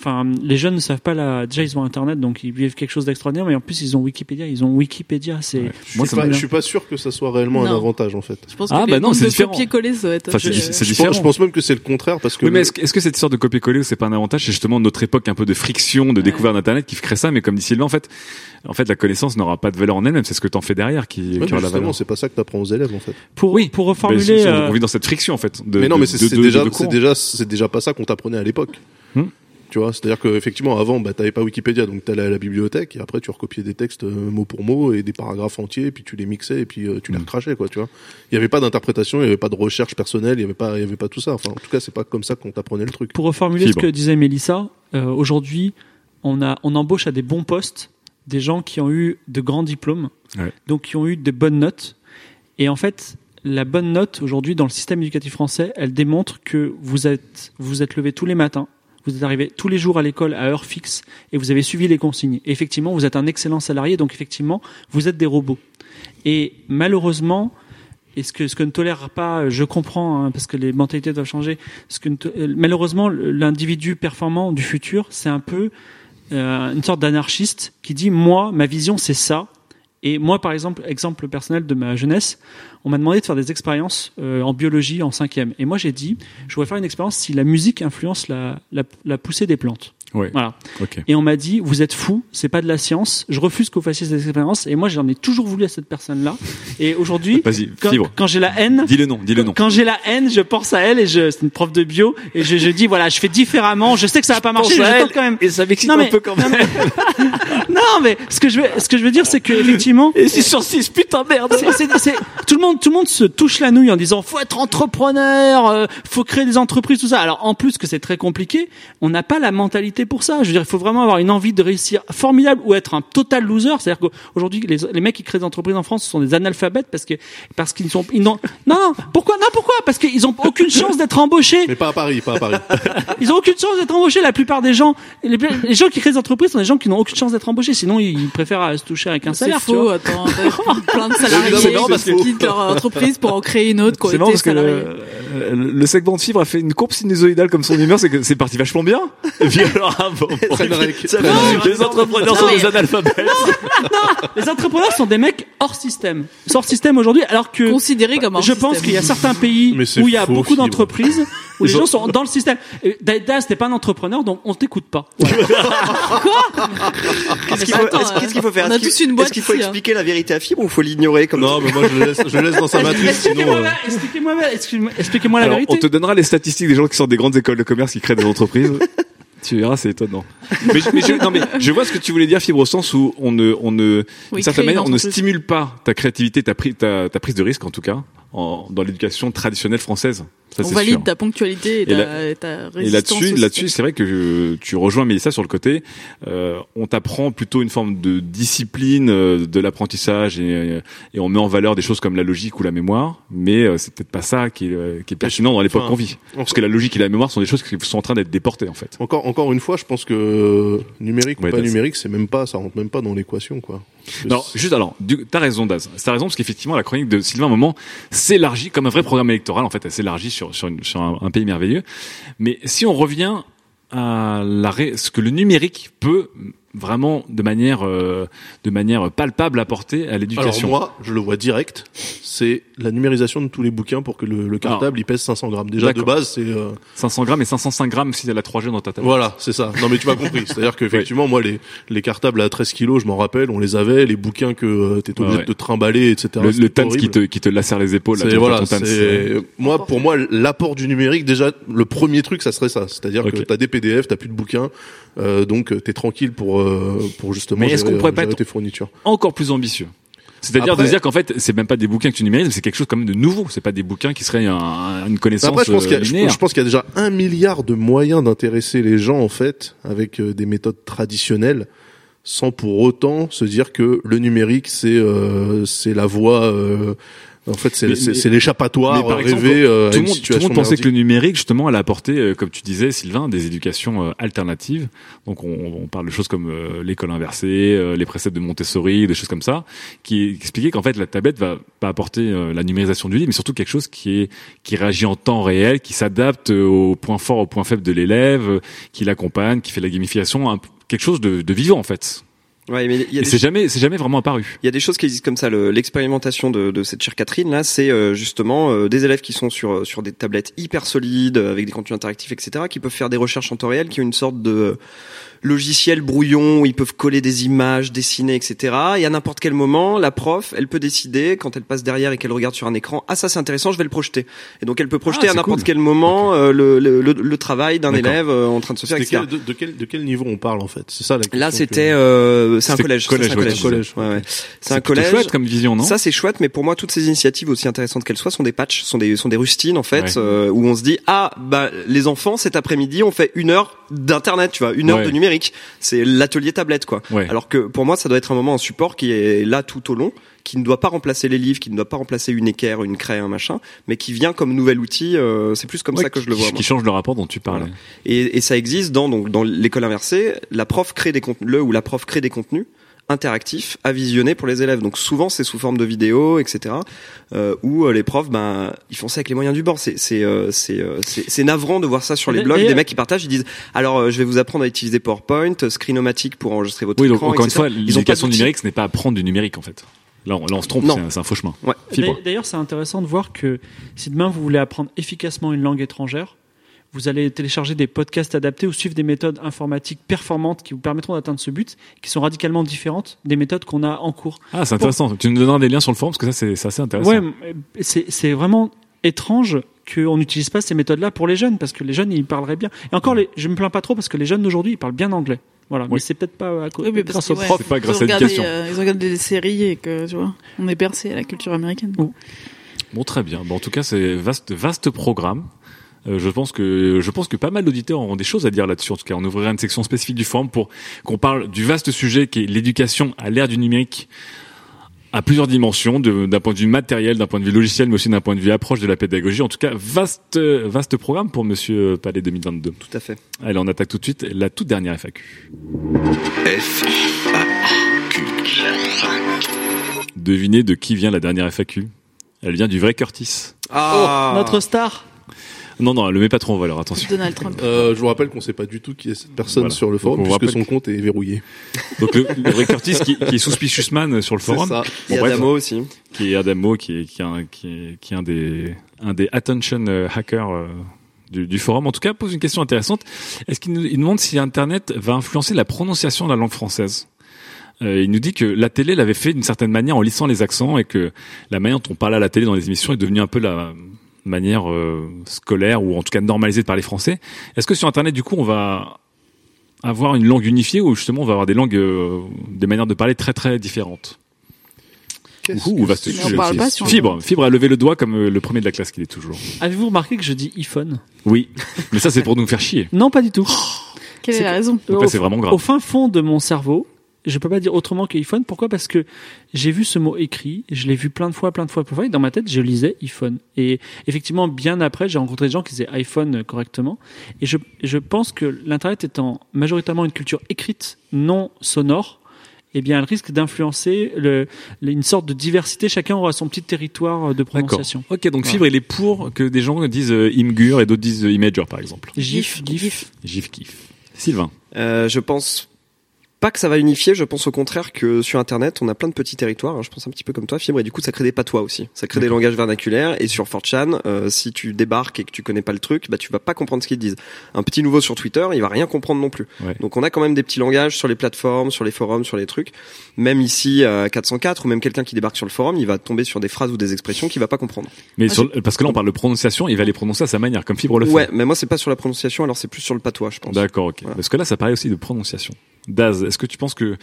Enfin, les jeunes ne savent pas la. Déjà, ils ont Internet, donc ils vivent quelque chose d'extraordinaire. Mais en plus, ils ont Wikipédia. Ils ont Wikipédia. C'est. Ouais. Moi, pas, je suis pas sûr que ça soit réellement un avantage, en fait. Je pense Ah, que bah les non, c'est différent. copier-coller, ça va être Enfin, c'est euh, c'est Je pense, différent. je pense même que c'est le contraire, parce que Oui, mais est-ce, que- est-ce que cette histoire de copier-coller, c'est pas un avantage C'est justement notre époque un peu de friction, de découverte d'Internet qui crée ça. Mais comme dit Sylvain, en fait, en fait, la connaissance n'aura pas de valeur en elle-même. C'est ce que t'en fais derrière qui, Ouais, qui aura la valeur. c'est pas ça que t'apprends aux élèves, en fait. Pour, Oui. pour reformuler. on, euh, on vit dans cette friction, en fait. Mais non, mais c'est déjà, c'est déjà, c'est déjà pas ça qu'on t'apprenait à l'époque. Tu vois, c'est-à-dire que effectivement, avant, bah, t'avais pas Wikipédia, donc t'allais à la bibliothèque et après tu recopiais des textes euh, mot pour mot et des paragraphes entiers, et puis tu les mixais et puis euh, tu les Hmm. recrachais, quoi. Tu vois, il y avait pas d'interprétation, il y avait pas de recherche personnelle, il y avait pas, il y avait pas tout ça. Enfin, en tout cas, c'est pas comme ça qu'on t'apprenait le truc. Pour reformuler Fibre. ce que disait Mélissa, euh, aujourd'hui, on, a, on embauche à des bons postes des gens qui ont eu de grands diplômes, Ouais. donc qui ont eu de bonnes notes. Et en fait, la bonne note aujourd'hui dans le système éducatif français, elle démontre que vous êtes, vous êtes levé tous les matins, vous êtes arrivé tous les jours à l'école à heure fixe et vous avez suivi les consignes. Effectivement, vous êtes un excellent salarié, donc effectivement, vous êtes des robots. Et malheureusement, et ce que, ce que ne tolère pas, je comprends, hein, parce que les mentalités doivent changer, ce que euh, malheureusement, l'individu performant du futur, c'est un peu euh, une sorte d'anarchiste qui dit, moi, ma vision, c'est ça. Et moi, par exemple, exemple personnel de ma jeunesse, on m'a demandé de faire des expériences euh, en biologie en cinquième. Et moi, j'ai dit, je voudrais faire une expérience si la musique influence la, la, la poussée des plantes. Ouais. Voilà. Ok. Et on m'a dit, vous êtes fou, c'est pas de la science, je refuse que vous fassiez cette expérience. Et moi, j'en ai toujours voulu à cette personne-là. Et aujourd'hui, quand, quand j'ai la haine, Dis le nom, dis le nom. quand j'ai la haine, je pense à elle et je, c'est une prof de bio et je, je dis voilà, je fais différemment. Je sais que ça va pas marcher, mais je tente quand même. Et ça m'excite un peu quand même. Non, mais ce que je veux, ce que je veux dire, c'est que effectivement, Et c'est sur 6, putain merde c'est- c'est- c'est- tout le monde, tout le monde se touche la nouille en disant faut être entrepreneur, euh, faut créer des entreprises, tout ça. Alors en plus que c'est très compliqué, on n'a pas la mentalité pour ça. Je veux dire, il faut vraiment avoir une envie de réussir formidable ou être un total loser. C'est-à-dire qu'aujourd'hui, les, les mecs qui créent des entreprises en France sont des analphabètes parce que parce qu'ils sont ils n'ont non non pourquoi non pourquoi? Parce qu'ils ont aucune chance d'être embauchés. Mais pas à Paris, pas à Paris. Ils ont aucune chance d'être embauchés. La plupart des gens, les, les gens qui créent des entreprises sont des gens qui n'ont aucune chance d'être embauchés. Sinon, ils préfèrent se toucher avec un C'est salaire. faux, attends. t'as plein de salariés qui c'est quittent leur entreprise pour en créer une autre C'est marrant parce que salariés. le, le- le segment de fibre a fait une courbe sinusoïdale comme son humeur, c'est que c'est parti vachement bien. Et puis alors, ah. Ça les entrepreneurs sont des analphabètes. Les entrepreneurs sont des mecs hors système. Hors système aujourd'hui, alors que Considérés comme hors je pense qu'il y a certains pays Mais c'est où il y a faux, beaucoup Fibre. d'entreprises où les Ils ont- gens sont dans le système. Et Daïda, c'était pas un entrepreneur, donc on t'écoute pas. Qu'est-ce qu'il Bah, faut, attends, est-ce- qu'est-ce qu'il faut faire on a Est-ce qu'il- tous une boîte Est-ce qu'il faut ici, hein. expliquer la vérité à Fibre ou faut l'ignorer comme Non, mais moi je le laisse, je le laisse dans sa matrice, sinon. Expliquez-moi, euh, la- expliquez-moi, la- expliquez-moi- expliquez-moi la Alors, vérité. on te donnera les statistiques des gens qui sortent des grandes écoles de commerce qui créent des entreprises. Tu verras, c'est étonnant. Mais, je- mais je, non, mais je vois ce que tu voulais dire, Fibre, au sens où on ne, on ne, Oui, d'une certaine manière, on ne stimule pas ta créativité, ta, pri- ta, ta prise de risque, en tout cas, en, dans l'éducation traditionnelle française. Ça, On valide sûr. ta ponctualité et, Et ta, là- et ta Et résistance. là-dessus, au là-dessus, système. c'est vrai que je- tu rejoins Mélissa sur le côté. Euh, on t'apprend plutôt une forme de discipline euh, de l'apprentissage et, et on met en valeur des choses comme la logique ou la mémoire, mais euh, c'est peut-être pas ça qui est, euh, qui est pertinent dans l'époque Enfin, qu'on vit. Parce que la logique et la mémoire sont des choses qui sont en train d'être déportées en fait. Encore, encore une fois, je pense que euh, numérique Ouais, ou pas numérique, c'est même pas, ça rentre même pas dans l'équation, quoi. Non, juste alors, t'as raison Daz, t'as raison parce qu'effectivement la chronique de Sylvain à un moment s'élargit comme un vrai programme électoral en fait, elle s'élargit sur sur, une- sur un, un pays merveilleux. Mais si on revient à la ce que le numérique peut vraiment de manière euh, de manière palpable apporter à Alors l'éducation moi, je le vois direct. C'est la numérisation de tous les bouquins pour que le, le cartable il pèse 500 grammes. Déjà de base, c'est euh, 500 grammes et 505 grammes si t'as la 3G dans ta tablette. voilà, c'est ça. Non mais tu m'as compris. C'est-à-dire qu'effectivement, moi les les cartables à 13 kilos, je m'en rappelle, on les avait. Les bouquins que euh, t'étais obligé Ouais, ouais. de trimballer, etc. Le, le Tans qui te qui te lacère les épaules. là, voilà, Tans, moi pour moi l'apport du numérique déjà le premier truc ça serait ça, c'est-à-dire que Ok. t'as des PDF, t'as plus de bouquins, euh, donc euh, t'es tranquille pour euh, pour justement Mais est-ce qu'on pourrait euh, pas être- tes fournitures. encore plus ambitieux? C'est-à-dire de dire qu'en fait, c'est même pas des bouquins que tu numérises, mais c'est quelque chose quand même de nouveau. C'est pas des bouquins qui seraient un- une connaissance Après, je pense qu'il y a, je- pense qu'il y a déjà un milliard de moyens d'intéresser les gens en fait avec des méthodes traditionnelles, sans pour autant se dire que le numérique c'est euh, c'est la voie. euh, en fait, c'est l'échappatoire rêvé euh, à tout, le monde, tout le monde pensait que le numérique, justement, allait apporter, euh, comme tu disais, Sylvain, des éducations euh, alternatives. Donc, on, on parle de choses comme euh, l'école inversée, euh, les préceptes de Montessori, des choses comme ça, qui expliquaient qu'en fait, la tablette va pas apporter euh, la numérisation du livre, mais surtout quelque chose qui est qui réagit en temps réel, qui s'adapte euh, aux points forts, aux points faibles de l'élève, euh, qui l'accompagne, qui fait la gamification, un- quelque chose de, de vivant en fait. Ouais, mais il y a Et des c'est jamais, c'est jamais vraiment apparu. Il y a des choses qui existent comme ça. Le- L'expérimentation de, de cette chère Catherine là, c'est euh, justement euh, des élèves qui sont sur sur des tablettes hyper solides avec des contenus interactifs, etc., qui peuvent faire des recherches en temps réel, qui ont une sorte de logiciel brouillon où ils peuvent coller des images, dessiner, etc. Et à n'importe quel moment, la prof, elle peut décider quand elle passe derrière et qu'elle regarde sur un écran, ah ça c'est intéressant, je vais le projeter. Et donc elle peut projeter Ah, à n'importe cool. quel moment euh, le, le, le, le travail d'un D'accord. élève euh, en train de se faire, C'était etc. quel- de, de quel de quel niveau on parle en fait? C'est ça la question. Là, que- euh, c'est un collège. Ça, collège, c'est un collège. collège. Ouais, ouais. C'est un collège. chouette comme vision, non Ça c'est chouette, mais pour moi toutes ces initiatives aussi intéressantes qu'elles soient sont des patchs, sont des sont des rustines en fait, Ouais. euh, où on se dit ah bah les enfants cet après-midi on fait une heure d'internet, tu vois, une heure de numérique, c'est l'atelier tablette quoi. Ouais. Alors que pour moi ça doit être un moment en support qui est là tout au long, qui ne doit pas remplacer les livres, qui ne doit pas remplacer une équerre, une craie, un machin, mais qui vient comme nouvel outil. euh, c'est plus comme Ouais, ça que je le qui- vois. moi. Qui change le rapport dont tu parlais. Voilà. Et, et ça existe dans donc dans l'école inversée, la prof crée des contenus, le ou la prof crée des contenus interactifs à visionner pour les élèves. Donc souvent c'est sous forme de vidéos, etc. Euh, où euh, les profs, ben ils font ça avec les moyens du bord. C'est c'est euh, c'est euh, c'est c'est navrant de voir ça sur les blogs. Des mecs qui partagent, ils disent alors euh, je vais vous apprendre à utiliser PowerPoint, Screenomatic pour enregistrer votre Oui, donc écran. encore une etc. fois, Ils ont pas l'éducation numérique, ce n'est pas apprendre du numérique en fait. Là, on, là, on se trompe, c'est un, faux chemin. Ouais. D'ailleurs, c'est intéressant de voir que si demain vous voulez apprendre efficacement une langue étrangère, vous allez télécharger des podcasts adaptés ou suivre des méthodes informatiques performantes qui vous permettront d'atteindre ce but, qui sont radicalement différentes des méthodes qu'on a en cours. Ah, c'est intéressant. Tu nous donneras des liens sur le forum parce que ça, c'est c'est assez intéressant. Ouais, mais c'est c'est vraiment étrange qu'on n'utilise pas ces méthodes-là pour les jeunes, parce que les jeunes, ils parleraient bien. Et encore, les, je me plains pas trop, parce que les jeunes d'aujourd'hui, ils parlent bien anglais. Voilà, mais Oui. c'est peut-être pas à cause Oui, mais parce grâce que, aux ouais, profs. C'est pas grâce à l'éducation. euh, ils regardé des séries et que, tu vois, on est bercé à la culture américaine. Bon, très bien. Bon, en tout cas, c'est vaste, vaste programme. Euh, je pense que je pense que pas mal d'auditeurs auront des choses à dire là-dessus. En tout cas, on ouvrira une section spécifique du forum pour qu'on parle du vaste sujet qui est l'éducation à l'ère du numérique à plusieurs dimensions, d'un point de vue matériel, d'un point de vue logiciel, mais aussi d'un point de vue approche de la pédagogie. En tout cas, vaste vaste programme pour Monsieur Palais 2022. Tout à fait. Allez, on attaque tout de suite la toute dernière FAQ. F, Devinez de qui vient la dernière FAQ Elle vient du vrai Curtis. Ah, Notre star Non, non, le met pas trop en valeur, attention. Donald Trump. Euh, je vous rappelle qu'on sait pas du tout qui est cette personne Voilà. sur le forum Donc, puisque son compte est verrouillé. Donc le, le vrai Curtis qui, qui est suspicious man sur le C'est forum. ça. il y a bref. Damo aussi. qui est Adamo, qui est, qui est, un, qui est, qui est un des, un des attention euh, hackers euh, du, du forum. En tout cas, pose une question intéressante. Est-ce qu'il nous, il demande si Internet va influencer la prononciation de la langue française? Euh, Il nous dit que la télé l'avait fait d'une certaine manière en lissant les accents et que la manière dont on parle à la télé dans les émissions est devenue un peu la manière euh, scolaire ou en tout cas normalisée de parler français. Est-ce que sur Internet, du coup, on va avoir une langue unifiée ou justement on va avoir des langues, euh, des manières de parler très très différentes Ouh, vaste on parle pas sur- Fibre, Fibre a levé le doigt comme euh, le premier de la classe qu'il est toujours. Avez-vous remarqué que je dis iPhone? Oui, mais ça c'est pour nous faire chier. Non, pas du tout. Quelle est la raison? C'est vraiment grave. Au fin fond de mon cerveau, je peux pas dire autrement que iPhone. Pourquoi? Parce que j'ai vu ce mot écrit, je l'ai vu plein de fois, plein de fois, plein de fois, et dans ma tête, je lisais iPhone. Et effectivement, bien après, j'ai rencontré des gens qui disaient iPhone correctement. Et je, je pense que l'Internet étant majoritairement une culture écrite, non sonore, eh bien, elle risque d'influencer le, le- une sorte de diversité. Chacun aura son petit territoire de D'accord. prononciation. Ok, donc Fibre il est pour que des gens disent euh, Imgur et d'autres disent euh, Imager par exemple. GIF, GIF. GIF kiff. Sylvain. Euh, je pense pas que ça va unifier, je pense au contraire que sur Internet, on a plein de petits territoires. hein, je pense un petit peu comme toi, Fibre, et du coup, ça crée des patois aussi. Ça crée des langages vernaculaires. Et sur 4chan, euh, si tu débarques et que tu connais pas le truc, bah tu vas pas comprendre ce qu'ils te disent. Un petit nouveau sur Twitter, il va rien comprendre non plus. Ouais. Donc on a quand même des petits langages sur les plateformes, sur les forums, sur les trucs. Même ici à 404 ou même quelqu'un qui débarque sur le forum, il va tomber sur des phrases ou des expressions qu'il va pas comprendre. Mais sur- parce que là, on parle de prononciation, il va les prononcer à sa manière, comme Fibre le fait. Ouais, mais moi c'est pas sur la prononciation, alors c'est plus sur le patois, je pense. D'accord, ok. Parce que là, ça parlait aussi de prononciation. Daz, est-ce que tu penses que,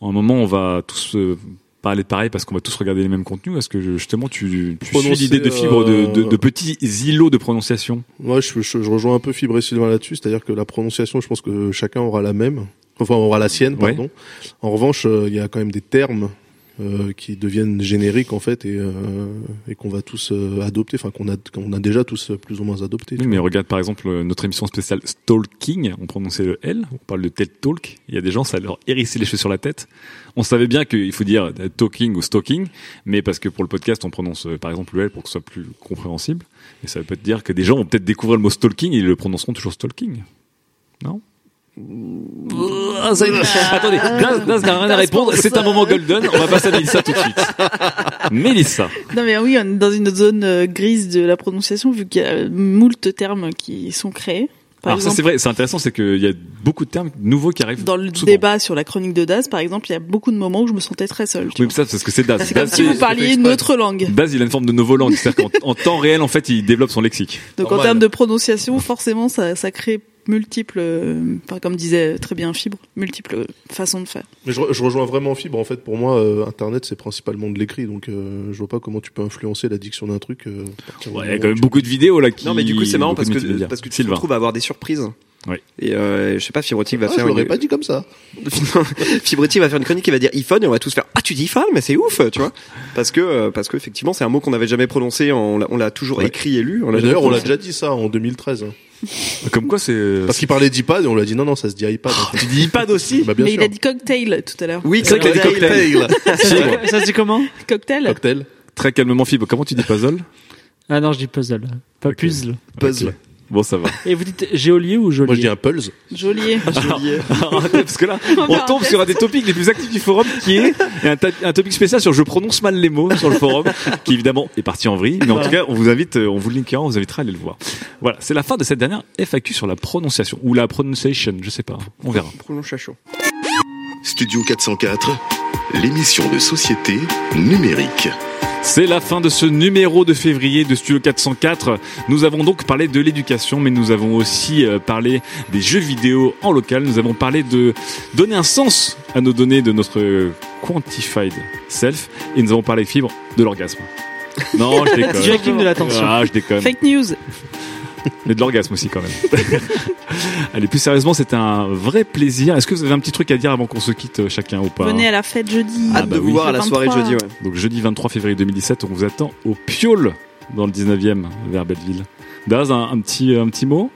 en un moment, on va tous euh, parler de pareil parce qu'on va tous regarder les mêmes contenus? Est-ce que justement, tu, tu suis l'idée de Fibre de, de, euh, de petits îlots de prononciation? Moi, je, je, je rejoins un peu Fibre et Sylvain là-dessus, c'est-à-dire que la prononciation, je pense que chacun aura la même, enfin aura la sienne, Ouais. pardon. En revanche, euh, il y a quand même des termes euh, qui deviennent génériques en fait et, euh, et qu'on va tous euh, adopter, enfin qu'on a qu'on a déjà tous plus ou moins adopté. Oui, mais regarde par exemple euh, notre émission spéciale Stalking, on prononçait le L, on parle de TED Talk, il y a des gens, ça leur hérissait les cheveux sur la tête. On savait bien qu'il faut dire euh, talking ou stalking, mais parce que pour le podcast, on prononce par exemple le L pour que ce soit plus compréhensible. Et ça veut peut-être dire que des gens vont peut-être découvrir le mot stalking et ils le prononceront toujours stalking. Non? Ah, ça y est. Attendez, Daz, Daz n'a rien à répondre, c'est un moment golden, on va passer à Mélissa tout de suite. Mélissa. Non mais oui, on est dans une zone euh, grise de la prononciation vu qu'il y a moult termes qui sont créés. Par Alors ça c'est vrai, c'est intéressant, c'est qu'il y a beaucoup de termes nouveaux qui arrivent. dans le souvent. débat sur la chronique de Daz, par exemple, il y a beaucoup de moments où je me sentais très seule. tu Oui, mais ça, c'est parce que c'est Daz. vois. C'est comme si vous parliez une autre langue. Daz, il a une forme de novolangue, c'est-à-dire qu'en en temps réel, en fait, il développe son lexique. Donc en termes de prononciation, forcément, ça, ça crée multiples, euh, enfin comme disait très bien Fibre, multiples façons de faire. Mais je, re- je rejoins vraiment Fibre. En fait, pour moi, euh, Internet, c'est principalement de l'écrit, donc euh, je vois pas comment tu peux influencer la diction d'un truc. euh, Ouais, il y a quand même beaucoup de vidéos là qui. Non mais du coup c'est marrant parce que parce que tu te retrouves à avoir des surprises. Ouais. Et euh, je sais pas, Fibrotic va Ah, faire. je l'aurais une- pas dit comme ça. Fibretti va faire une chronique qui va dire iPhone et on va tous faire ah tu dis iPhone mais c'est ouf tu vois parce que euh, parce que effectivement c'est un mot qu'on n'avait jamais prononcé on l'a- toujours Ouais. écrit et lu D'ailleurs, on l'a déjà dit ça en 2013. hein. Comme quoi, c'est. Parce qu'il parlait d'iPad et on lui a dit non, non, ça se dit iPad. en fait. tu dis iPad aussi Bah, bien Mais sûr. il a dit cocktail tout à l'heure. oui C'est vrai, cocktail. cocktail. Ça, ça se dit comment Cocktail. Cocktail. Très calmement, Fibre. Comment tu dis puzzle? Ah non, je dis puzzle, pas puzzle. puzzle. Bon, ça va. Et vous dites géolier ou geôlier Moi, je dis un pulse. Joli. Joliet. Parce que là, on tombe sur un des topics les plus actifs du forum qui est un, topic spécial sur je prononce mal les mots sur le forum, qui évidemment est parti en vrille. Mais en tout cas, on vous invite, euh, on vous le linkera, on vous invitera à aller le voir. Voilà, c'est la fin de cette dernière FAQ sur la prononciation ou la pronunciation, je sais pas, on verra. Prononciation. Studio 404, l'émission de société numérique. C'est la fin de ce numéro de février de Studio 404. Nous avons donc parlé de l'éducation, mais nous avons aussi euh, parlé des jeux vidéo en local. Nous avons parlé de donner un sens à nos données de notre quantified self. Et nous avons parlé, Fibre, de l'orgasme. Non, je déconne. De l'attention. Ah, je déconne. Fake news. Mais de l'orgasme aussi quand même. Allez, plus sérieusement, c'était un vrai plaisir. Est-ce que vous avez un petit truc à dire avant qu'on se quitte euh, chacun ou pas Venez à la fête jeudi. Ah Hâte bah de vous oui. voir à la soirée de 23. jeudi ouais. Donc jeudi 23 février 2017, on vous attend au Piole dans le 19e vers Belleville. Daz, un, un petit un petit mot?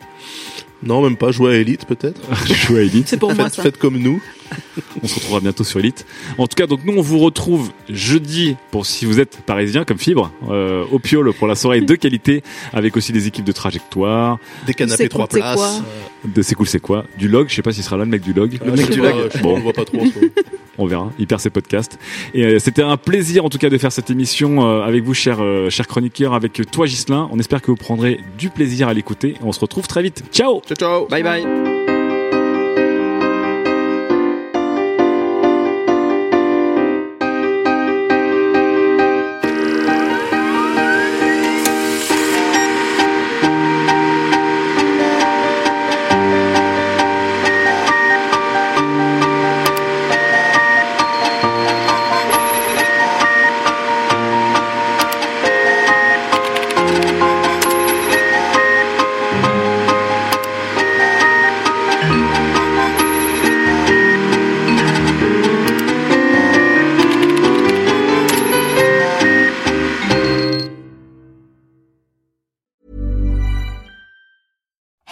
Non, même pas. Jouer à Elite, peut-être. Jouer à Elite. C'est pour moi Faites, ça. faites comme nous. On se retrouvera bientôt sur Elite. En tout cas, donc nous on vous retrouve jeudi pour si vous êtes parisien comme Fibre euh, au Piole pour la soirée de qualité avec aussi des équipes de trajectoire, Des canapés trois cool, c'est places. quoi de c'est cool c'est quoi, du log. Je sais pas s'il sera là le mec du log. Le mec du log. Bon. on le voit pas trop. On verra. Il perd ses podcasts. Et euh, c'était un plaisir en tout cas de faire cette émission euh, avec vous, chers euh, chers chroniqueurs, avec toi Gislin. On espère que vous prendrez du plaisir à l'écouter. On se retrouve très vite. Ciao. Ciao, ciao. bye bye